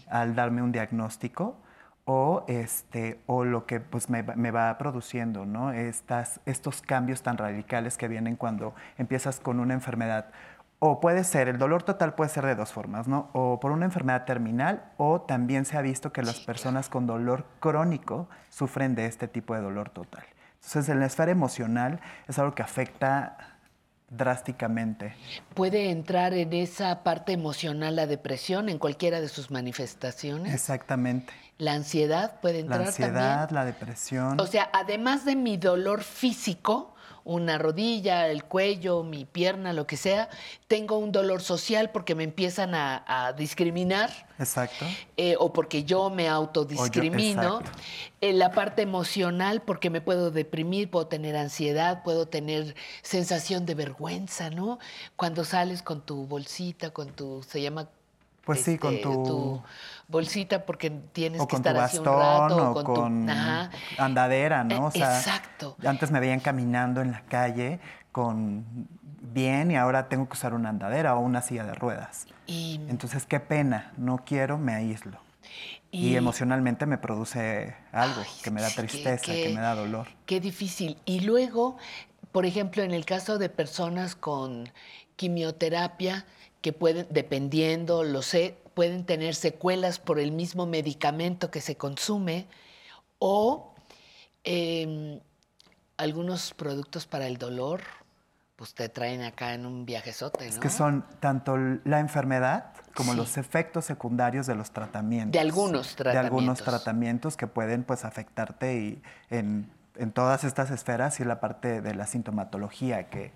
al darme un diagnóstico, o, este, o lo que pues, me, me, va produciendo, ¿no? Estas, estos cambios tan radicales que vienen cuando empiezas con una enfermedad o puede ser, el dolor total puede ser de dos formas, ¿no? O por una enfermedad terminal o también se ha visto que las personas con dolor crónico sufren de este tipo de dolor total. Entonces, en la esfera emocional es algo que afecta drásticamente. ¿Puede entrar en esa parte emocional la depresión en cualquiera de sus manifestaciones? Exactamente. ¿La ansiedad puede entrar también? La ansiedad, la depresión. O sea, además de mi dolor físico, una rodilla, el cuello, mi pierna, lo que sea, tengo un dolor social porque me empiezan a, discriminar. Exacto. Eh, o porque yo me autodiscrimino. En la parte emocional, porque me puedo deprimir, puedo tener ansiedad, puedo tener sensación de vergüenza, ¿no? Cuando sales con tu bolsita, con tu, se llama pues sí, con este, tu, bolsita porque tienes o que estar tu así un rato. O con, andadera, ¿no? O sea, Exacto. Antes me veían caminando en la calle con bien y ahora tengo que usar una andadera o una silla de ruedas. Y, Entonces, qué pena, no quiero, me aíslo. Y, emocionalmente me produce algo que me da tristeza, que me da dolor. Qué difícil. Y luego, por ejemplo, en el caso de personas con quimioterapia, que pueden, dependiendo, lo sé, pueden tener secuelas por el mismo medicamento que se consume o em, algunos productos para el dolor, pues te traen acá en un viajezote, ¿no? Es que son tanto la enfermedad como los efectos secundarios de los tratamientos. De algunos tratamientos. De algunos tratamientos que pueden pues afectarte y en, en todas estas esferas y la parte de la sintomatología que,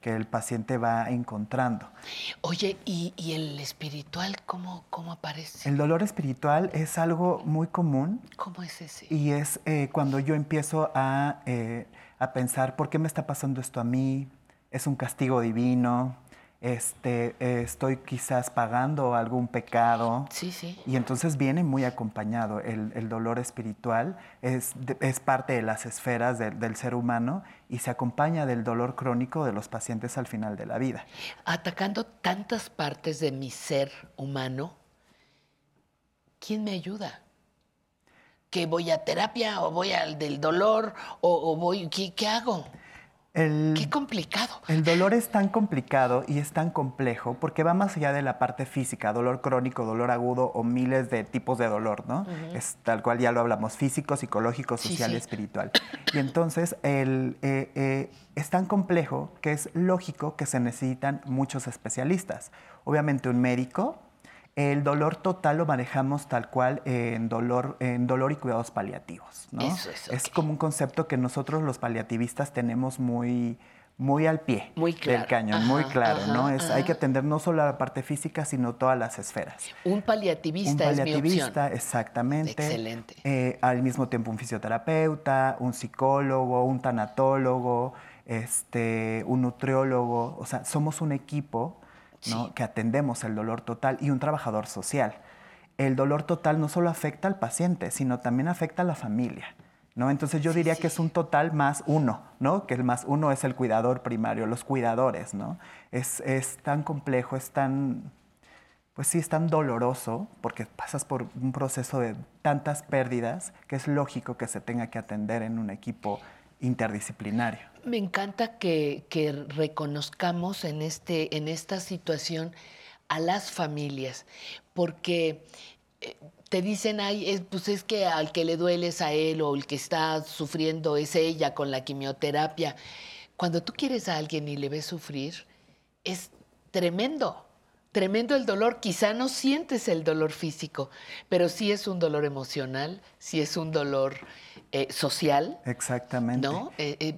que el paciente va encontrando. Oye, ¿y, y el espiritual cómo, cómo, aparece? El dolor espiritual es algo muy común. ¿Cómo es ese? Y es eh, cuando yo empiezo a, eh, a pensar, ¿por qué me está pasando esto a mí? ¿Es un castigo divino? Este, eh, estoy quizás pagando algún pecado. Sí, sí. Y entonces viene muy acompañado. El, el dolor espiritual es, es, parte de las esferas de, del ser humano y se acompaña del dolor crónico de los pacientes al final de la vida. Atacando tantas partes de mi ser humano, ¿quién me ayuda? ¿Que voy a terapia o voy al del dolor o, o voy, ¿qué, qué hago? El, Qué complicado. El dolor es tan complicado y es tan complejo porque va más allá de la parte física, dolor crónico, dolor agudo o miles de tipos de dolor, ¿no? Uh -huh. Es tal cual ya lo hablamos, físico, psicológico, social sí, sí. y espiritual. Y entonces el, eh, eh, es tan complejo que es lógico que se necesitan muchos especialistas. Obviamente un médico, el dolor total lo manejamos tal cual en dolor, en dolor y cuidados paliativos. ¿no? Eso es, okay. es como un concepto que nosotros los paliativistas tenemos muy, muy al pie muy claro. del cañón, ajá, muy claro. ajá, ¿no? Es, ajá. hay que atender no solo a la parte física, sino todas las esferas. Un paliativista, un paliativista es mi exactamente. Excelente. Eh, al mismo tiempo un fisioterapeuta, un psicólogo, un tanatólogo, este, un nutriólogo. O sea, somos un equipo ¿no? sí. que atendemos el dolor total y un trabajador social. El dolor total no solo afecta al paciente, sino también afecta a la familia. ¿no? Entonces yo diría sí, sí. que es un total más uno, ¿no? que el más uno es el cuidador primario, los cuidadores. ¿no? Es, es tan complejo, es tan, pues sí, es tan doloroso porque pasas por un proceso de tantas pérdidas que es lógico que se tenga que atender en un equipo interdisciplinario. Me encanta que, que reconozcamos en, este, en esta situación a las familias, porque eh, te dicen, ay, es, pues es que al que le duele es a él o el que está sufriendo es ella con la quimioterapia. Cuando tú quieres a alguien y le ves sufrir, es tremendo, tremendo el dolor. Quizá no sientes el dolor físico, pero sí es un dolor emocional, sí es un dolor eh, social. Exactamente. ¿no? Eh, eh,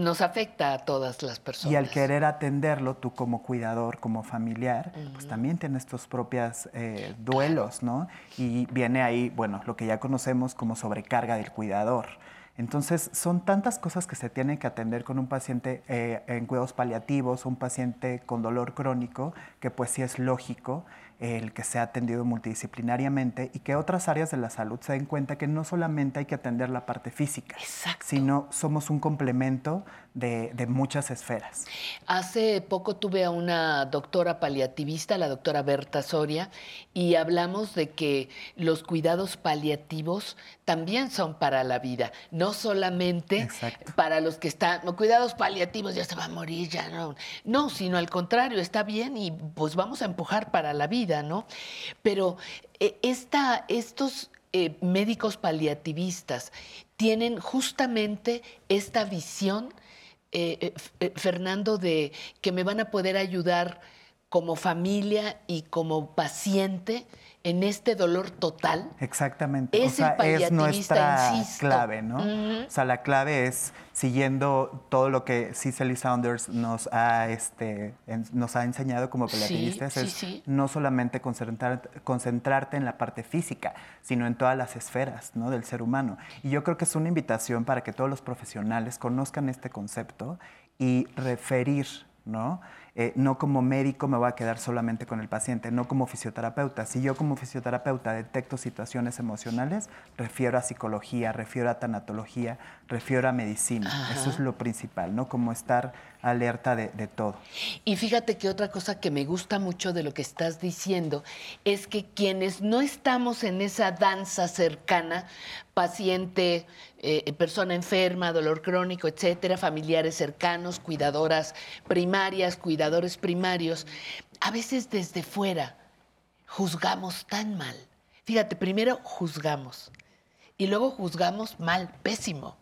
nos afecta a todas las personas. Y al querer atenderlo, tú como cuidador, como familiar, uh -huh. pues también tienes tus propios eh, duelos, ¿no? Y viene ahí, bueno, lo que ya conocemos como sobrecarga del cuidador. Entonces, son tantas cosas que se tienen que atender con un paciente eh, en cuidados paliativos, un paciente con dolor crónico, que pues sí es lógico el que sea atendido multidisciplinariamente y que otras áreas de la salud se den cuenta que no solamente hay que atender la parte física, sino somos un complemento de, muchas esferas. Hace poco tuve a una doctora paliativista, la doctora Berta Soria, y hablamos de que los cuidados paliativos también son para la vida, no solamente para los que están, cuidados paliativos ya se va a morir, ya no, no, sino al contrario, está bien y pues vamos a empujar para la vida, ¿no? Pero eh, esta, estos eh, médicos paliativistas tienen justamente esta visión eh, eh, eh, Fernando, de que me van a poder ayudar como familia y como paciente en este dolor total. Exactamente. Es, o sea, es nuestra clave, ¿no? O sea, la clave es siguiendo todo lo que Cicely Saunders nos ha, este, nos ha enseñado como paliativistas, es no solamente concentrarte en la parte física, sino en todas las esferas ¿no? del ser humano. Y yo creo que es una invitación para que todos los profesionales conozcan este concepto y referir, ¿no? Eh, no como médico me voy a quedar solamente con el paciente, no como fisioterapeuta. Si yo como fisioterapeuta detecto situaciones emocionales, refiero a psicología, refiero a tanatología, refiero a medicina. Eso es lo principal, ¿no? Como estar alerta de, todo. Y fíjate que otra cosa que me gusta mucho de lo que estás diciendo es que quienes no estamos en esa danza cercana, paciente, eh, persona enferma, dolor crónico, etcétera, familiares cercanos, cuidadoras primarias, cuidadores primarios, a veces desde fuera juzgamos tan mal. Fíjate, primero juzgamos y luego juzgamos mal, pésimo.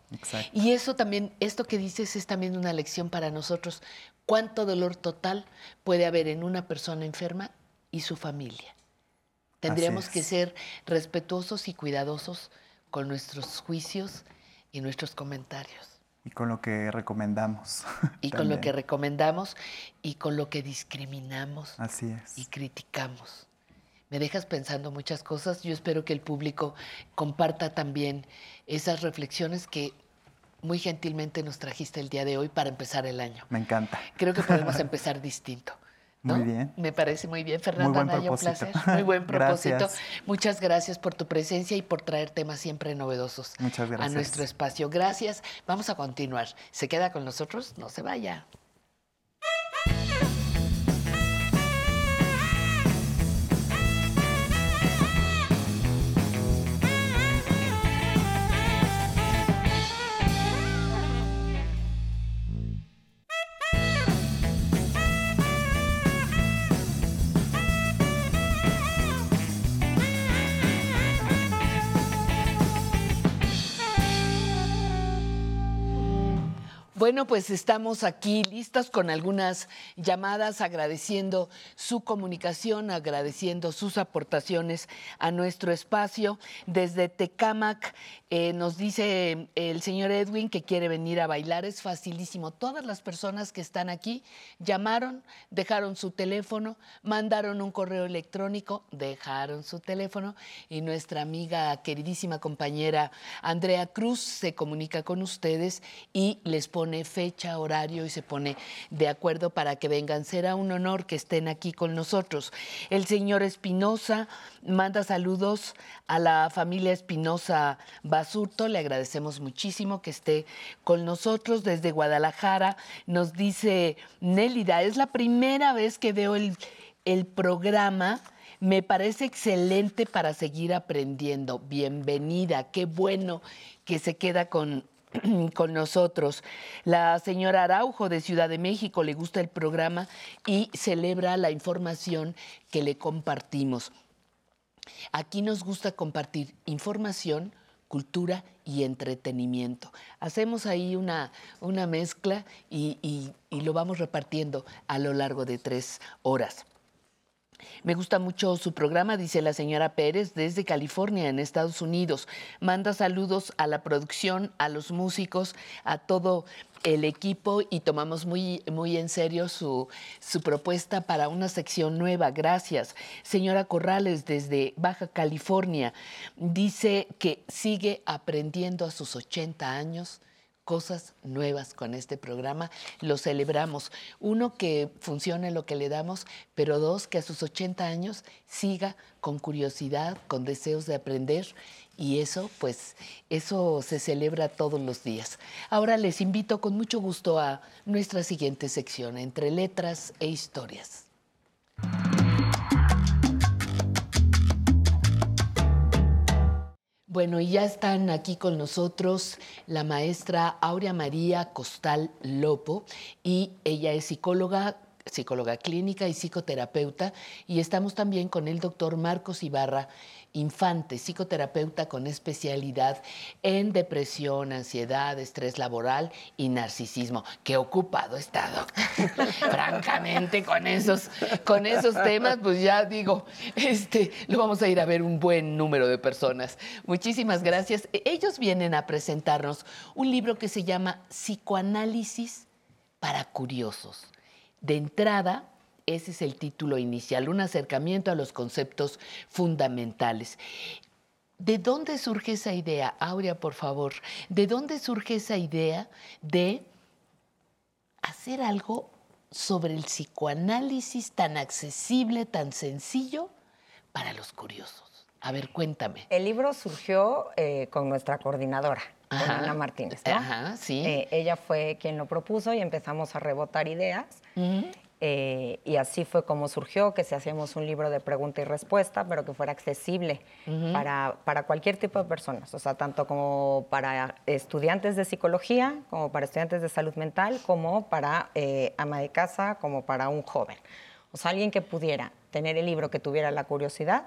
Y eso también, esto que dices es también una lección para nosotros. ¿Cuánto dolor total puede haber en una persona enferma y su familia? Tendríamos que ser respetuosos y cuidadosos con nuestros juicios y nuestros comentarios. Y con lo que recomendamos. Y con lo que recomendamos y con lo que discriminamos. Así es. Y criticamos me dejas pensando muchas cosas. Yo espero que el público comparta también esas reflexiones que muy gentilmente nos trajiste el día de hoy para empezar el año. Me encanta. Creo que podemos empezar distinto. Muy bien. Me parece muy bien, Fernando Anaya, un placer. Muy buen propósito. Muchas gracias por tu presencia y por traer temas siempre novedosos a nuestro espacio. Gracias. Vamos a continuar. ¿Se queda con nosotros? No se vaya. Bueno, pues estamos aquí listas con algunas llamadas, agradeciendo su comunicación, agradeciendo sus aportaciones a nuestro espacio. Desde Tecamac eh, nos dice el señor Edwin que quiere venir a bailar. Es facilísimo. Todas las personas que están aquí llamaron, dejaron su teléfono, mandaron un correo electrónico, dejaron su teléfono y nuestra amiga, queridísima compañera Andrea Cruz se comunica con ustedes y les pone fecha, horario y se pone de acuerdo para que vengan. Será un honor que estén aquí con nosotros. El señor Espinosa manda saludos a la familia Espinosa Basurto. Le agradecemos muchísimo que esté con nosotros desde Guadalajara. Nos dice Nélida, es la primera vez que veo el, el programa. Me parece excelente para seguir aprendiendo. Bienvenida, qué bueno que se queda con con nosotros. La señora Araujo de Ciudad de México le gusta el programa y celebra la información que le compartimos. Aquí nos gusta compartir información, cultura y entretenimiento. Hacemos ahí una, una mezcla y, y lo vamos repartiendo a lo largo de tres horas. Me gusta mucho su programa, dice la señora Pérez, desde California, en Estados Unidos. Manda saludos a la producción, a los músicos, a todo el equipo y tomamos muy, muy en serio su, su propuesta para una sección nueva. Gracias. Señora Corrales, desde Baja California, dice que sigue aprendiendo a sus 80 años cosas nuevas con este programa. Lo celebramos. Uno, que funcione lo que le damos, pero dos, que a sus 80 años siga con curiosidad, con deseos de aprender. Y eso, pues, eso se celebra todos los días. Ahora les invito con mucho gusto a nuestra siguiente sección, entre letras e historias. Bueno, y ya están aquí con nosotros la maestra Aurea María Costal Lopo y ella es psicóloga psicóloga clínica y psicoterapeuta, y estamos también con el doctor Marcos Ibarra Infante, psicoterapeuta con especialidad en depresión, ansiedad, estrés laboral y narcisismo. Qué ocupado está, doctor. Francamente, con esos, con esos temas, pues ya digo, este, lo vamos a ir a ver un buen número de personas. Muchísimas gracias. Ellos vienen a presentarnos un libro que se llama Psicoanálisis para Curiosos. De entrada, ese es el título inicial, un acercamiento a los conceptos fundamentales. ¿De dónde surge esa idea, Aurea, por favor? ¿De dónde surge esa idea de hacer algo sobre el psicoanálisis tan accesible, tan sencillo para los curiosos? A ver, cuéntame. El libro surgió eh, con nuestra coordinadora, con Ana Martínez. ¿no? Ajá, sí. Eh, ella fue quien lo propuso y empezamos a rebotar ideas. Eh, y así fue como surgió, que si hacíamos un libro de pregunta y respuesta, pero que fuera accesible para, para, cualquier tipo de personas, o sea, tanto como para estudiantes de psicología, como para estudiantes de salud mental, como para eh, ama de casa, como para un joven. O sea, alguien que pudiera tener el libro, que tuviera la curiosidad,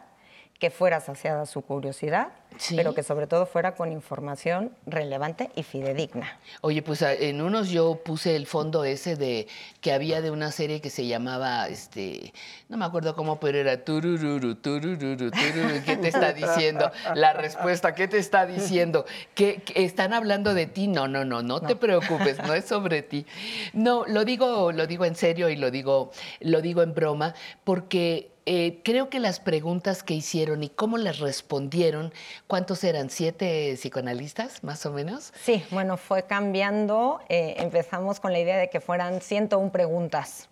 que fuera saciada su curiosidad, pero que sobre todo fuera con información relevante y fidedigna. Oye, pues en unos yo puse el fondo ese de que había de una serie que se llamaba, este, no me acuerdo cómo, pero era turururu, turururu, turururu. ¿Qué te está diciendo? La respuesta, ¿qué te está diciendo? ¿Que, están hablando de ti? No, no, no, no, te preocupes, no es sobre ti. No, lo digo, lo digo en serio y lo digo, lo digo en broma, porque eh, creo que las preguntas que hicieron y cómo les respondieron, ¿cuántos eran? ¿Siete psicoanalistas, más o menos? Sí, bueno, fue cambiando. Eh, empezamos con la idea de que fueran 101 preguntas.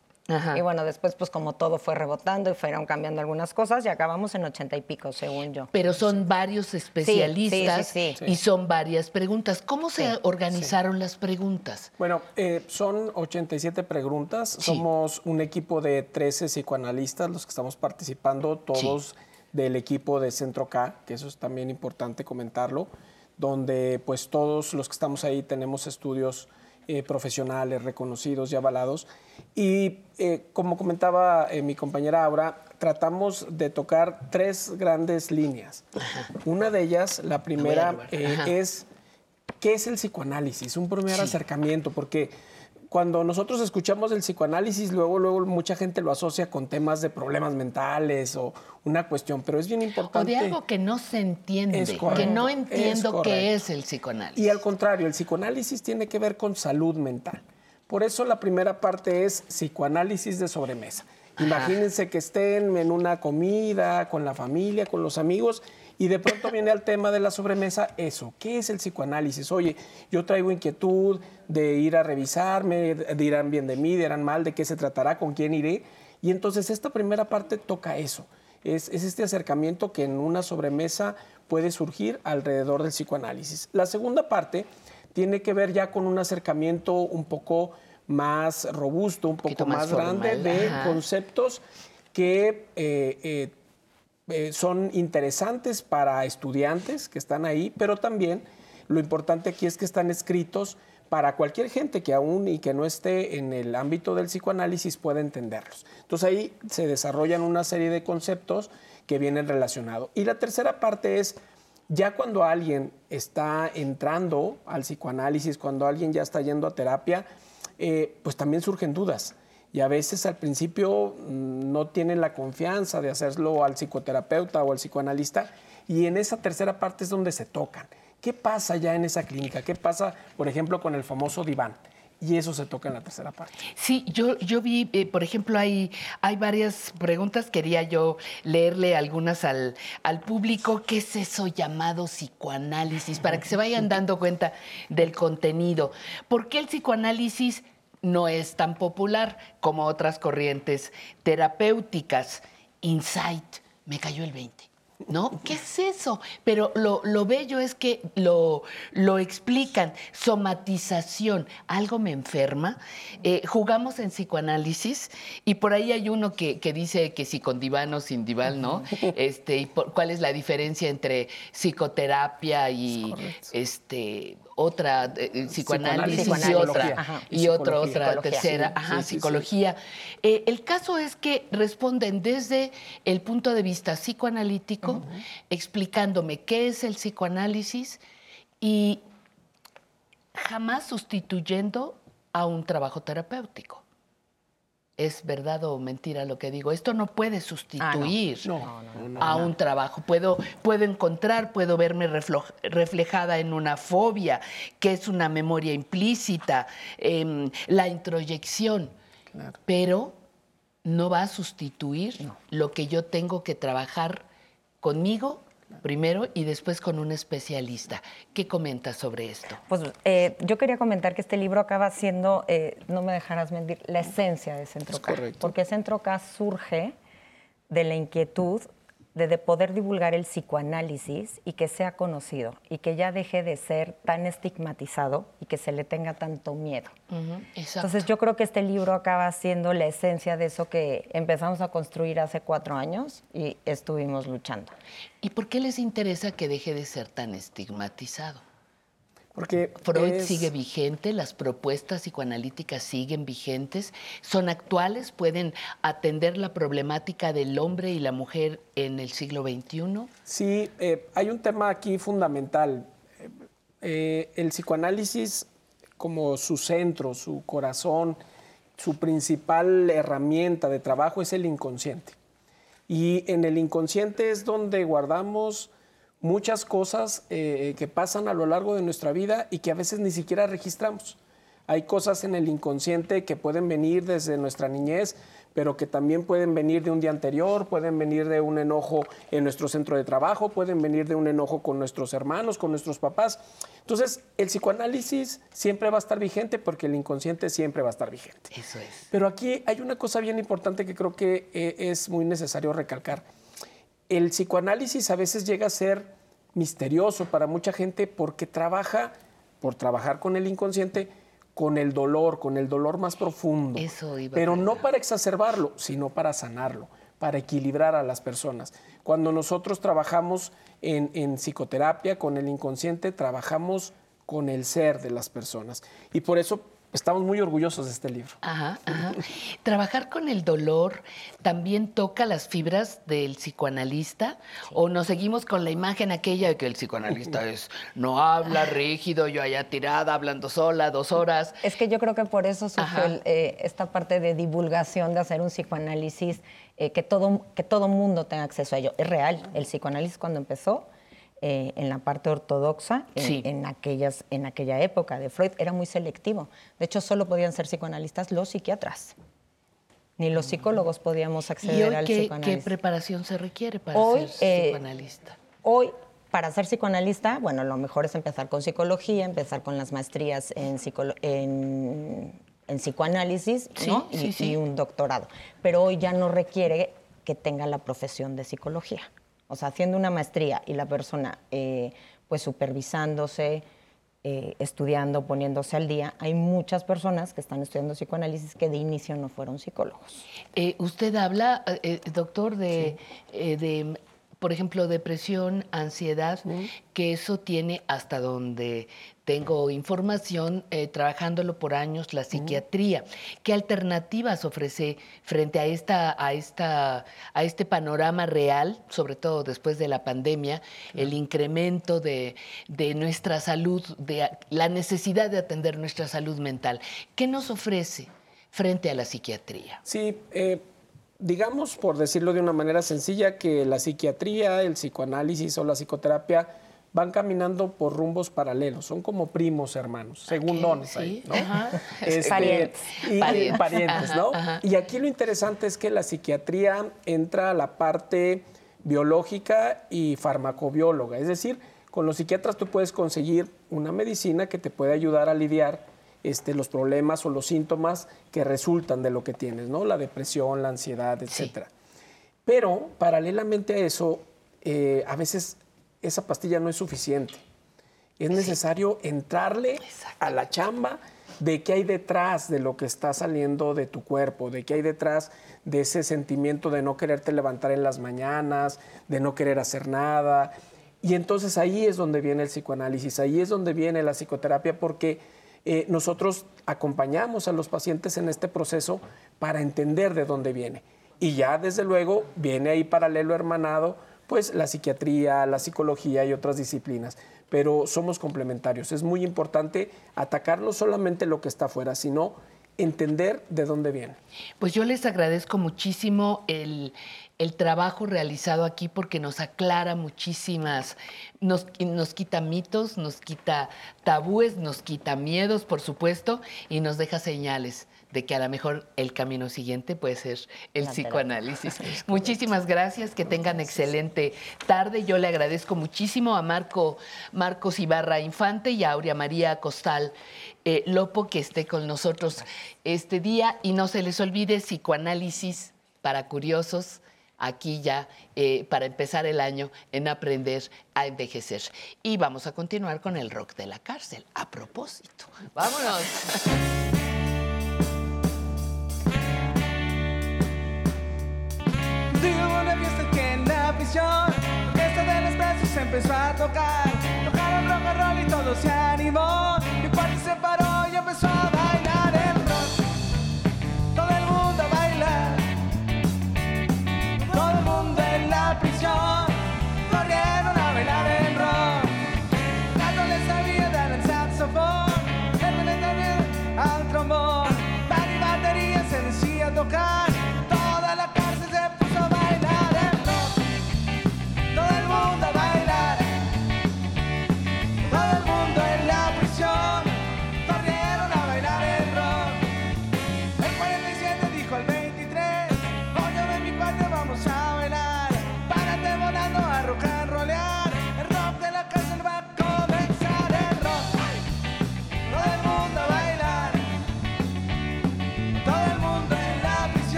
Y bueno, después pues como todo fue rebotando y fueron cambiando algunas cosas y acabamos en ochenta y pico, según yo. Pero son varios especialistas y son varias preguntas. ¿Cómo se organizaron las preguntas? Bueno, eh, son 87 preguntas. Somos un equipo de 13 psicoanalistas los que estamos participando, todos del equipo de Centro K, que eso es también importante comentarlo, donde pues todos los que estamos ahí tenemos estudios eh, profesionales reconocidos y avalados. Y eh, como comentaba eh, mi compañera Aura, tratamos de tocar tres grandes líneas. Una de ellas, la primera, es ¿qué es el psicoanálisis? Un primer acercamiento, porque cuando nosotros escuchamos el psicoanálisis, luego, luego mucha gente lo asocia con temas de problemas mentales o una cuestión, pero es bien importante. O de algo que no se entiende, que no entiendo qué es el psicoanálisis. Y al contrario, el psicoanálisis tiene que ver con salud mental. Por eso la primera parte es psicoanálisis de sobremesa. Imagínense que estén en una comida con la familia, con los amigos y de pronto viene al tema de la sobremesa eso. ¿Qué es el psicoanálisis? Oye, yo traigo inquietud de ir a revisarme, dirán bien de mí, dirán mal, de qué se tratará, con quién iré. Y entonces esta primera parte toca eso. Es, es este acercamiento que en una sobremesa puede surgir alrededor del psicoanálisis. La segunda parte tiene que ver ya con un acercamiento un poco más robusto, un poco más, grande de conceptos que eh, eh, eh, son interesantes para estudiantes que están ahí, pero también lo importante aquí es que están escritos para cualquier gente que aún y que no esté en el ámbito del psicoanálisis pueda entenderlos. Entonces ahí se desarrollan una serie de conceptos que vienen relacionados. Y la tercera parte es, ya cuando alguien está entrando al psicoanálisis, cuando alguien ya está yendo a terapia, eh, pues también surgen dudas. Y a veces al principio mm, no tienen la confianza de hacerlo al psicoterapeuta o al psicoanalista y en esa tercera parte es donde se tocan. ¿Qué pasa ya en esa clínica? ¿Qué pasa, por ejemplo, con el famoso diván? Y eso se toca en la tercera parte. Sí, yo, yo vi, eh, por ejemplo, hay, hay varias preguntas. Quería yo leerle algunas al, al público. ¿Qué es eso llamado psicoanálisis? Para que se vayan dando cuenta del contenido. ¿Por qué el psicoanálisis no es tan popular como otras corrientes terapéuticas? Insight, me cayó el 20. ¿No? ¿Qué es eso? Pero lo, bello es que lo, lo, explican. Somatización, algo me enferma. Eh, jugamos en psicoanálisis y por ahí hay uno que, dice que si con diván o sin diván, ¿no? Este, y cuál es la diferencia entre psicoterapia y este otra eh, eh, psicoanálisis, y otra y otra otra tercera ajá, psicología el caso es que responden desde el punto de vista psicoanalítico explicándome qué es el psicoanálisis y jamás sustituyendo a un trabajo terapéutico. Es verdad o mentira lo que digo. Esto no puede ah, sustituir a un trabajo. Puedo, puedo encontrar, puedo verme reflejada en una fobia, que es una memoria implícita, em, la introyección, pero no va a sustituir lo que yo tengo que trabajar conmigo primero y después con un especialista. ¿Qué comentas sobre esto? Pues eh, yo quería comentar que este libro acaba siendo, eh, no me dejarás mentir, la esencia de Centro K. Porque Centro K surge de la inquietud de, poder divulgar el psicoanálisis y que sea conocido y que ya deje de ser tan estigmatizado y que se le tenga tanto miedo. Entonces yo creo que este libro acaba siendo la esencia de eso que empezamos a construir hace cuatro años y estuvimos luchando. ¿Y por qué les interesa que deje de ser tan estigmatizado? Porque Freud sigue vigente, las propuestas psicoanalíticas siguen vigentes, son actuales, pueden atender la problemática del hombre y la mujer en el siglo XXI. Sí, eh, hay un tema aquí fundamental. Eh, el psicoanálisis como su centro, su corazón, su principal herramienta de trabajo es el inconsciente. Y en el inconsciente es donde guardamos muchas cosas eh, que pasan a lo largo de nuestra vida y que a veces ni siquiera registramos. Hay cosas en el inconsciente que pueden venir desde nuestra niñez, pero que también pueden venir de un día anterior, pueden venir de un enojo en nuestro centro de trabajo, pueden venir de un enojo con nuestros hermanos, con nuestros papás. Entonces, el psicoanálisis siempre va a estar vigente porque el inconsciente siempre va a estar vigente. Eso es. Pero aquí hay una cosa bien importante que creo que eh, es muy necesario recalcar el psicoanálisis a veces llega a ser misterioso para mucha gente porque trabaja, por trabajar con el inconsciente, con el dolor, con el dolor más profundo. Eso iba Pero no para exacerbarlo, sino para sanarlo, para equilibrar a las personas. Cuando nosotros trabajamos en, en psicoterapia con el inconsciente, trabajamos con el ser de las personas. Y por eso estamos muy orgullosos de este libro. Ajá, Trabajar con el dolor también toca las fibras del psicoanalista o nos seguimos con la imagen aquella de que el psicoanalista es no habla rígido, yo allá tirada, hablando sola, dos horas. Es que yo creo que por eso surgió eh, esta parte de divulgación, de hacer un psicoanálisis, eh, que, todo, que todo mundo tenga acceso a ello. Es real, el psicoanálisis cuando empezó eh, en la parte ortodoxa, en, aquellas, en aquella época de Freud, era muy selectivo. De hecho, solo podían ser psicoanalistas los psiquiatras. Ni los psicólogos podíamos acceder al qué, psicoanálisis. ¿Qué preparación se requiere para ser eh, psicoanalista? Hoy, para ser psicoanalista, bueno, lo mejor es empezar con psicología, empezar con las maestrías en, en, psicoanálisis y, y un doctorado. Pero hoy ya no requiere que tenga la profesión de psicología. O sea, haciendo una maestría y la persona eh, pues supervisándose, eh, estudiando, poniéndose al día, hay muchas personas que están estudiando psicoanálisis que de inicio no fueron psicólogos. Eh, usted habla, doctor, de, de, por ejemplo, depresión, ansiedad, que eso tiene hasta donde tengo información eh, trabajándolo por años la psiquiatría. ¿Qué alternativas ofrece frente a, esta, a, esta, a este panorama real, sobre todo después de la pandemia, el incremento de, de nuestra salud, de la necesidad de atender nuestra salud mental? ¿Qué nos ofrece? frente a la psiquiatría? Sí, eh, digamos, por decirlo de una manera sencilla, que la psiquiatría, el psicoanálisis o la psicoterapia van caminando por rumbos paralelos, son como primos hermanos, segundones ahí, ¿no? Este, parientes. Y, Parientes. parientes, ¿no? Ajá, ajá. Y aquí lo interesante es que la psiquiatría entra a la parte biológica y farmacobióloga, es decir, con los psiquiatras tú puedes conseguir una medicina que te puede ayudar a lidiar este, los problemas o los síntomas que resultan de lo que tienes, ¿no? La depresión, la ansiedad, etcétera. Pero paralelamente a eso, eh, a veces esa pastilla no es suficiente. Es necesario entrarle a la chamba de qué hay detrás de lo que está saliendo de tu cuerpo, de qué hay detrás de ese sentimiento de no quererte levantar en las mañanas, de no querer hacer nada. Y entonces ahí es donde viene el psicoanálisis, ahí es donde viene la psicoterapia, porque eh, nosotros acompañamos a los pacientes en este proceso para entender de dónde viene. Y ya desde luego viene ahí paralelo hermanado, pues la psiquiatría, la psicología y otras disciplinas. Pero somos complementarios. Es muy importante atacar no solamente lo que está afuera, sino entender de dónde viene. Pues yo les agradezco muchísimo el, el trabajo realizado aquí porque nos aclara muchísimas, nos, nos quita mitos, nos quita tabúes, nos quita miedos, por supuesto, y nos deja señales de que a lo mejor el camino siguiente puede ser el La psicoanálisis. Muchísimas gracias, que tengan excelente tarde. Yo le agradezco muchísimo a Marco Marcos Ibarra Infante y a Aurea María Costal eh, Lopo que esté con nosotros este día. Y no se les olvide psicoanálisis para curiosos aquí ya eh, para empezar el año en aprender a envejecer. Y vamos a continuar con el rock de la cárcel. A propósito, vámonos. Esta de los se empezó a tocar. Tocaron rock and roll y todo se animó. Mi parte se paró y empezó a bailar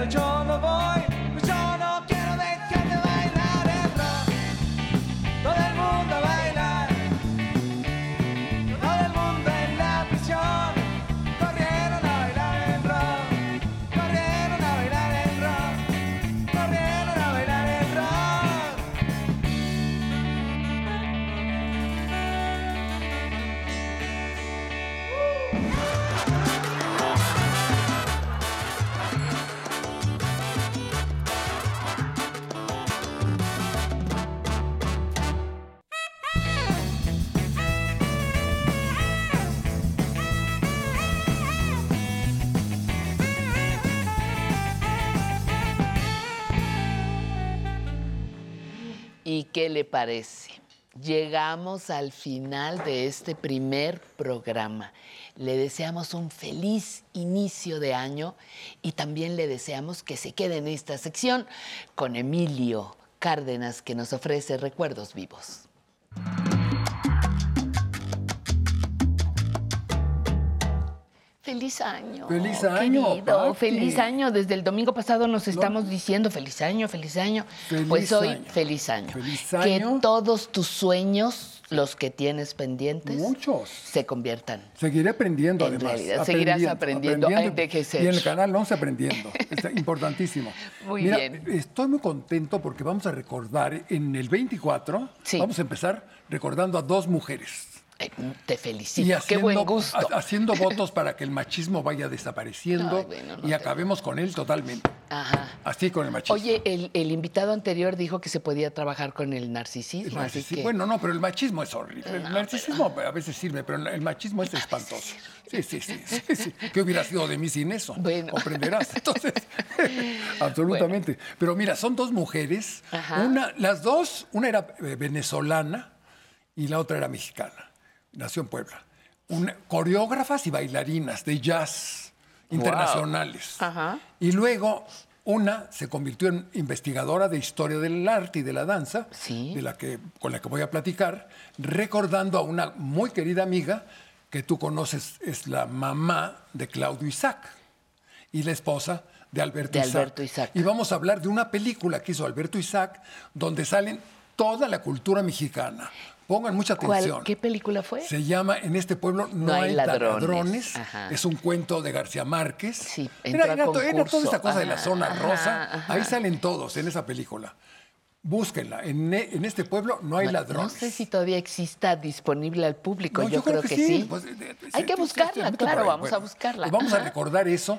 que quieras, llegamos al final de este primer programa. Le deseamos un feliz inicio de año y también le deseamos que se quede en esta sección con Emilio Cárdenas que nos ofrece recuerdos vivos. Feliz año. Feliz año. querido. Pati. Feliz año. Desde el domingo pasado nos estamos diciendo feliz año, feliz año. Feliz pues hoy, año. feliz año. Feliz Que año. todos tus sueños, los que tienes pendientes, Muchos. se conviertan. Seguiré aprendiendo En además. realidad, seguirás aprendiendo a envejecer. Y en el canal 11 aprendiendo. Es importantísimo. Muy Mira, bien. estoy muy contento porque vamos a recordar en el 24, vamos a empezar recordando a dos mujeres. Te felicito. Qué buen gusto. ha- Haciendo votos para que el machismo vaya desapareciendo Ay, bueno, no y acabemos con él totalmente. Ajá. Así con el machismo. Oye, el, el invitado anterior dijo que se podía trabajar con el narcisismo, El así narcisi- que... Bueno, no, pero el machismo es horrible. El narcisismo a veces sirve, pero el machismo es espantoso. Sí, sí, sí, sí, sí. ¿Qué hubiera sido de mí sin eso? Comprenderás. Entonces, absolutamente. Pero mira, son dos mujeres. Ajá. Una, las dos, una era eh, venezolana y la otra era mexicana. Nació en Puebla. Una- coreógrafas y bailarinas de jazz internacionales. Ajá. Y luego una se convirtió en investigadora de historia del arte y de la danza, de la que, con la que voy a platicar, recordando a una muy querida amiga que tú conoces, es la mamá de Claudio Isaac y la esposa de Alberto, De Isaac. Alberto Isaac. Y vamos a hablar de una película que hizo Alberto Isaac, donde salen toda la cultura mexicana. Pongan mucha ¿Cuál- atención. ¿Qué película fue? Se llama En este pueblo no, hay, ladrones. ladrones. Ajá. Es un cuento de García Márquez. Sí, era, era era toda esta cosa de la zona ajá, rosa. ajá. Ahí salen todos en esa película. Búsquenla. En, en este pueblo no hay No- ladrones. No sé si todavía exista disponible al público. No, yo, creo, que, sí. Pues, eh, eh, Hay sí, que sí, buscarla, sí, sí, claro, vamos Bueno, a buscarla. pues vamos a recordar eso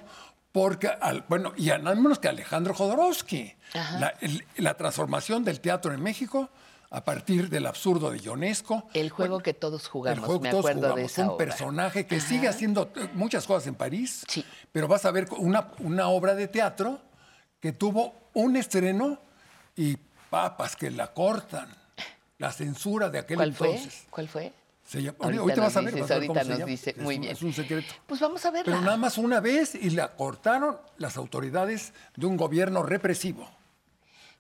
porque, al- bueno, y a nada menos que Alejandro Jodorowsky. La, el- la transformación del teatro en México a partir del absurdo de Ionesco. El juego que todos jugamos, El juego me que todos acuerdo de jugamos, esa un obra. personaje que sigue haciendo eh, muchas cosas en París, pero vas a ver una, una obra de teatro que tuvo un estreno y papas que la cortan. La censura de aquel ¿Cuál fue? entonces. ¿Cuál fue? Se llama- Ahorita vas a ver. dices, vas a ver cómo ahorita nos dice, Es muy un- bien. Es un secreto. Pues vamos a verla. Pero nada más una vez y la cortaron las autoridades de un gobierno represivo.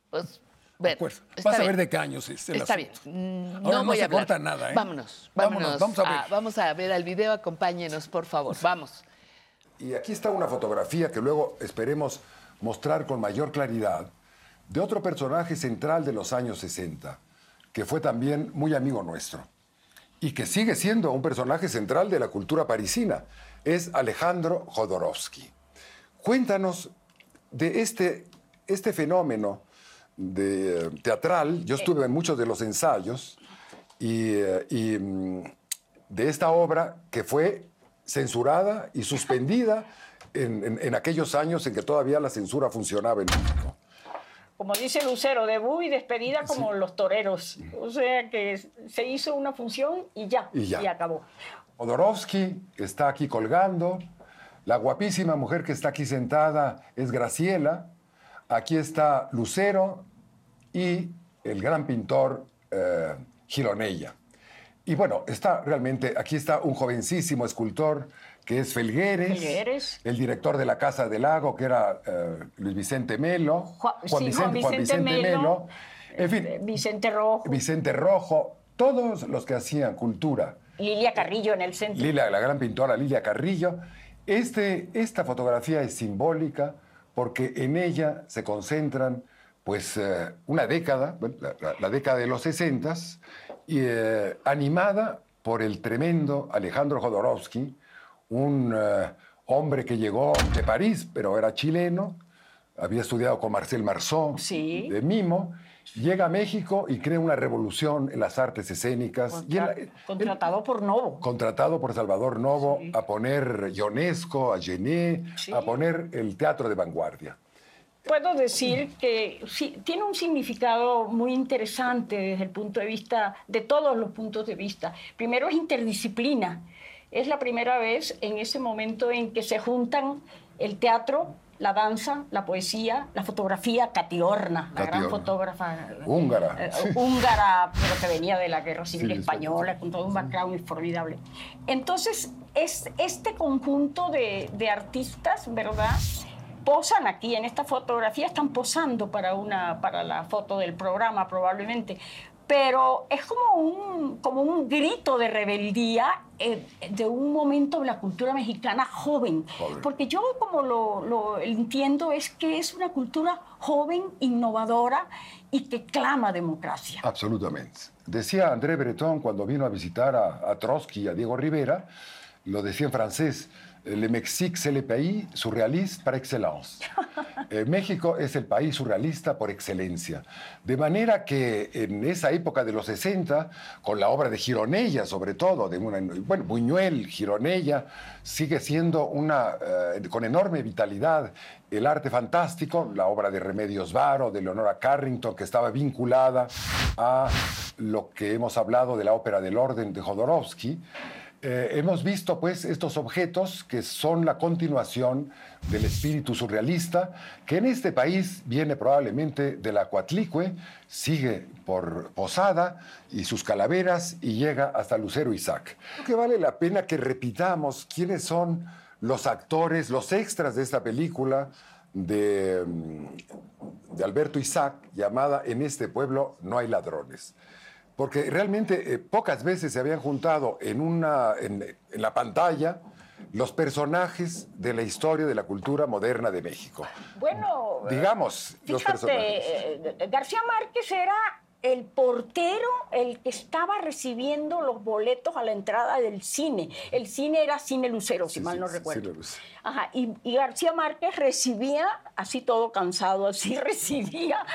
Pues, bueno, Vas a ver de qué años es el Está bien. asunto. Mm, Ahora no no voy se a corta nada, ¿eh? Vámonos, Vámonos, vámonos. vamos a ver. Vamos a ver al video. Acompáñenos, por favor. Vamos. Y aquí está una fotografía que luego esperemos mostrar con mayor claridad de otro personaje central de los años 60, que fue también muy amigo nuestro y que sigue siendo un personaje central de la cultura parisina. Es Alejandro Jodorowsky. Cuéntanos de este, este fenómeno de, eh, teatral. Yo estuve en muchos de los ensayos y, eh, mm, de esta obra que fue censurada y suspendida en, en- en aquellos años en que todavía la censura funcionaba en México. Como dice Lucero, debut y despedida como los toreros. O sea que se hizo una función y ya, Y ya. acabó. Odorovsky está aquí colgando. La guapísima mujer que está aquí sentada es Graciela. Aquí está Lucero y el gran pintor eh, Gironella. Y bueno, está realmente, aquí está un jovencísimo escultor que es Felgueres, Felgueres. el director de la Casa del Lago, que era eh, Luis Vicente Melo, Juan, sí, Juan Vicente, Melo, en fin, eh, Vicente Rojo, Vicente Rojo, todos los que hacían cultura Lilia Carrillo en el centro. Lilia, la gran pintora Lilia Carrillo. Este, esta fotografía es simbólica porque en ella se concentran pues eh, una década, la, la- la década de los 60, y, eh, animada por el tremendo Alejandro Jodorowsky, un eh, hombre que llegó de París, pero era chileno, había estudiado con Marcel Marceau de Mimo, llega a México y crea una revolución en las artes escénicas. y Contratado por Novo. contratado por Salvador Novo a poner Ionesco, a Gené, a poner el teatro de vanguardia. Puedo decir que sí, tiene un significado muy interesante desde el punto de vista, de todos los puntos de vista. Primero es interdisciplina. Es la primera vez en ese momento en que se juntan el teatro, la danza, la poesía, la fotografía, Catiorna, la gran fotógrafa Húngara. eh, húngara, pero que venía de la Guerra Civil Sí, sí, Española, con todo un background formidable. Entonces, es, este conjunto de, de artistas, ¿verdad? Posan aquí en esta fotografía, están posando para, una, para la foto del programa probablemente, pero es como un, como un grito de rebeldía eh, de un momento de la cultura mexicana joven. Porque yo como lo, lo entiendo es que es una cultura joven, innovadora y que clama democracia. Absolutamente. Decía André Breton cuando vino a visitar a, a Trotsky y a Diego Rivera, lo decía en francés, Le Mexique c'est le pays surréaliste par excellence. Eh, México es el país surrealista por excelencia. De manera que en esa época de los 60, con la obra de Gironella sobre todo, de una, bueno, Buñuel, Gironella, sigue siendo una, eh, con enorme vitalidad el arte fantástico, la obra de Remedios Varo, de Leonora Carrington, que estaba vinculada a lo que hemos hablado de la ópera del orden de Jodorowsky. Eh, hemos visto pues estos objetos que son la continuación del espíritu surrealista, que en este país viene probablemente de la Coatlicue, sigue por Posada y sus calaveras y llega hasta Lucero Isaac. Creo que vale la pena que repitamos quiénes son los actores, los extras de esta película de, mm, de Alberto Isaac, llamada En este pueblo no hay ladrones porque realmente eh, pocas veces se habían juntado en, una, en, en la pantalla los personajes de la historia de la cultura moderna de México. Bueno, Digamos, los personajes. Fíjate, eh, García Márquez era el portero, el que estaba recibiendo los boletos a la entrada del cine. El cine era Cine Lucero, si mal no recuerdo. Ajá, y, y García Márquez recibía, así todo cansado, así recibía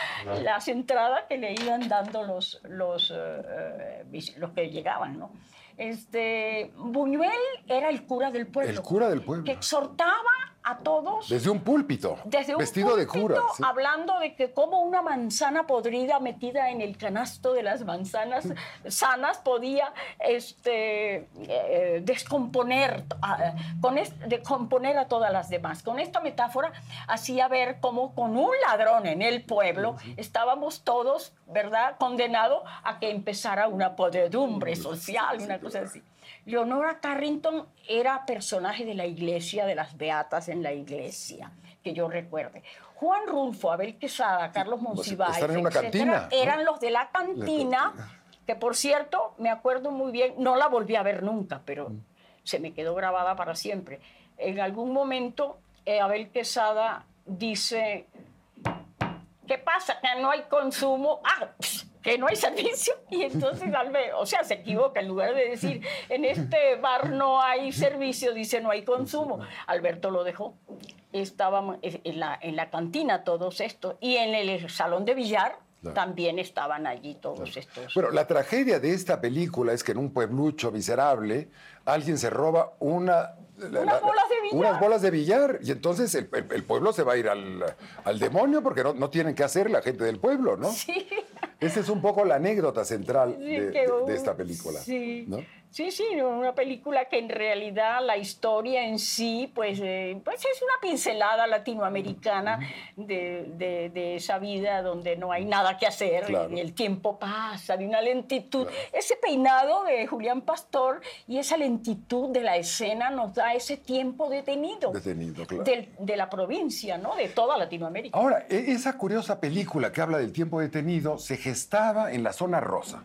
las entradas que le iban dando los, los, eh, eh, los que llegaban, ¿no? Este, Buñuel era el cura del pueblo. El cura del pueblo. Que exhortaba a todos Desde un púlpito, desde un vestido de púlpito, cura. sí. hablando de que como una manzana podrida metida en el canasto de las manzanas sanas podía este, eh, descomponer, ah, con es- descomponer a todas las demás. Con esta metáfora hacía ver cómo con un ladrón en el pueblo estábamos todos, ¿verdad?, condenados a que empezara una podredumbre social, una cosa así. Leonora Carrington era personaje de la iglesia, de las beatas en la iglesia, que yo recuerde. Juan Rulfo, Abel Quesada, Carlos Monsiváis, en una etcétera, eran los de la cantina, que por cierto, me acuerdo muy bien, no la volví a ver nunca, pero se me quedó grabada para siempre. En algún momento, eh, Abel Quesada dice, ¿qué pasa? Que no hay consumo. Ah, pss, que no hay servicio. Y entonces, o sea, se equivoca. En lugar de decir, en este bar no hay servicio, dice, no hay consumo. Alberto lo dejó. Estábamos en la, en la cantina todos estos. Y en el salón de billar Claro. también estaban allí todos estos. Bueno, la tragedia de esta película es que en un pueblucho miserable alguien se roba una... la- Unas la- bolas de billar. Unas bolas de billar. Y entonces el, el- el pueblo se va a ir al, al demonio porque no, no tienen que hacer la gente del pueblo, ¿no? Sí. Esa es un poco la anécdota central Sí, de, que de- de un- esta película. sí. ¿no? Sí, sí, una película que en realidad la historia en sí, pues, eh, pues es una pincelada latinoamericana de, de- de esa vida donde no hay nada que hacer Claro. y el tiempo pasa, de una lentitud. Ese peinado de Julián Pastor y esa lentitud de la escena nos da ese tiempo detenido Detenido, claro. del- de la provincia, ¿no? De toda Latinoamérica. Ahora, e- esa curiosa película que habla del tiempo detenido se gestaba en la zona rosa.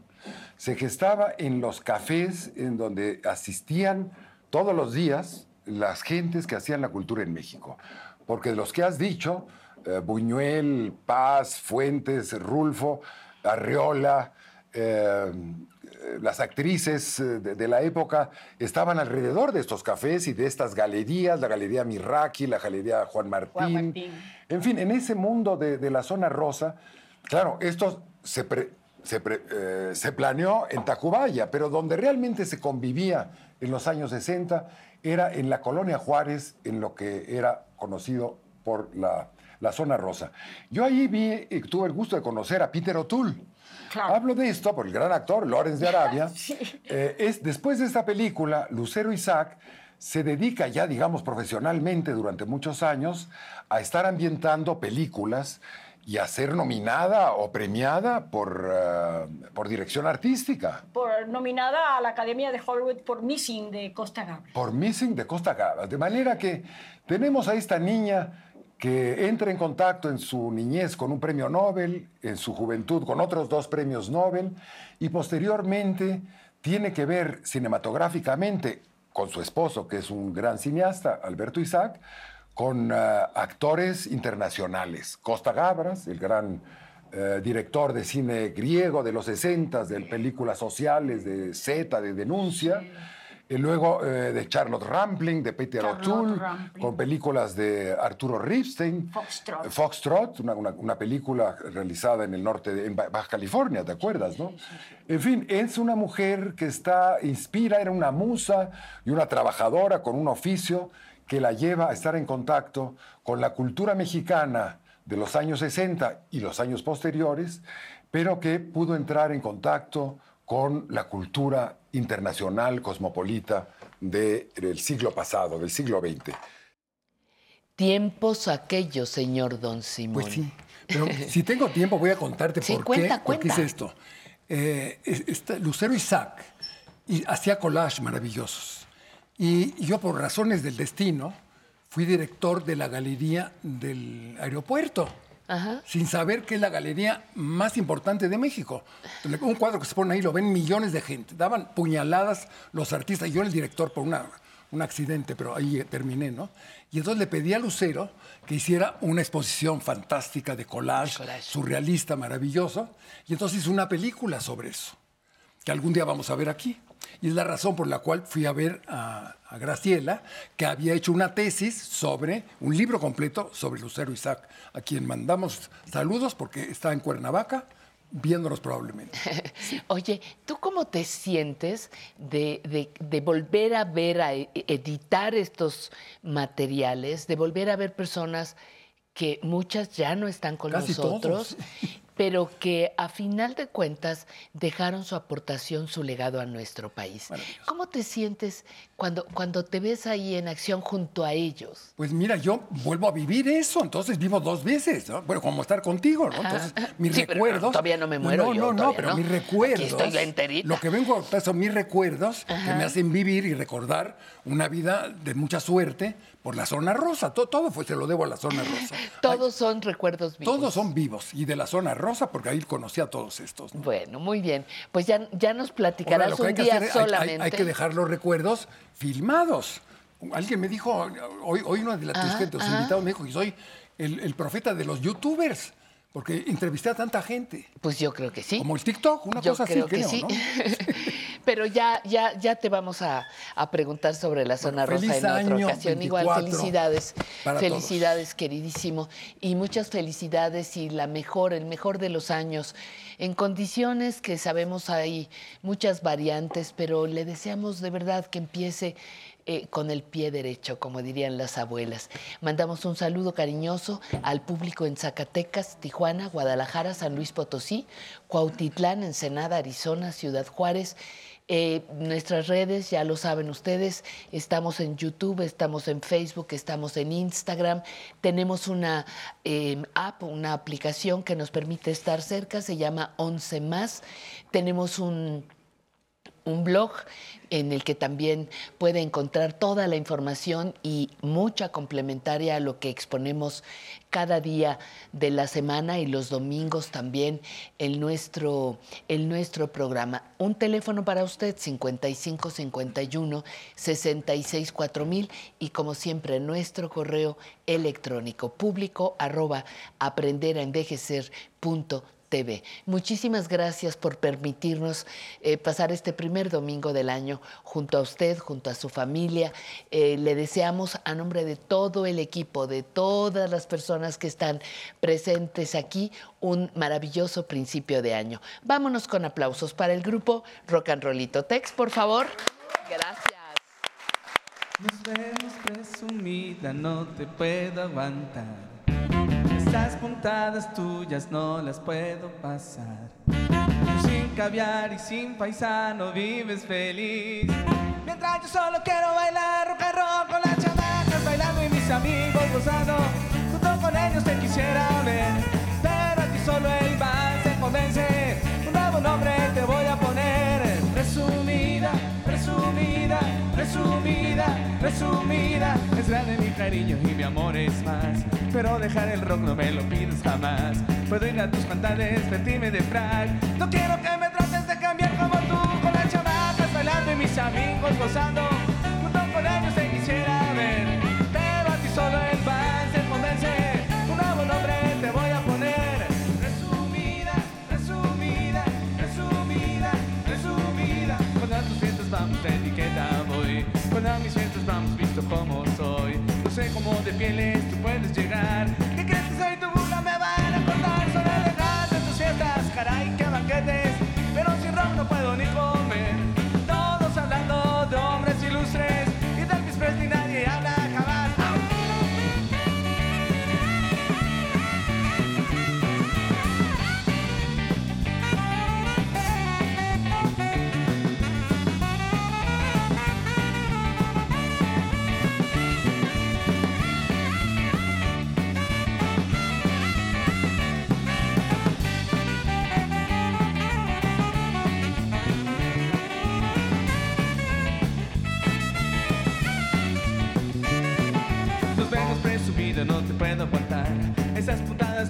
Se gestaba en los cafés en donde asistían todos los días las gentes que hacían la cultura en México. Porque de los que has dicho, eh, Buñuel, Paz, Fuentes, Rulfo, Arriola, eh, las actrices eh, de, de la época estaban alrededor de estos cafés y de estas galerías, la Galería Mirraqui, la Galería Juan Martín. En fin, en ese mundo de, de la zona rosa, claro, esto se, pre- se, pre- eh, se planeó en Tacubaya, pero donde realmente se convivía en los años 60 era en la colonia Juárez, en lo que era conocido por la, la zona rosa. Yo ahí vi, y tuve el gusto de conocer a Peter O'Toole. Hablo de esto por el gran actor Lawrence de Arabia. Eh, es, después de esta película, Lucero Isaac se dedica ya, digamos, profesionalmente durante muchos años a estar ambientando películas y a ser nominada o premiada por, eh, por dirección artística. Por, nominada a la Academia de Hollywood por Missing de Costa Gabras. Por Missing de Costa Gabras. De manera que tenemos a esta niña que entra en contacto en su niñez con un premio Nobel, en su juventud con otros dos premios Nobel, y posteriormente tiene que ver cinematográficamente con su esposo, que es un gran cineasta, Alberto Isaac, con eh, actores internacionales. Costa Gabras, el gran eh, director de cine griego de los 60, de películas sociales, de Z, de denuncia. Y luego eh, de Charlotte Rampling, de Peter O'Toole, con películas de Arturo Ripstein. Foxtrot. Foxtrot, una, una, una, película realizada en el norte, de en Baja California, ¿te acuerdas, no? En fin, es una mujer que está, inspira, era una musa y una trabajadora con un oficio que la lleva a estar en contacto con la cultura mexicana de los años 60 y los años posteriores, pero que pudo entrar en contacto con la cultura internacional cosmopolita de, del siglo pasado, del siglo XX. Tiempos aquellos, señor Don Simón. Pues sí, pero si tengo tiempo voy a contarte sí, por, cuenta, qué, cuenta. por qué hice esto. Eh, Lucero Isaac y hacía collage maravillosos. Y, yo, por razones del destino, fui director de la galería del aeropuerto. Ajá. sin saber que es la galería más importante de México. Un cuadro que se pone ahí lo ven millones de gente. Daban puñaladas los artistas. Yo era el director por una, un accidente, pero ahí terminé, ¿no? Y entonces le pedí a Lucero que hiciera una exposición fantástica de collage, Collage. surrealista, maravilloso. Y entonces hizo una película sobre eso, que algún día vamos a ver aquí. Y es la razón por la cual fui a ver a, a Graciela, que había hecho una tesis sobre, un libro completo sobre Lucero Isaac, a quien mandamos saludos porque está en Cuernavaca, viéndonos probablemente. Oye, ¿tú cómo te sientes de, de- de volver a ver, a e- editar estos materiales, de volver a ver personas que muchas ya no están con Casi nosotros, pero que a final de cuentas dejaron su aportación, su legado a nuestro país? ¿Cómo te sientes cuando, cuando te ves ahí en acción junto a ellos? Pues mira, yo vuelvo a vivir eso, entonces vivo dos veces, ¿no? Bueno, como estar contigo, ¿no? Entonces, mis Sí, pero recuerdos... todavía no me muero No, yo, no, no, pero no. mis recuerdos... Aquí estoy la enterita. Lo que vengo a contar son mis recuerdos que me hacen vivir y recordar una vida de mucha suerte por la zona rosa. Todo, todo fue, se lo debo a la zona rosa. Todos son recuerdos vivos. Todos son vivos y de la zona rosa porque ahí conocí a todos estos. ¿no? Bueno, muy bien. Pues ya, ya nos Ahora, platicarás lo que un hay que día hacer es- hay- hay- solamente. Hay, que dejar los recuerdos filmados. Alguien me dijo, hoy, hoy uno de la- tus Ajá, gente, tus ajá. invitados me dijo que soy el, el profeta de los youtubers, porque entrevisté a tanta gente. Pues yo creo que sí. Como el TikTok, una Yo cosa creo así, que creo, sí. ¿no? Pero ya, ya, ya te vamos a, a preguntar sobre la zona Bueno, rosa en otra ocasión. Igual, 24 felicidades. para felicidades, queridísimo. Y muchas felicidades y la mejor, el mejor de los años. En condiciones que sabemos hay muchas variantes, pero le deseamos de verdad que empiece eh, con el pie derecho, como dirían las abuelas. Mandamos un saludo cariñoso al público en Zacatecas, Tijuana, Guadalajara, San Luis Potosí, Cuautitlán, Ensenada, Arizona, Ciudad Juárez. Eh, nuestras redes, ya lo saben ustedes, estamos en YouTube, estamos en Facebook, estamos en Instagram, tenemos una eh, app, una aplicación que nos permite estar cerca, se llama 11 más, tenemos un un blog en el que también puede encontrar toda la información y mucha complementaria a lo que exponemos cada día de la semana y los domingos también en nuestro, nuestro programa. Un teléfono para usted, 55 51 66 4000 y como siempre nuestro correo electrónico público arroba aprenderaenvejecer.tv. TV. Muchísimas gracias por permitirnos eh, pasar este primer domingo del año junto a usted, junto a su familia. Eh, le deseamos a nombre de todo el equipo, de todas las personas que están presentes aquí, un maravilloso principio de año. Vámonos con aplausos para el grupo Rock and Rollito Tex, por favor. Gracias. Nos vemos presumida, no te puedo aguantar. Esas puntadas tuyas no las puedo pasar. Sin caviar y sin paisano vives feliz. Mientras yo solo quiero bailar rock and roll con las chamacas bailando y mis amigos gozando. Junto con ellos te quisiera ver, pero a ti solo resumida. Es grande mi cariño y mi amor es más. Pero dejar el rock no me lo pides jamás. Puedo ir a tus pantalones, vestirme de frac. No quiero que me trates de cambiar como tú, con las chamacas bailando y mis amigos gozando. Junto con ellos fiestas vamos visto como soy. No sé cómo de pieles tú puedes llegar.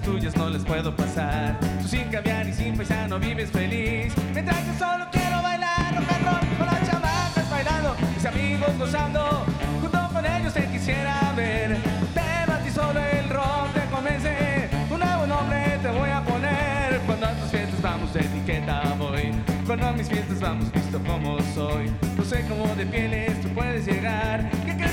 Tuyas no les puedo pasar. Tú sin cambiar y sin paisano vives feliz. Mientras yo solo quiero bailar rock and con las chamacas bailando. Mis amigos gozando, junto con ellos te quisiera ver. Pero a ti solo el rock te convence. Un nuevo nombre te voy a poner. Cuando a tus fiestas vamos etiqueta voy. Cuando a mis fiestas vamos visto como soy. No sé cómo de pieles tú puedes llegar. ¿Qué crees